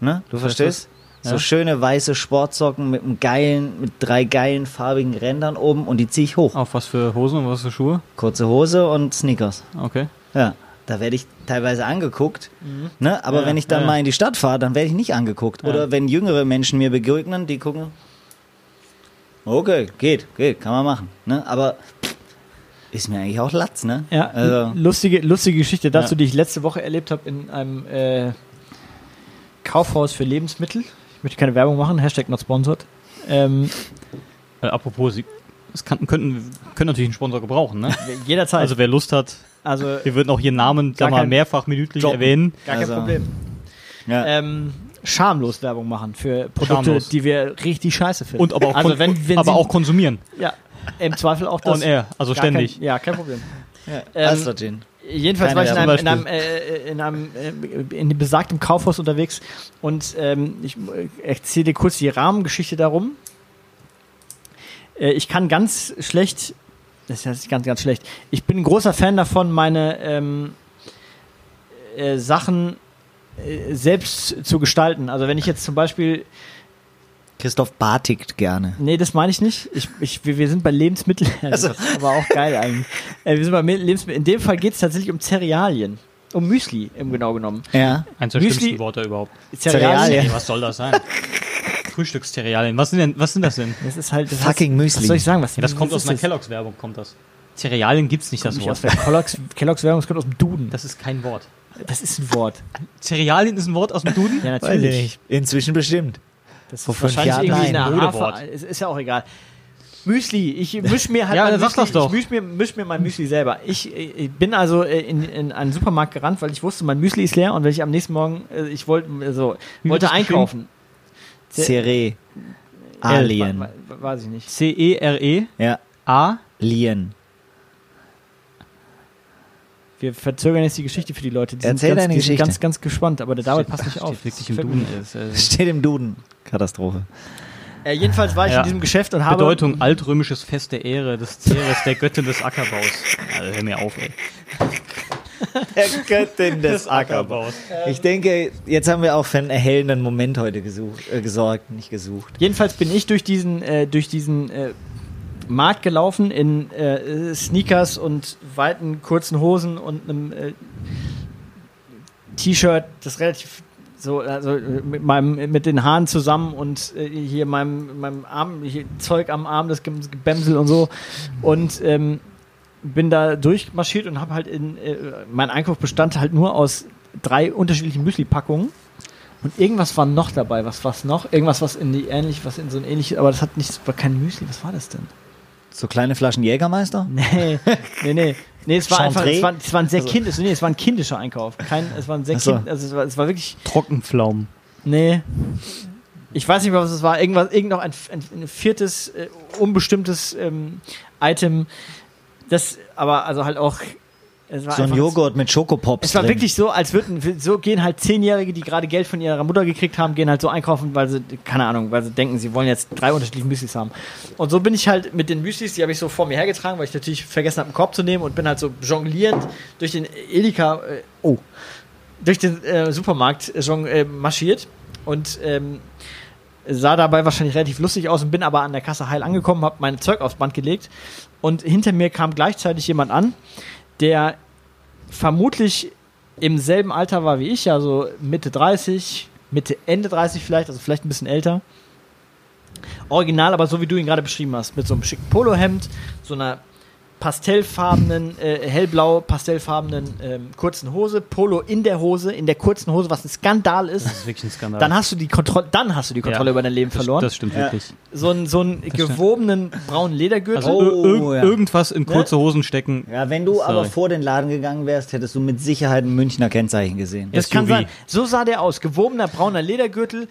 Ne? Du verstehst? Das? So Ja. schöne weiße Sportsocken mit einem geilen, mit drei geilen farbigen Rändern oben und die ziehe ich hoch. Auf was für Hosen und was für Schuhe? Kurze Hose und Sneakers. Okay. Ja, da werde ich teilweise angeguckt. Ne? Aber Ja, wenn ich dann ja. mal in die Stadt fahre, dann werde ich nicht angeguckt. Ja. Oder wenn jüngere Menschen mir begegnen, die gucken, okay, geht, geht, kann man machen. Ne? Aber ist mir eigentlich auch Latz, ne? ja, Also, lustige, lustige Geschichte dazu, Ja. die ich letzte Woche erlebt habe in einem äh, Kaufhaus für Lebensmittel. Ich möchte keine Werbung machen, Hashtag not sponsored. Ähm, Äh, apropos, sie es kann, könnten, können natürlich einen Sponsor gebrauchen, ne? jederzeit. Also wer Lust hat, Also, wir würden auch hier Namen sag mal kein- mehrfach minütlich Droppen. erwähnen. gar kein also- Problem. ja. Ähm, schamlos Werbung machen für Produkte, Schamlos. die wir richtig scheiße finden. Und aber auch, also wenn, wenn aber Sie, auch konsumieren. ja, im Zweifel auch das. On air, also ständig. Kein, ja, kein Problem. ja. ähm, Astra-Gin. Jedenfalls Keine war ich in einem, in einem, äh, in einem äh, in dem besagtem Kaufhaus unterwegs und ähm, ich äh, erzähle dir kurz die Rahmengeschichte darum. Äh, ich kann ganz schlecht, das ist ganz, ganz schlecht. Ich bin ein großer Fan davon, meine ähm, äh, Sachen äh, selbst zu gestalten. Also wenn ich jetzt zum Beispiel Christoph bartigt gerne. Nee, das meine ich nicht. Ich, ich, wir, sind bei Lebensmitteln. Also. Das ist aber auch geil eigentlich. Äh, wir sind bei Mi- Lebensmitteln. In dem Fall geht es tatsächlich um Cerealien. Um Müsli, im genau genommen. Ja. Eins der Müsli- schlimmsten Worte überhaupt. Cerealien. Ey, was soll das sein? Frühstücksterrealien. Was sind denn, was sind das denn? Das ist halt. Das Fucking heißt, Müsli. Was soll ich sagen? Was, Ja, das kommt aus einer das? Kelloggs Werbung, kommt das. Cerealien gibt's nicht, das Nicht Wort. der Kellogg's, Kellogg's Werbung, das kommt aus dem Duden. Das ist kein Wort. Das ist ein Wort. Cerealien ist ein Wort aus dem Duden? Ja, natürlich. Inzwischen bestimmt. Das ist fünf wahrscheinlich Jahren irgendwie Modewort. Hafer. Es ist ja auch egal. Müsli. Ich misch mir halt Ja, mein Müsli, doch. Ich misch mir, misch mir mein Müsli selber. Ich, äh, ich bin also äh, in, in einen Supermarkt gerannt, weil ich wusste, mein Müsli ist leer und wenn ich am nächsten Morgen, äh, ich wollte also, wollte das einkaufen. Cere. Alien. Weiß ich nicht. C-E-R-E-A. Ja. Lien. Wir verzögern jetzt die Geschichte für die Leute. Die Erzähl sind, ganz, deine die sind Geschichte. ganz, ganz gespannt, aber der David passt nicht auf. Steht wirklich im Duden ist. Äh, Steht im Duden. Katastrophe. Äh, jedenfalls war ich Ja. in diesem Geschäft und habe. Bedeutung altrömisches Fest der Ehre des Ceres, der Göttin des Ackerbaus. Also, hör mir auf, ey. Der Göttin des Ackerbaus. Ich denke, jetzt haben wir auch für einen erhellenden Moment heute gesucht, äh, gesorgt, nicht gesucht. Jedenfalls bin ich durch diesen, äh, durch diesen äh, Markt gelaufen in äh, Sneakers und weiten kurzen Hosen und einem äh, T-Shirt, das relativ so also mit meinem mit den Haaren zusammen und äh, hier meinem meinem Arm Zeug am Arm das Ge- Gebämsel und so und ähm, bin da durchmarschiert und habe halt in äh, mein Einkauf bestand halt nur aus drei unterschiedlichen Müsli-Packungen und irgendwas war noch dabei. Was war's noch? Irgendwas, was in die ähnlich, was in so ein ähnliches, aber das hat nicht, war kein Müsli. Was war das denn? So kleine Flaschen Jägermeister? Nee, nee, nee. Nee, es war einfach, Chantre? es war, es war ein sehr Also- kindisch, nee, es war ein kindischer Einkauf. Kein, es war ein sehr so. kind, also es war, es war wirklich, Trockenpflaumen. nee. Ich weiß nicht mehr, was es war. Irgendwas, irgend noch ein, ein, ein viertes, äh, unbestimmtes ähm, Item. Das, aber also halt auch, So ein Joghurt mit Schokopops Es war drin. wirklich so, als würden, so gehen halt Zehnjährige, die gerade Geld von ihrer Mutter gekriegt haben, gehen halt so einkaufen, weil sie, keine Ahnung, weil sie denken, sie wollen jetzt drei unterschiedliche Müslis haben. Und so bin ich halt mit den Müslis, die habe ich so vor mir hergetragen, weil ich natürlich vergessen habe, einen Korb zu nehmen und bin halt so jonglierend durch den Edeka, äh, oh, durch den äh, Supermarkt äh, jong, äh, marschiert und ähm, sah dabei wahrscheinlich relativ lustig aus und bin aber an der Kasse heil angekommen, habe mein Zeug aufs Band gelegt und hinter mir kam gleichzeitig jemand an, der vermutlich im selben Alter war wie ich, also Mitte 30, Mitte, Ende 30 vielleicht, also vielleicht ein bisschen älter. Original, aber so wie du ihn gerade beschrieben hast, mit so einem schicken Polohemd, so einer pastellfarbenen, äh, hellblau pastellfarbenen ähm, kurzen Hose, Polo in der Hose, in der kurzen Hose, was ein Skandal ist. Das ist wirklich ein Skandal. Dann hast du die Kontrolle, dann hast du die Kontrolle Ja, über dein Leben das, verloren. Das stimmt Ja. wirklich. so einen so stimmt. gewobenen braunen Ledergürtel. Also Oh, ja. irgendwas in kurze Hosen stecken. Ja, wenn du Sorry. aber vor den Laden gegangen wärst, hättest du mit Sicherheit ein Münchner Kennzeichen gesehen. Das kann SUV. sein. So sah der aus. Gewobener brauner Ledergürtel.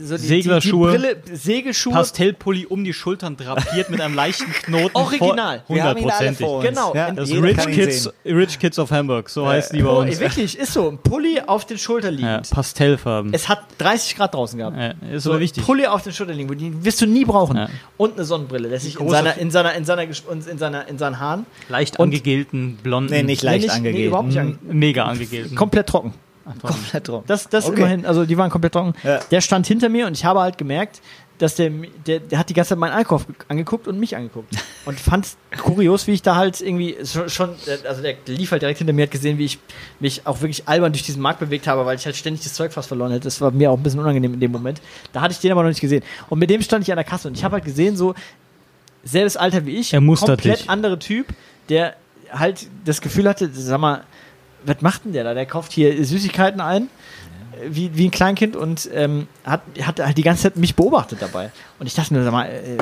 Äh, So die, Seglerschuhe. Die, die Brille, Segelschuhe. Pastellpulli um die Schultern drapiert mit einem leichten Knoten. Original. Hundertprozentig. Genau. Ja, Das Rich Kids, sehen. Rich Kids of Hamburg, so heißt die bei Oh, uns. wirklich, ist so. Ein Pulli auf den Schultern Ja, liegend. Pastellfarben. Es hat 30 Grad draußen gehabt. Ja, ist So aber ein wichtig. Pulli auf den Schultern liegen, die wirst du nie brauchen. Ja. Und eine Sonnenbrille, der sich in seiner, in seiner, in seiner, in seiner, in seinen Haaren Leicht Und- angegelten, blonden. Nee, nicht leicht nicht- nee, angegeben. überhaupt nicht m- Mega angegelten. komplett trocken. Komplett drum. Das, das Okay. immerhin, also die waren komplett trocken. Ja. Der stand hinter mir und ich habe halt gemerkt, dass der, der, der hat die ganze Zeit meinen Einkauf ge- angeguckt und mich angeguckt. Und fand kurios, wie ich da halt irgendwie schon, schon, also der lief halt direkt hinter mir, hat gesehen, wie ich mich auch wirklich albern durch diesen Markt bewegt habe, weil ich halt ständig das Zeug fast verloren hätte. Das war mir auch ein bisschen unangenehm in dem Moment. Da hatte ich den aber noch nicht gesehen. Und mit dem stand ich an der Kasse und ich habe halt gesehen, so selbes Alter wie ich, Er komplett dich. andere Typ, der halt das Gefühl hatte, sag mal, was macht denn der da? Der kauft hier Süßigkeiten ein, wie, wie ein Kleinkind und ähm, hat, hat halt die ganze Zeit mich beobachtet dabei. Und ich dachte mir, sag mal, äh,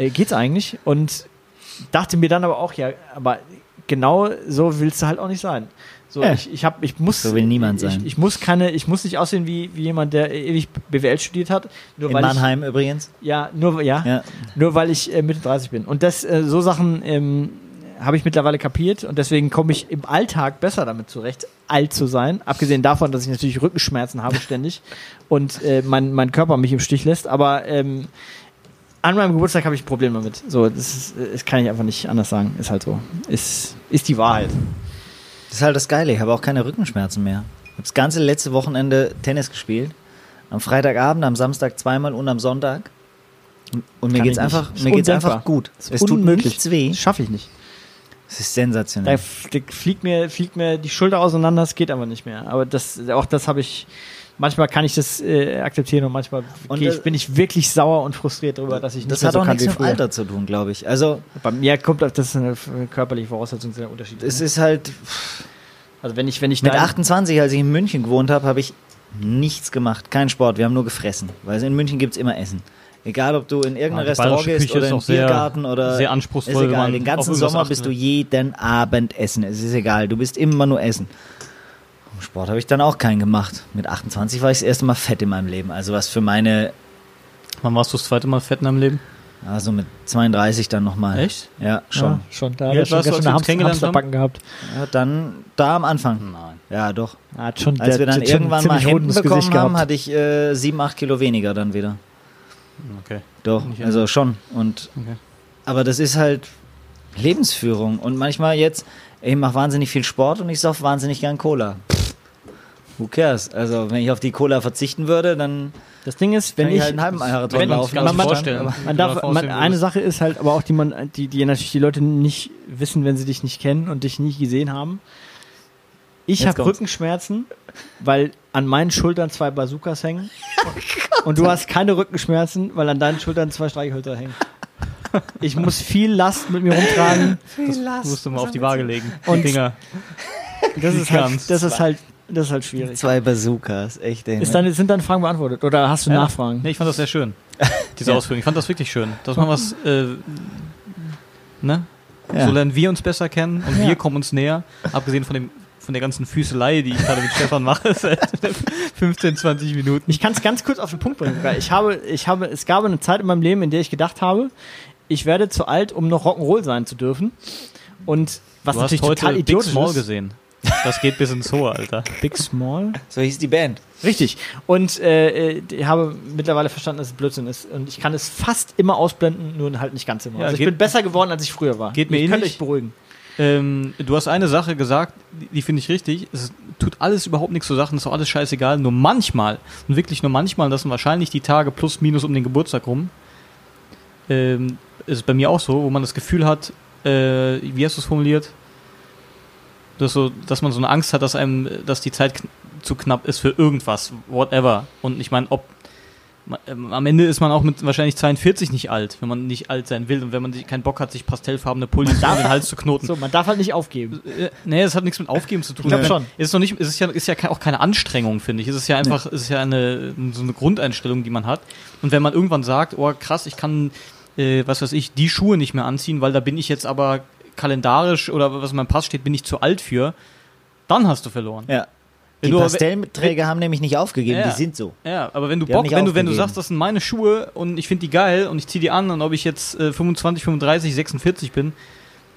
äh, äh, geht's eigentlich? Und dachte mir dann aber auch, ja, aber genau so willst du halt auch nicht sein. So, Ja. ich, ich, hab, ich muss. So will niemand ich, sein. Ich, muss keine, ich muss nicht aussehen wie, wie jemand, der ewig BWL studiert hat. Nur In weil Mannheim übrigens. Ich, ja, nur, ja, Ja. nur weil ich äh, Mitte 30 bin. Und das, äh, so Sachen ähm, habe ich mittlerweile kapiert und deswegen komme ich im Alltag besser damit zurecht, alt zu sein. Abgesehen davon, dass ich natürlich Rückenschmerzen habe ständig und äh, mein, mein Körper mich im Stich lässt. Aber ähm, an meinem Geburtstag habe ich ein Problem damit. So, das, ist, das kann ich einfach nicht anders sagen. Ist halt so. Ist, ist die Wahrheit. Das ist halt das Geile. Ich habe auch keine Rückenschmerzen mehr. Ich habe das ganze letzte Wochenende Tennis gespielt. Am Freitagabend, am Samstag zweimal und am Sonntag. Und, mir Kann geht's ich nicht. einfach, mir geht's einfach gut. Es tut unmöglich. nichts weh. Das schaffe ich nicht. Es ist sensationell. da fliegt, mir, fliegt mir die Schulter auseinander, es geht aber nicht mehr. Aber das, auch das habe ich, manchmal kann ich das äh, akzeptieren und manchmal Und das- ich, bin ich wirklich sauer und frustriert darüber, dass ich nicht Das mehr hat so auch kann nichts wie mit dem früher. Alter zu tun, glaube ich. Also, Bei mir kommt das das ist eine körperliche Voraussetzung sehr unterschiedlich. es ne? ist halt, Also wenn ich, wenn ich mit da- 28, als ich in München gewohnt habe, habe ich nichts gemacht. Kein Sport. Wir haben nur gefressen. Weil in München gibt's immer Essen. Egal, ob du in irgendeinem Ja, Restaurant gehst Küche oder sehr- Biergarten oder. sehr anspruchsvoll, Ist egal. Den ganzen Sommer bist du jeden Abend essen. Es ist egal. Du bist immer nur essen. Sport habe ich dann auch keinen gemacht. Mit 28 war ich das erste Mal fett in meinem Leben. Also was für meine Wann warst du das zweite Mal fett in deinem Leben? Also mit 32 dann nochmal. Echt? Ja, schon. Ja, schon. Da alt schon du, uns Hamster, kennengelernt haben? Hamsterbacken gehabt. Ja, dann da am Anfang. Nein. Ja, doch. Hat schon, Als wir dann schon irgendwann mal rundes bekommen haben, gehabt. hatte ich äh, 7, 8 Kilo weniger dann wieder. Okay. Doch, Nicht also schon. Und okay. aber das ist halt Lebensführung. Und manchmal jetzt, ey, ich mach wahnsinnig viel Sport und ich sauf wahnsinnig gern Cola. Pff, Who cares? Also wenn ich auf die Cola verzichten würde, dann Das Ding ist, wenn ich, ich, halt einen halben Marathon wenn- laufen. Man- dir vorstellen. man darf, man, eine. Sache ist halt, aber auch die man, die, die natürlich die Leute nicht wissen, wenn sie dich nicht kennen und dich nie gesehen haben. Ich habe. Rückenschmerzen, weil an meinen Schultern zwei Bazookas hängen. und du hast keine Rückenschmerzen, weil an deinen Schultern zwei Streichhölzer hängen. Ich muss viel Last mit mir rumtragen. Das musst du mal auf die Waage legen. Und- die Dinger. Das ist halt, Ganz. das ist halt, das ist halt schwierig. Zwei Bazookas, echt. Ey, Ist ne? dann, sind deine Fragen beantwortet? Oder hast du Ja. Nachfragen? Nee, ich fand das sehr schön. Diese Ja. Ausführung. Ich fand das wirklich schön. Dass man was, äh, ne? Ja. So lernen wir uns besser kennen und Ja. wir kommen uns näher. Abgesehen von dem von der ganzen Füßelei, die ich gerade mit Stefan mache, seit 15, 20 Minuten. Ich kann es ganz kurz auf den Punkt bringen. weil Ich habe, ich habe, es gab eine Zeit in meinem Leben, in der ich gedacht habe, ich werde zu alt, um noch Rock'n'Roll sein zu dürfen. Und was du hast natürlich heute total Big idiotisch Small ist. gesehen. Das geht bis ins Hohe, Alter. Big Small? So hieß die Band. Richtig. Und äh, äh, ich habe mittlerweile verstanden, dass es Blödsinn ist. Und ich kann es fast immer ausblenden, nur halt nicht ganz immer. Ja, also ich geht- bin besser geworden, als ich früher war. geht mir ich könnt ähnlich. euch beruhigen. Ähm, du hast eine Sache gesagt, die, die finde ich richtig. Es tut alles überhaupt nichts zu Sachen, ist doch alles scheißegal. Nur manchmal, und wirklich nur manchmal, das sind wahrscheinlich die Tage plus minus um den Geburtstag rum, ähm, ist bei mir auch so, wo man das Gefühl hat, äh, wie hast du es formuliert? Dass, so, dass man so eine Angst hat, dass einem, dass die Zeit kn zu knapp ist für irgendwas, whatever. Und ich meine, ob am Ende ist man auch mit wahrscheinlich 42 nicht alt, wenn man nicht alt sein will und wenn man sich keinen Bock hat, sich pastellfarbene Pullis um den Hals zu knoten. So, man darf halt nicht aufgeben. Äh, Nee, es hat nichts mit Aufgeben zu tun. Ich glaub Ich schon. Es ist, noch nicht, es ist ja, ist ja auch keine Anstrengung, finde ich. Es ist ja einfach, es ist ja eine, so eine Grundeinstellung, die man hat. Und wenn man irgendwann sagt, oh krass, ich kann, äh, was weiß ich, die Schuhe nicht mehr anziehen, weil da bin ich jetzt aber kalendarisch oder was in meinem Pass steht, bin ich zu alt für, dann hast du verloren. Ja. Wenn Die du- Pastellträger haben nämlich nicht aufgegeben, Ja. die sind so. Ja, aber wenn du Die Bock, wenn du, wenn du sagst, das sind meine Schuhe und ich finde die geil und ich ziehe die an und ob ich jetzt äh, 25, 35, 46 bin,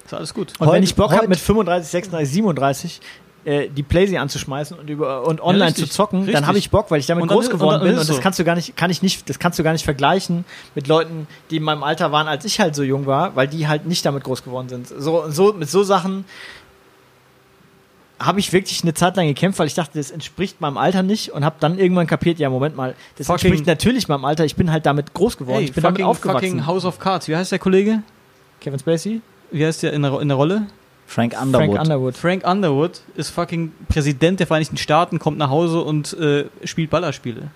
ist alles gut. Und wenn Heute- ich Bock habe, mit 35, 36, 37 äh, die Playsee anzuschmeißen und über und online richtig, zu zocken, richtig. dann habe ich Bock, weil ich damit Und dann groß ist- und geworden dann bin und es das so. kannst du gar nicht, kann ich nicht, das kannst du gar nicht vergleichen mit Leuten, die in meinem Alter waren, als ich halt so jung war, weil die halt nicht damit groß geworden sind. So, so mit so Sachen habe ich wirklich eine Zeit lang gekämpft, weil ich dachte, das entspricht meinem Alter nicht und habe dann irgendwann kapiert, ja Moment mal, das Fucking- entspricht natürlich meinem Alter. Ich bin halt damit groß geworden, ich bin damit aufgewachsen. fucking House of Cards. Wie heißt der Kollege? Kevin Spacey, Wie heißt der in der, in der Rolle? Frank Underwood. Frank Underwood. Frank Underwood ist fucking Präsident der Vereinigten Staaten, kommt nach Hause und äh, spielt Ballerspiele.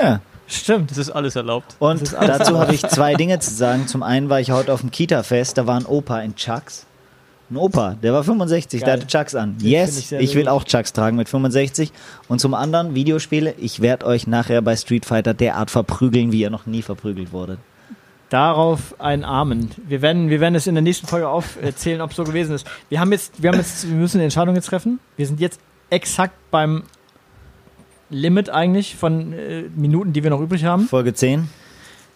ja. Stimmt. Das ist alles erlaubt. Und alles dazu habe ich zwei Dinge zu sagen. Zum einen war ich heute auf dem Kita-Fest, da war ein Opa in Chucks. Ein Opa, der war 65, der Geil. hatte Chucks an. finde Yes, ich ich will auch Chucks tragen mit 65. Und zum anderen Videospiele, ich werde euch nachher bei Street Fighter derart verprügeln, wie ihr noch nie verprügelt wurdet. Darauf ein Amen. Wir werden, wir werden es in der nächsten Folge aufzählen, ob es so gewesen ist. Wir haben jetzt, wir haben jetzt, wir müssen eine Entscheidung jetzt treffen. Wir sind jetzt exakt beim Limit eigentlich von äh, Minuten, die wir noch übrig haben. Folge 10.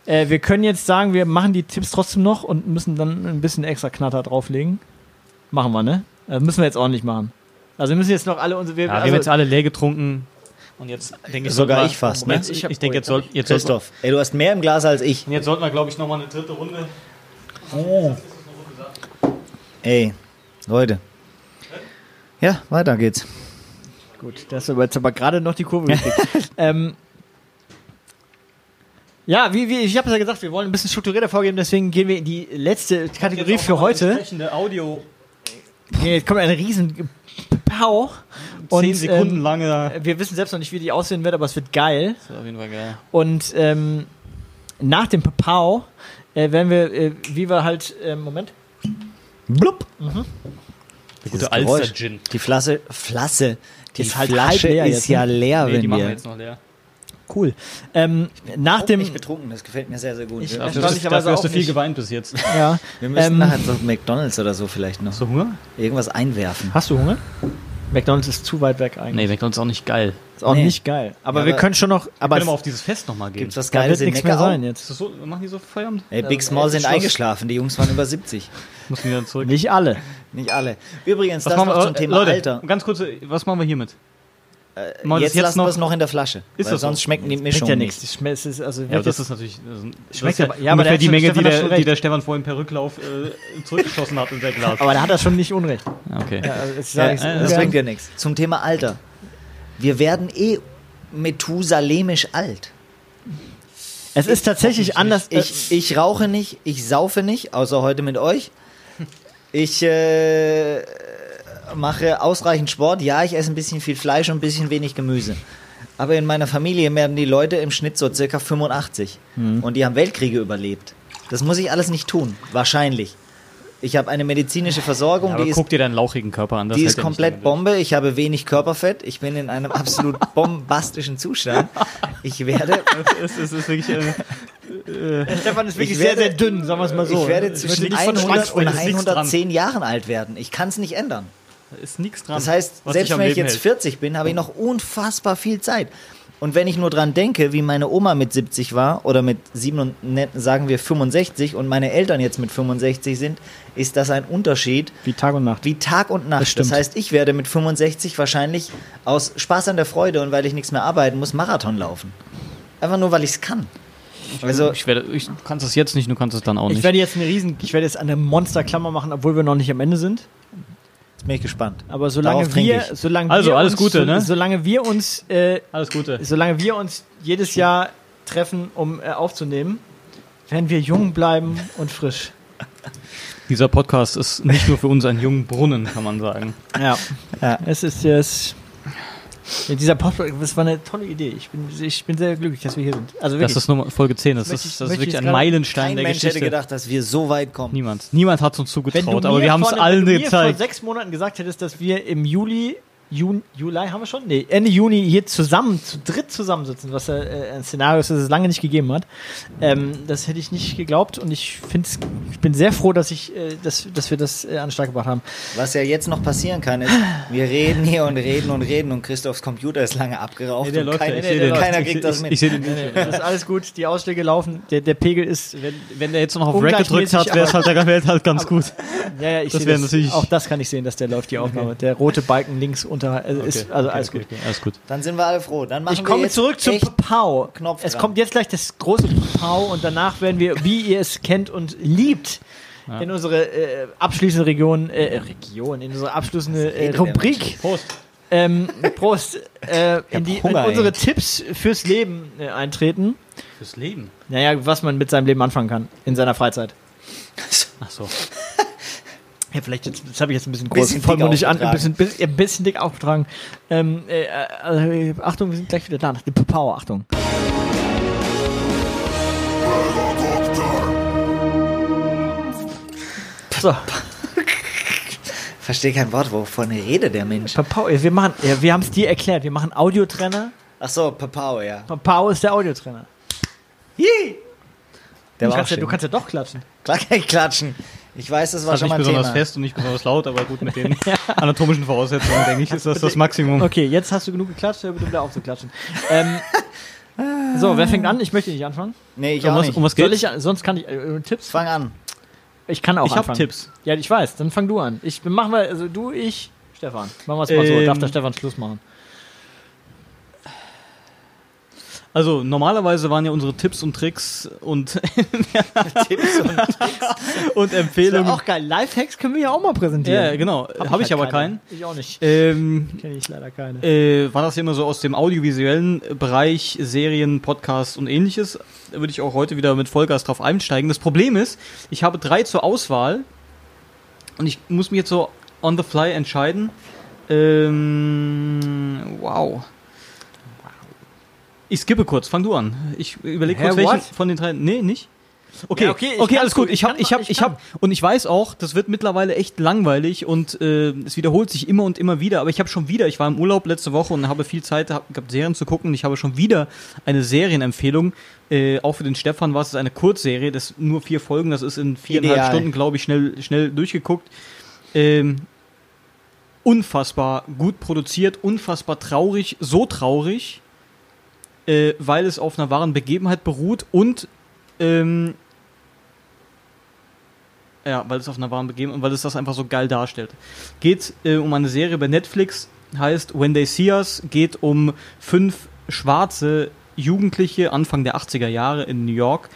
Äh, wir können jetzt sagen, wir machen die Tipps trotzdem noch und müssen dann ein bisschen extra Knatter drauflegen. Machen wir, ne? Äh, müssen wir jetzt ordentlich machen. Also wir müssen jetzt noch alle unsere. Wir, Ja, wir also, haben jetzt alle leer getrunken. Und jetzt denke ich, Sogar wir- ich fast, ne? Ich ich denke, jetzt, soll, jetzt, wir, Christoph, ey, du hast mehr im Glas als ich. jetzt sollten wir, glaube ich, nochmal eine dritte Runde. Ey, Leute. Ja, weiter geht's. Gut, das ist jetzt aber gerade noch die Kurve gekriegt. ähm, ja, wie, wie, ich habe ja gesagt, wir wollen ein bisschen strukturierter vorgehen, deswegen gehen wir in die letzte Kategorie für heute. Audio. Jetzt kommt ein riesen Pau. 10 Sekunden ähm, lange. Wir wissen selbst noch nicht, wie die aussehen wird, aber es wird geil. Das ist auf jeden Fall geil. Und ähm, nach dem Pau äh, werden wir, äh, wie wir halt, äh, Moment, Blub. Der Dieses gute. Alster-Gin. Die Flasche, Flasse, die Ist halt Flasche halb leer ist jetzt, ja ne? leer, Nee, wenn die machen wir wir... jetzt noch leer. Cool. Ähm, nach dem, nicht betrunken, das gefällt mir sehr, sehr gut. Ich- wir, Dafür, Erstaunlicherweise dafür hast du viel nicht. geweint bis jetzt. ja, wir müssen ähm, nachher so McDonalds oder so vielleicht noch Hast du Hunger? irgendwas einwerfen. hast du Hunger? McDonalds ist zu weit weg Nee, eigentlich. McDonalds ist auch nicht geil. Ist auch Nee. nicht geil. Aber Ja, wir aber- können schon noch. Aber Aber können wir es, auf dieses Fest nochmal gehen. Gibt's was da Geiles wird in nichts mehr sein jetzt. Ist das so, machen die so Feierabend? Ey, Big Ähm, Small sind Schluss. eingeschlafen, die Jungs waren über 70. Muss wieder zurück. Nicht alle. Nicht alle. Übrigens, Was das machen noch wir, zum Thema Leute, Alter. ganz kurz, was machen wir hiermit? Wir das Jetzt, jetzt lassen noch- wir es noch in der Flasche. Ist weil das so? sonst schmecken die Schmeckt Mischungen ja nicht. nichts. Schmeckt- es ist also Ja, das ist natürlich. Ist, Schmeckt ist ja, aber der die Menge, die der, die der Stefan vorhin per Rücklauf äh, zurückgeschossen hat in sein Glas. aber da hat er schon nicht unrecht. okay. Ja, also ich Ja, ich, äh, das bringt ja nichts. Zum Thema Alter. Wir werden eh methusalemisch alt. es ist tatsächlich anders. Ich, ich rauche nicht, ich saufe nicht, außer heute mit euch. Ich äh, mache ausreichend Sport. Ja, ich esse ein bisschen viel Fleisch und ein bisschen wenig Gemüse. Aber in meiner Familie werden die Leute im Schnitt so circa 85. Mhm. Und die haben Weltkriege überlebt. Das muss ich alles nicht tun. Wahrscheinlich. Ich habe eine medizinische Versorgung, aber die ist guck dir deinen lauchigen Körper an. Das die ist ja komplett. Bombe. Ich habe wenig Körperfett. Ich bin in einem absolut bombastischen Zustand. Ich werde, Es ist, es ist wirklich. Äh, Stefan ist wirklich sehr, sehr dünn, sagen wir es mal ich werde zwischen nicht von 100 Schwanz und sprechen, ist nichts dran. 110 Jahren alt werden. Ich kann es nicht ändern. Da ist nichts dran. Das heißt, selbst wenn ich jetzt hält. 40 bin, habe ich noch unfassbar viel Zeit. Und wenn ich nur dran denke, wie meine Oma mit 70 war oder mit 7, und- ne, sagen wir 65 und meine Eltern jetzt mit 65 sind, ist das ein Unterschied Wie Tag und Nacht. wie Tag und Nacht. Das Das, heißt, ich werde mit 65 wahrscheinlich aus Spaß an der Freude und weil ich nichts mehr arbeiten muss, Marathon laufen. Einfach nur, weil ich es kann. Also, Ich werde, ich, du kannst es jetzt nicht, du kannst es dann auch Ich nicht. werde jetzt eine riesen, ich werde jetzt eine Monsterklammer machen, obwohl wir noch nicht am Ende sind. Jetzt bin ich gespannt. Aber solange wir, solange Also, wir alles uns, Gute, ne? Solange wir uns, äh, Alles Gute. solange wir uns jedes Jahr treffen, um äh, aufzunehmen, werden wir jung bleiben und frisch. Dieser Podcast ist nicht nur für uns ein junger Brunnen, kann man sagen. Ja. Ja. Es ist jetzt. Ja, dieser Podcast, das war eine tolle Idee. Ich bin, ich bin sehr glücklich, dass wir hier sind. Also Das wirklich. ist Nummer, Folge 10. Das, Möchte ist, das ist wirklich ein Meilenstein Kein der Mensch Geschichte. hätte gedacht, dass wir so weit kommen. Niemand. Niemand hat uns zugetraut, aber wir haben es allen wenn du mir vor gezeigt. sechs Monaten gesagt hättest, dass wir im Juli, Juni, Juli haben wir schon? Nee, Ende Juni hier zusammen, zu dritt zusammensitzen, was äh, ein Szenario ist, das es lange nicht gegeben hat. Ähm, das hätte ich nicht geglaubt und ich finde ich bin sehr froh, dass ich, äh, dass, dass wir das äh, an den Start gebracht haben. Was ja jetzt noch passieren kann, ist, wir reden hier und reden und reden und Christophs Computer ist lange abgeraucht Nee, der und ich keiner den. keiner Ich kriegt seh- das ich- mit. Ich sehe den nicht. Das ist alles gut, die Ausschläge laufen, der, der Pegel ist, Wenn, wenn der jetzt noch auf Rack gedrückt hat, wäre es halt, aber- der wäre halt ganz gut. ja, ja, ich Das sehe wäre natürlich- auch das kann ich sehen, dass der läuft, die Aufnahme. Der rote Balken links unter, äh, ist, also alles gut. Alles gut. Dann sind wir alle froh. Dann machen Ich komme zurück zum Pau. Knopf Es dran. kommt jetzt gleich das große Pau und danach werden wir, wie ihr es kennt und liebt, in unsere äh, abschließende Region, äh, Region, in unsere abschließende äh, Rubrik, Prost. ähm, Prost, äh, in, die, in Hunger, unsere ey. Tipps fürs Leben äh, eintreten. Fürs Leben. Naja, was man mit seinem Leben anfangen kann, in seiner Freizeit. Ach so. Ja, vielleicht jetzt, das habe ich jetzt ein bisschen groß Bisschen dick vollmundig an, ein bisschen, ein bisschen dick aufgetragen. Ähm, äh, äh, Achtung, wir sind gleich wieder da. Power, Achtung. So, Verstehe kein Wort, wovon redet der Mensch. Papau, wir machen, ja, wir haben es dir erklärt, wir machen Audiotrenner. Ach so, Papau, ja. Papau ist der Audiotrenner. Der kannst, ja, du kannst ja doch klatschen. Klar kann ich klatschen. Ich weiß, das war War schon nicht mal ein besonders Thema. fest und nicht besonders laut, aber gut, mit den anatomischen Voraussetzungen, denke ich, ist das das Maximum. Okay, jetzt hast du genug geklatscht, hör bitte wieder auf zu klatschen. ähm, so, wer fängt an? Ich möchte nicht anfangen. Nee, ich Um auch was, nicht. um was Soll geht's? ich, sonst kann ich, äh, Tipps? Fang an. Ich kann auch Ich habe anfangen. Tipps. Ja, ich weiß, dann fang du an. Ich machen wir, also du, ich, Stefan. Machen wir es mal so. Ähm, Darf der Stefan Schluss machen? Also normalerweise waren ja unsere Tipps und Tricks und, Tipps und und Das Empfehlungen. wär auch geil. Lifehacks können wir ja auch mal präsentieren. ja, genau. Habe ich, halt aber keine. keinen. Ich auch nicht. Ähm, Kenne ich leider keine. äh, war das ja immer so aus dem audiovisuellen Bereich, Serien, Podcasts und ähnliches. Da würde ich auch heute wieder mit Vollgas drauf einsteigen. Das Problem ist, ich habe drei zur Auswahl und ich muss mich jetzt so on the fly entscheiden. Ähm, wow. Ich skippe kurz, fang du an. Ich überlege kurz, welchen von den drei. Nee, nicht? Okay, Ja, okay, okay, alles gut. Ich habe, kann ich habe, mal- ich habe, und ich weiß auch, das wird mittlerweile echt langweilig und äh, es wiederholt sich immer und immer wieder. Aber ich habe schon wieder, ich war im Urlaub letzte Woche und habe viel Zeit hab- gehabt, Serien zu gucken. Und ich habe schon wieder eine Serienempfehlung. Äh, auch für den Stefan war es eine Kurzserie, das nur vier Folgen, das ist in viereinhalb Ideal. Stunden, glaube ich, schnell, schnell durchgeguckt. Ähm, unfassbar gut produziert, unfassbar traurig, so traurig, äh, weil es auf einer wahren Begebenheit beruht und ähm, ja, weil es auf einer wahren Begebenheit und weil es das einfach so geil darstellt. Geht äh, um eine Serie bei Netflix, heißt When They See Us, geht um fünf schwarze Jugendliche Anfang der 80er Jahre in New York,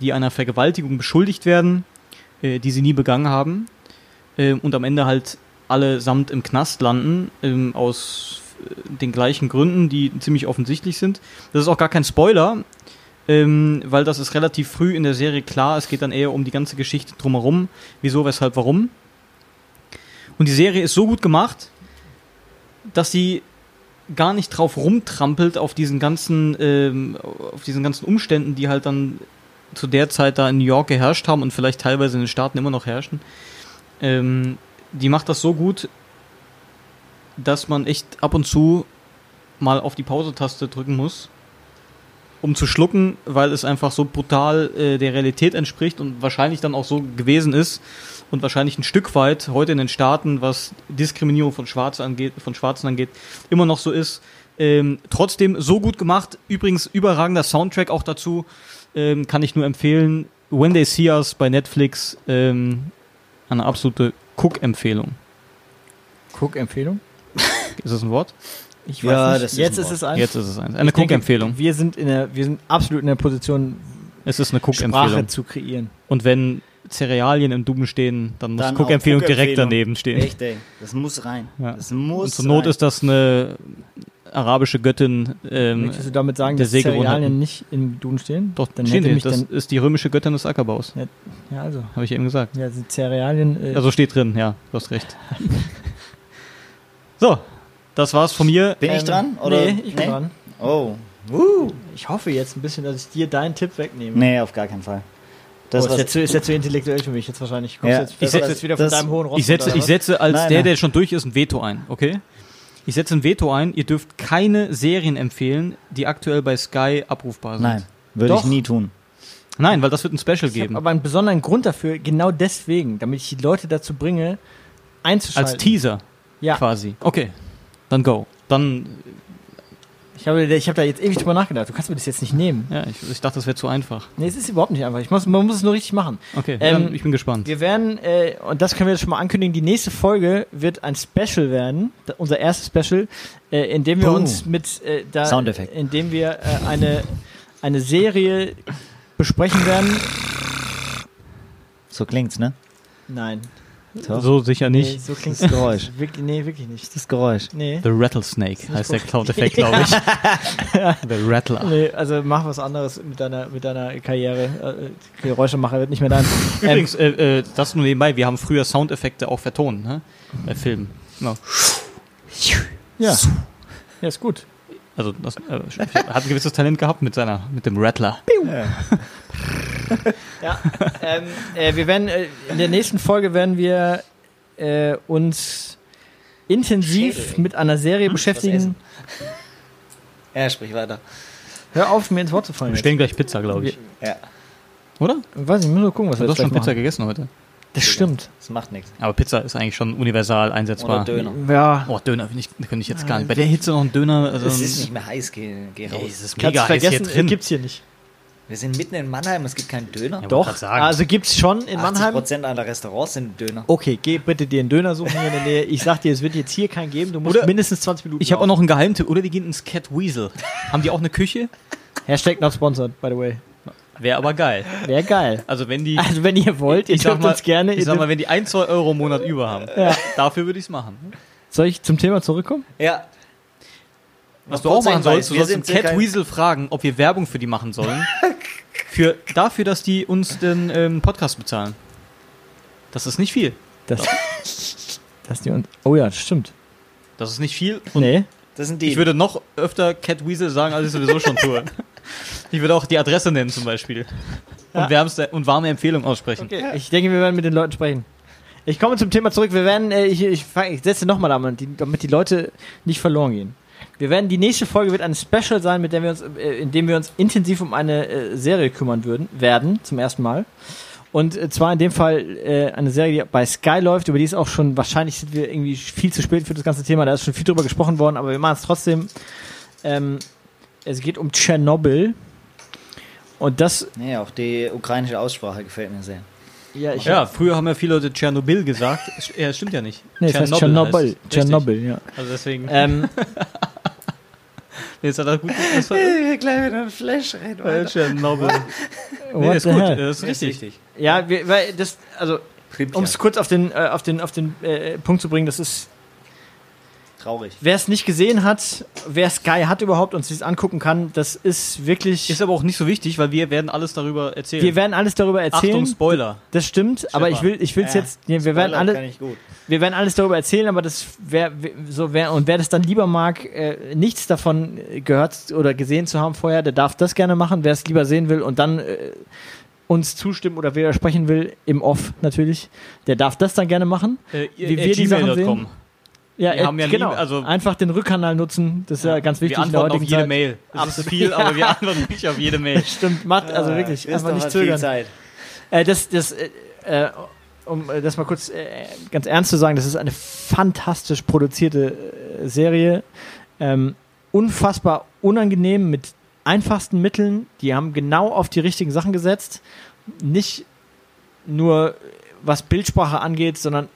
die einer Vergewaltigung beschuldigt werden, äh, die sie nie begangen haben äh, und am Ende halt allesamt im Knast landen, ähm, aus den gleichen Gründen, die ziemlich offensichtlich sind. Das ist auch gar kein Spoiler, ähm, weil das ist relativ früh in der Serie klar. Es geht dann eher um die ganze Geschichte drumherum, wieso, weshalb, warum. Und die Serie ist so gut gemacht, dass sie gar nicht drauf rumtrampelt auf diesen ganzen, ähm, auf diesen ganzen Umständen, die halt dann zu der Zeit da in New York geherrscht haben und vielleicht teilweise in den Staaten immer noch herrschen. Ähm, die macht das so gut, dass man echt ab und zu mal auf die Pause-Taste drücken muss, um zu schlucken, weil es einfach so brutal äh, der Realität entspricht und wahrscheinlich dann auch so gewesen ist und wahrscheinlich ein Stück weit heute in den Staaten, was Diskriminierung von Schwarzen angeht, von Schwarzen angeht, immer noch so ist. Ähm, trotzdem so gut gemacht. Übrigens überragender Soundtrack auch dazu. Ähm, kann ich nur empfehlen. When They See Us bei Netflix. Ähm, eine absolute Cook-Empfehlung. Cook-Empfehlung? Ist das ein Wort? Ich Ja, weiß das nicht. ist Jetzt ein ist Wort. es ein. Jetzt ist es eins. Eine Cook-Empfehlung. Wir sind in der, wir sind absolut in der Position, Es ist eine Sprache Cook-Empfehlung. zu kreieren. Und wenn Cerealien im Duben stehen, dann muss Cook-Empfehlung auch direkt daneben stehen. Echt, ey. Das muss rein. Ja. Das muss Und zur Not rein. ist das eine arabische Göttin. Ähm, Möchtest du damit sagen, der dass. Cerealien nicht im Duden stehen? doch, dann stehen mich Das dann, ist die römische Göttin des Ackerbaus. ja, also, Habe ich eben gesagt. ja, sind Cerealien. Äh, Also steht drin, ja, du hast recht. so, das war's von mir. Bin ich ähm, dran? Oder? Nee, ich bin dran. Oh. Uh. Ich hoffe jetzt ein bisschen, dass ich dir deinen Tipp wegnehme. Nee, auf gar keinen Fall. Das oh, ist, jetzt, zu- ist jetzt zu intellektuell für mich jetzt wahrscheinlich. Kommst Ja. jetzt, Ich kommst du setz- jetzt wieder von deinem hohen Ross Ich setze, ich setze als Nein, der, nein. der schon durch ist, ein Veto ein, okay? Ich setze ein Veto ein. Ihr dürft keine Serien empfehlen, die aktuell bei Sky abrufbar sind. Nein, würde ich nie tun. Nein, weil das wird ein Special? Ich geben. aber einen besonderen Grund dafür, genau deswegen, damit ich die Leute dazu bringe, einzuschalten. Als Teaser Ja, quasi. Okay, dann go. Dann, ich habe, ich habe da jetzt ewig drüber nachgedacht. Du kannst mir das jetzt nicht nehmen. ja, ich, ich dachte, das wäre zu einfach. Nee, es ist überhaupt nicht einfach. Ich muss, man muss es nur richtig machen. Okay, Ähm, dann, ich bin gespannt. Wir werden, äh, und das können wir jetzt schon mal ankündigen, die nächste Folge wird ein Special werden, unser erstes Special, äh, in dem wir Boom. uns mit, äh, da, Soundeffekt. in dem wir äh, eine, eine Serie besprechen werden. So klingt's, ne? Nein. So. So sicher Nee, nicht. so klingt Das Geräusch. Wirklich, nee, wirklich nicht. Das Geräusch. Nee. The Rattlesnake heißt der gut. Cloud-Effekt, glaube ich. The Rattler. Nee, also mach was anderes mit deiner, mit deiner Karriere. Äh, Geräuschemacher wird nicht mehr dein. Übrigens, äh, äh, das nur nebenbei, wir haben früher Soundeffekte auch vertont, ne? Bei Filmen. Genau. ja. Ja, ist gut. Also das äh, hat ein gewisses Talent gehabt mit seiner, mit dem Rattler. Ja, ähm, äh, wir werden äh, in der nächsten Folge werden wir äh, uns intensiv Schädel, mit einer Serie essen. beschäftigen. Ja, sprich weiter. Hör auf, mir ins Wort zu fallen. Wir stellen gleich Pizza, glaube ich. Ja, Oder? Weiß nicht, ich muss nur gucken, was Du wir hast jetzt schon gleich Pizza machen. gegessen heute. Das stimmt. das macht nichts. Aber Pizza ist eigentlich schon universal Oder einsetzbar. Döner. Ja, Oh, Döner finde ich, könnte ich jetzt gar nicht. Bei der Hitze noch ein Döner. Also, Es ist nicht mehr heiß, geh, geh raus. Ey, es ist kannst mega du heiß hier vergessen, drin. gibt's hier nicht. Wir sind mitten in Mannheim, es gibt keinen Döner. Ja, Doch, sagen. also gibt's schon in 80 Mannheim. Prozent aller Restaurants sind Döner. Okay, geh bitte dir einen Döner suchen hier in der Nähe. Ich sag dir, es wird jetzt hier keinen geben. Du musst Oder- mindestens 20 Minuten Ich habe auch noch einen Geheimtipp. Oder die gehen ins Cat Weasel. Haben die auch eine Küche? Hashtag not sponsored, by the way. Wäre aber geil. Wäre geil. Also wenn die... Also wenn ihr wollt, ihr ich sag dürft mal, uns gerne. ich sag mal, wenn die 1, 2 Euro im Monat über haben, Ja. dafür würde ich es machen. Soll ich zum Thema zurückkommen? Ja. Was Noch du auch machen sollst, du wir sollst im Cat Weasel fragen, ob wir Werbung für die machen sollen. für, dafür, dass die uns den ähm, Podcast bezahlen. Das ist nicht viel. Das, dass die uns. Oh ja, das stimmt. Das ist nicht viel. Und Nee. Das sind die. ich würde noch öfter Cat Weasel sagen, als ich sowieso schon tue. Ich würde auch die Adresse nennen zum Beispiel. Und, Ja. wärmste, und warme Empfehlung aussprechen. Okay. Ich denke, wir werden mit den Leuten sprechen. Ich komme zum Thema zurück. Wir werden, äh, ich, ich, ich setze nochmal damit, die- damit die Leute nicht verloren gehen. Wir werden, die nächste Folge wird ein Special sein, mit dem wir uns, äh, in dem wir uns intensiv um eine äh, Serie kümmern würden, werden, zum ersten Mal. Und zwar in dem Fall eine Serie, die bei Sky läuft, über die ist auch schon, wahrscheinlich sind wir irgendwie viel zu spät für das ganze Thema, da ist schon viel drüber gesprochen worden, aber wir machen es trotzdem. Ähm, es geht um Tschernobyl. Und das, Nee, auch die ukrainische Aussprache gefällt mir sehr. ja, ich Ja, früher haben ja viele Leute Tschernobyl gesagt. Ja, das stimmt ja nicht. nee, Tschernobyl. Richtig. Tschernobyl, ja. Also deswegen. Ähm, Jetzt hat er gut. Das war, Gleich wieder ein Flash rein. äh, Tschernobyl. Nee, what ist the gut. hell? Das ist richtig. Ja, wir, weil das, also, um es kurz auf den, äh, auf den, auf den äh, Punkt zu bringen, das ist Traurig. Wer es nicht gesehen hat, wer Sky hat überhaupt und sich es angucken kann, das ist wirklich. Ist aber auch nicht so wichtig, weil wir werden alles darüber erzählen. wir werden alles darüber erzählen. Achtung, Spoiler. Das stimmt, aber ich will, ich Ja, jetzt. Nee, wir werden alle, kann ich gut. wir werden alles darüber erzählen, aber das wer so wer und wer das dann lieber mag, äh, nichts davon äh, gehört oder gesehen zu haben vorher, der darf das gerne machen. Wer es lieber sehen will und dann äh, uns zustimmen oder widersprechen will, im Off natürlich, der darf das dann gerne machen. Äh, Wie wir die Sachen sehen. Ja, Wir äh, haben ja nie- genau. also- einfach den Rückkanal nutzen, das ist ja, ganz wichtig Wir in der antworten auf jede Zeit. Mail. Das ist viel, aber wir antworten wirklich auf jede Mail. Stimmt, macht also wirklich Christoph einfach nicht zögern. Zeit. Äh, das, das, äh, äh, um äh, das mal kurz äh, ganz ernst zu sagen, das ist eine fantastisch produzierte äh, Serie. Ähm, unfassbar unangenehm mit einfachsten Mitteln. Die haben genau auf die richtigen Sachen gesetzt. Nicht nur was Bildsprache angeht, sondern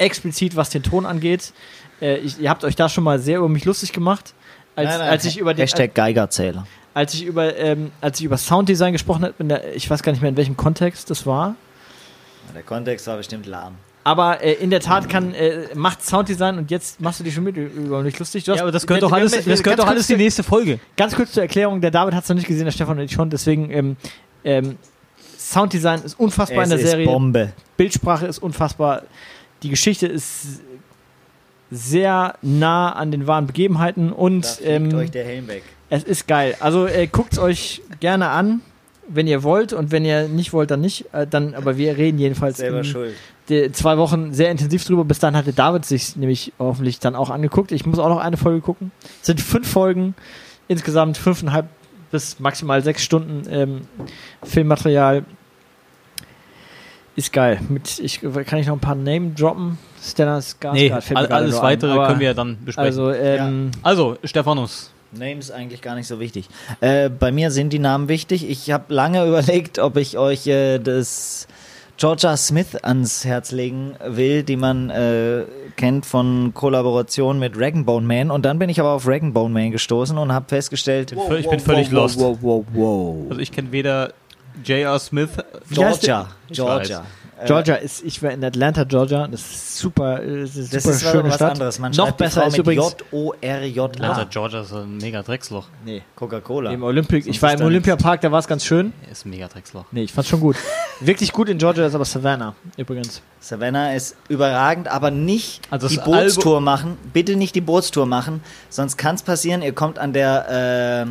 explizit was den Ton angeht. Äh, ich, ihr habt euch da schon mal sehr über mich lustig gemacht. Als, Nein, nein, als ich über den, Hashtag Geigerzähler. als ich über ähm, als ich über Sounddesign gesprochen habe, ich weiß gar nicht mehr in welchem Kontext das war, Der Kontext war bestimmt lahm. aber äh, in der Tat kann äh, macht Sounddesign und jetzt machst du dich schon mit über mich lustig. Du hast- Ja, aber das gehört doch alles, das gehört doch alles die nächste Folge. Ganz kurz zur Erklärung, der David hat es noch nicht gesehen, der Stefan und ich schon, deswegen ähm, ähm, Sounddesign ist unfassbar in der es ist Serie, Bombe. Bildsprache ist unfassbar, die Geschichte ist sehr nah an den wahren Begebenheiten und ähm, euch der Helm weg. Es ist geil. Also äh, guckt es euch gerne an, wenn ihr wollt und wenn ihr nicht wollt, dann nicht. Äh, dann, aber wir reden jedenfalls Selber schuld. zwei Wochen sehr intensiv drüber. Bis dann hatte David sich nämlich hoffentlich dann auch angeguckt. Ich muss auch noch eine Folge gucken. Es sind fünf Folgen, insgesamt fünfeinhalb bis maximal sechs Stunden ähm, Filmmaterial. Ist geil. Mit, ich, kann ich noch ein paar Name droppen? Stella Skarsgård Nee, all, alles weitere Aber- können wir ja dann besprechen. Also, Also, ähm, Stephanus. Name ist eigentlich gar nicht so wichtig. Äh, bei mir sind die Namen wichtig. Ich habe lange überlegt, ob ich euch äh, das Georgia Smith ans Herz legen will, die man äh, kennt von Kollaboration mit Bone Man. Und dann bin ich aber auf Bone Man gestoßen und habe festgestellt, Bin völlig- ich bin völlig lost. Wow, wow, wow. Also ich kenne weder J.R. Smith. Georgia, Georgia. Äh, Georgia ist, ich war in Atlanta, Georgia. Das ist super, äh, das ist Das super ist schöne was Stadt. anderes. Man Noch schreibt die besser Frau ist mit übrigens J-O-R-J-A. Atlanta, Georgia ist ein mega Drecksloch. nee, Coca-Cola. im Olympic. Ich war ist im Olympiapark, da war es ganz schön. Ist ein mega Drecksloch. Nee, ich fand's schon gut. Wirklich gut in Georgia ist aber Savannah übrigens. Savannah ist überragend, aber nicht Also die Bootstour machen. Bitte nicht die Bootstour machen, sonst kann es passieren, ihr kommt an der äh,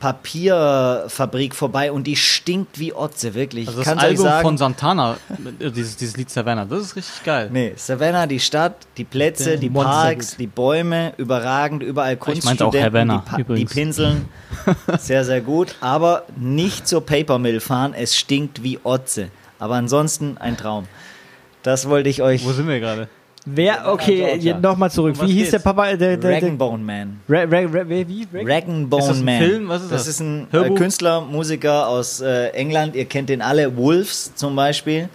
Papierfabrik vorbei und die stinkt wie Otze, wirklich. Also ich das kann's Album sagen. von Santana, äh, dieses, dieses Lied Savannah, das ist richtig geil. Nee, Savannah, die Stadt, die Plätze, Der die Parks, die Bäume, überragend, überall Ich Kunststudenten, Havana, die, Pa- die. Pinseln, sehr, sehr gut, aber nicht zur Paper Mill fahren, es stinkt wie Otze. Aber ansonsten ein Traum. Das wollte ich euch... Wo sind wir gerade? Wer, okay, Georgia. nochmal zurück. Um Wie hieß geht's? der Papa? Der, der, der, Dragonbone Man. Ra, Ra, Ra, wie? Ra, Dragonbone Ist Man. Film? Was ist das? das? ist ein äh, Hörbuch? Künstler, Musiker aus äh, England. Ihr kennt den alle. Wolves zum Beispiel.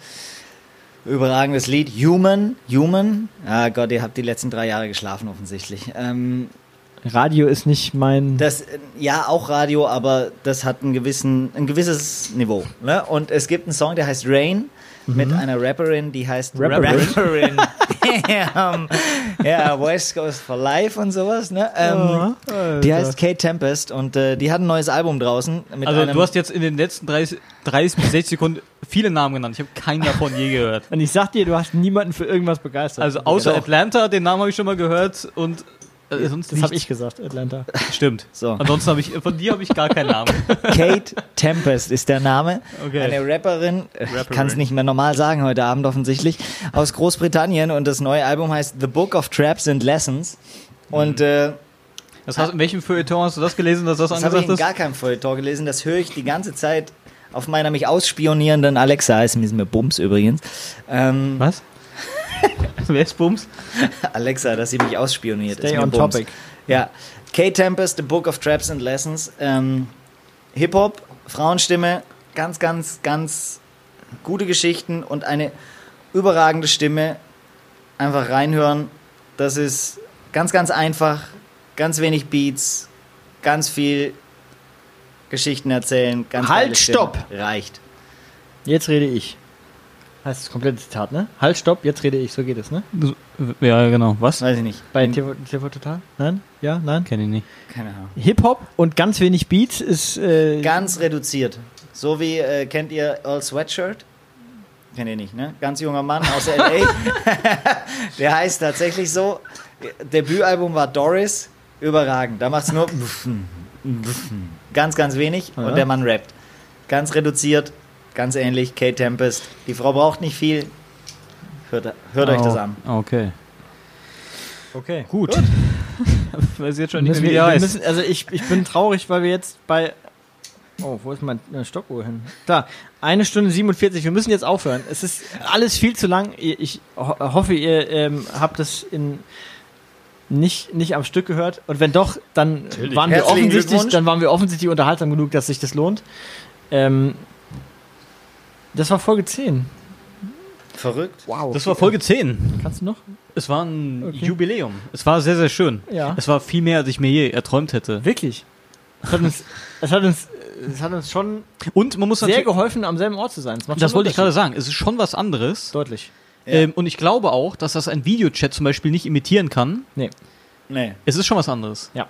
Überragendes Lied. Human. Human. Ah Gott, ihr habt die letzten drei Jahre geschlafen offensichtlich. Ähm, Radio ist nicht mein. das, äh, ja, auch Radio, aber das hat einen gewissen, ein gewisses Niveau. Ne? Und es gibt einen Song, der heißt Rain. Mit einer Rapperin, die heißt Mhm. Rapperin? Rapperin. ähm, ja, West Coast for Life und sowas. Ne? Ähm, Ja, die heißt Kate Tempest und äh, die hat ein neues Album draußen. Mit Also einem, du hast jetzt in den letzten 30, 30 bis 60 Sekunden viele Namen genannt. Ich habe keinen davon je gehört. Und ich sag dir, du hast niemanden für irgendwas begeistert. Also außer Doch. Atlanta, den Namen habe ich schon mal gehört und äh, sonst das habe ich gesagt, Atlanta. Stimmt. So. Ansonsten habe ich von dir habe ich gar keinen Namen. Kate Tempest ist der Name. Okay. Eine Rapperin, ich Rapperin. kann es nicht mehr normal sagen heute Abend offensichtlich, aus Großbritannien und das neue Album heißt The Book of Traps and Lessons. Und äh, Das hast, in welchem Feuilleton hast du das gelesen, dass das, das habe ich angesagt in ist? gar keinem Feuilleton gelesen, das höre ich die ganze Zeit auf meiner mich ausspionierenden Alexa, ist mir Bums übrigens. Ähm, Was? Wer ist Bums? Alexa, dass sie mich ausspioniert. Stay on Bums. topic. Ja. Kate Tempest, The Book of Traps and Lessons. Ähm, Hip-Hop, Frauenstimme, ganz, ganz, ganz gute Geschichten und eine überragende Stimme. Einfach reinhören. Das ist ganz, ganz einfach. Ganz wenig Beats. Ganz viel Geschichten erzählen. Ganz Halt, stopp! Reicht. Jetzt rede ich. Heißt das komplette Zitat, ne? Halt, stopp, jetzt rede ich. So geht es, ne? Ja, genau. Was? Weiß ich nicht. Bei TV, TV Total? Nein? Ja? Nein? Kenne ich nicht. Keine Ahnung. Hip-Hop und ganz wenig Beats ist. Äh, Ganz reduziert. So wie, äh, kennt ihr Earl Sweatshirt? Kennt ihr nicht, ne? Ganz junger Mann aus L.A. Der heißt tatsächlich so. Debütalbum war Doris. Überragend. Da macht es nur ganz, ganz wenig Ja. und der Mann rappt. Ganz reduziert, ganz ähnlich. Kate Tempest. Die Frau braucht nicht viel. Hört, hört euch das an. Ah, Okay. okay. Gut. Weiß jetzt schon nicht wie wir, heißt. müssen, also ich, ich bin traurig, weil wir jetzt bei. Oh, wo ist mein Stoppuhr hin? Da, eine Stunde 47. Wir müssen jetzt aufhören. Es ist alles viel zu lang. Ich, ich ho hoffe, ihr ähm, habt das in nicht, nicht am Stück gehört. Und wenn doch, dann waren wir offensichtlich, dann waren wir offensichtlich unterhaltsam genug, dass sich das lohnt. Ähm, das war Folge 10. Verrückt. Wow. Das war Folge 10. Kannst du noch? Es war ein Okay. Jubiläum. Es war sehr, sehr schön. Ja. Es war viel mehr, als ich mir je erträumt hätte. Wirklich. Es hat uns, es hat uns, es hat uns schon Und man muss sehr geholfen, am selben Ort zu sein. das schon wollte ich gerade sagen, es ist schon was anderes. Deutlich. Ja. Ähm, und ich glaube auch, dass das ein Videochat zum Beispiel nicht imitieren kann. Nee. Nee. Es ist schon was anderes. Ja.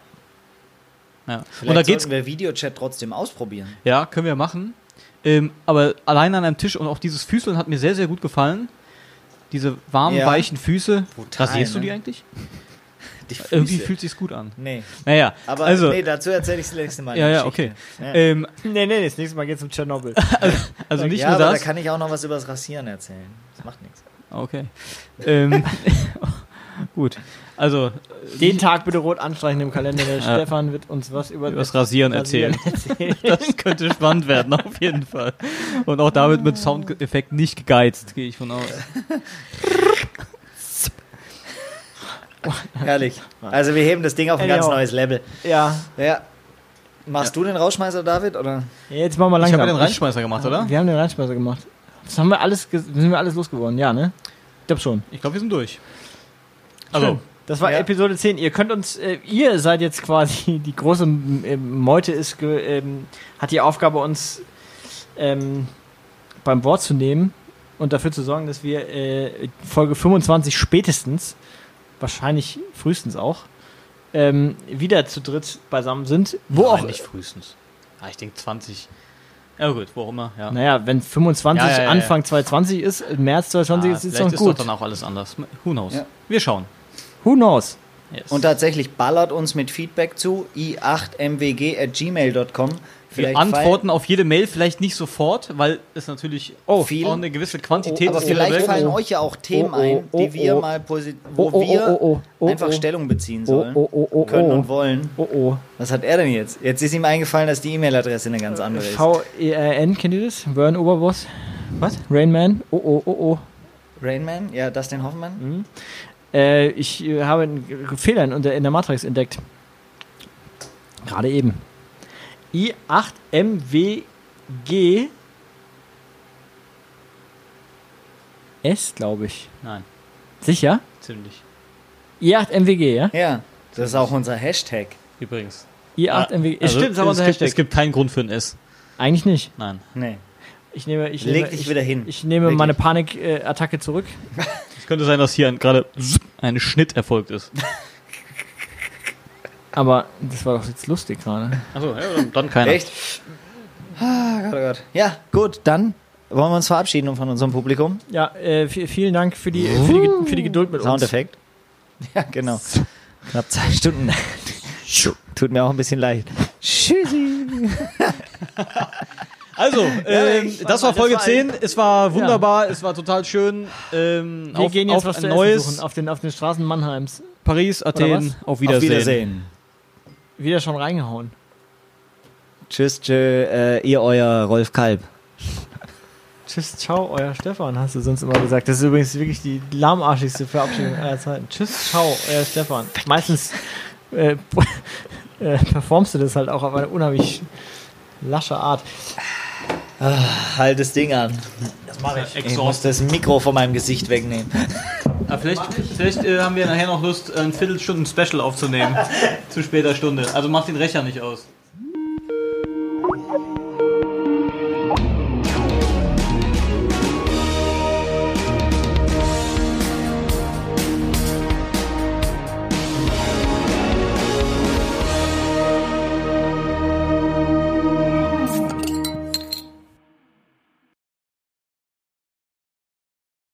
Ja. Vielleicht Und da geht's, wir Videochat trotzdem ausprobieren. ja, können wir machen. Ähm, aber allein an einem Tisch und auch dieses Füßeln hat mir sehr, sehr gut gefallen. Diese warmen, Ja. weichen Füße. Brutal, Rasierst du ne? die eigentlich? Die Irgendwie Füße. fühlt sich's gut an. Nee. Naja, Aber also, nee, dazu erzähle ich das nächste Mal. ja, ja, Geschichte. okay. Ja. Ähm, Nee, nee, das nächste Mal geht's um Tschernobyl. also nicht ja, nur aber das. da kann ich auch noch was über das Rasieren erzählen. Das macht nichts. Okay. Ähm, gut. Also, Den Tag bitte rot anstreichen im Kalender. Der Stefan wird uns was über über das Rasieren erzählen. erzählen. Das könnte spannend werden, auf jeden Fall. Und auch damit mit Soundeffekt nicht gegeizt, gehe ich von aus. Herrlich. Also wir heben das Ding auf ein ganz neues Level. ja, Ja. Machst du den Rausschmeißer, David? Oder? jetzt machen wir Ich langsam. habe ja den Reinschmeißer gemacht, oder? Wir haben den Reinschmeißer gemacht. Das haben wir alles, sind wir alles losgeworden, ja, ne? Ich glaube schon. Ich glaube, wir sind durch. Also, das war Ja. Episode 10. Ihr könnt uns, äh, ihr seid jetzt quasi, die große ähm, Meute ist, ge, ähm, hat die Aufgabe, uns ähm, beim Wort zu nehmen und dafür zu sorgen, dass wir äh, Folge 25 spätestens, wahrscheinlich frühestens auch, ähm, wieder zu dritt beisammen sind. Wo Nein, auch, nicht frühestens. Ja, ich denke 20. Ja gut, wo auch immer. Ja. naja, wenn 25 Ja, ja, ja, ja. Anfang 2020 ist, März 2020 Ah, ist es vielleicht noch ist gut. doch dann auch alles anders. Who knows? Ja. Wir schauen. Who knows? Yes. Und tatsächlich ballert uns mit Feedback zu i8mwg.gmail.com. wir antworten auf jede Mail vielleicht nicht sofort, weil es natürlich Oh, viel- auch eine gewisse Quantität aber ist. die vielleicht fallen euch ja auch Themen Oh, oh, ein, oh, die wir oh. mal wo Oh, oh, wir oh, oh, oh, einfach oh. Stellung beziehen Oh, sollen, oh, oh, oh, können oh. und wollen. Oh, oh. Was hat er denn jetzt? Jetzt ist ihm eingefallen, dass die E-Mail-Adresse eine ganz andere ist. V-E-R-N, kennt ihr das? Vern Oberboss. Was? Rain Man. Oh, oh, oh, oh. Rainman? Ja, Dustin Hoffmann? Mhm. Äh, ich äh, habe einen Fehler in, der- in der Matrix entdeckt. Gerade eben. I8MWG S, glaube ich. Nein, Sicher? ziemlich. I8MWG, ja? Ja, das ist auch unser Hashtag. Übrigens. I8MWG. Also, Stimmt, ist auch unser es, gibt, Hashtag. es gibt keinen Grund für ein S. Eigentlich nicht. Nein. Nee. Ich nehme, ich Leg nehme, dich ich, wieder hin. Ich nehme Wirklich. meine Panikattacke zurück. Es könnte sein, dass hier ein- gerade ein Schnitt erfolgt ist. Aber das war doch jetzt lustig gerade. Achso, ja, dann, dann keiner. Echt? Ah, Gott, oh Gott. Ja, gut, dann wollen wir uns verabschieden von unserem Publikum. Ja, äh, vielen Dank für die, für die, für die Geduld mit uns. Soundeffekt. Ja, genau. Knapp zwei Stunden. Tut mir auch ein bisschen leid. Tschüssi. Also, ähm, ich- das war das Folge war 10. Es war wunderbar, es war total schön. Ähm, Wir auf, gehen jetzt auf was neues auf den, auf den Straßen Mannheims. Paris, Athen. Auf Wiedersehen. Auf Wiedersehen. Wieder schon reingehauen. Tschüss, tschö, äh, ihr euer Rolf Kalb. Tschüss, ciao, euer Stefan, hast du sonst immer gesagt. Das ist übrigens wirklich die lahmarschigste Verabschiedung aller Zeiten. Tschüss, ciao, euer Stefan. Meistens äh, äh, performst du das halt auch auf eine unheimlich lasche Art. Halt das Ding an. Das mache ich. Ich muss das Mikro von meinem Gesicht wegnehmen. Aber vielleicht vielleicht äh, haben wir nachher noch Lust, ein Viertelstunden Special aufzunehmen. zu später Stunde. Also macht den Rechner nicht aus.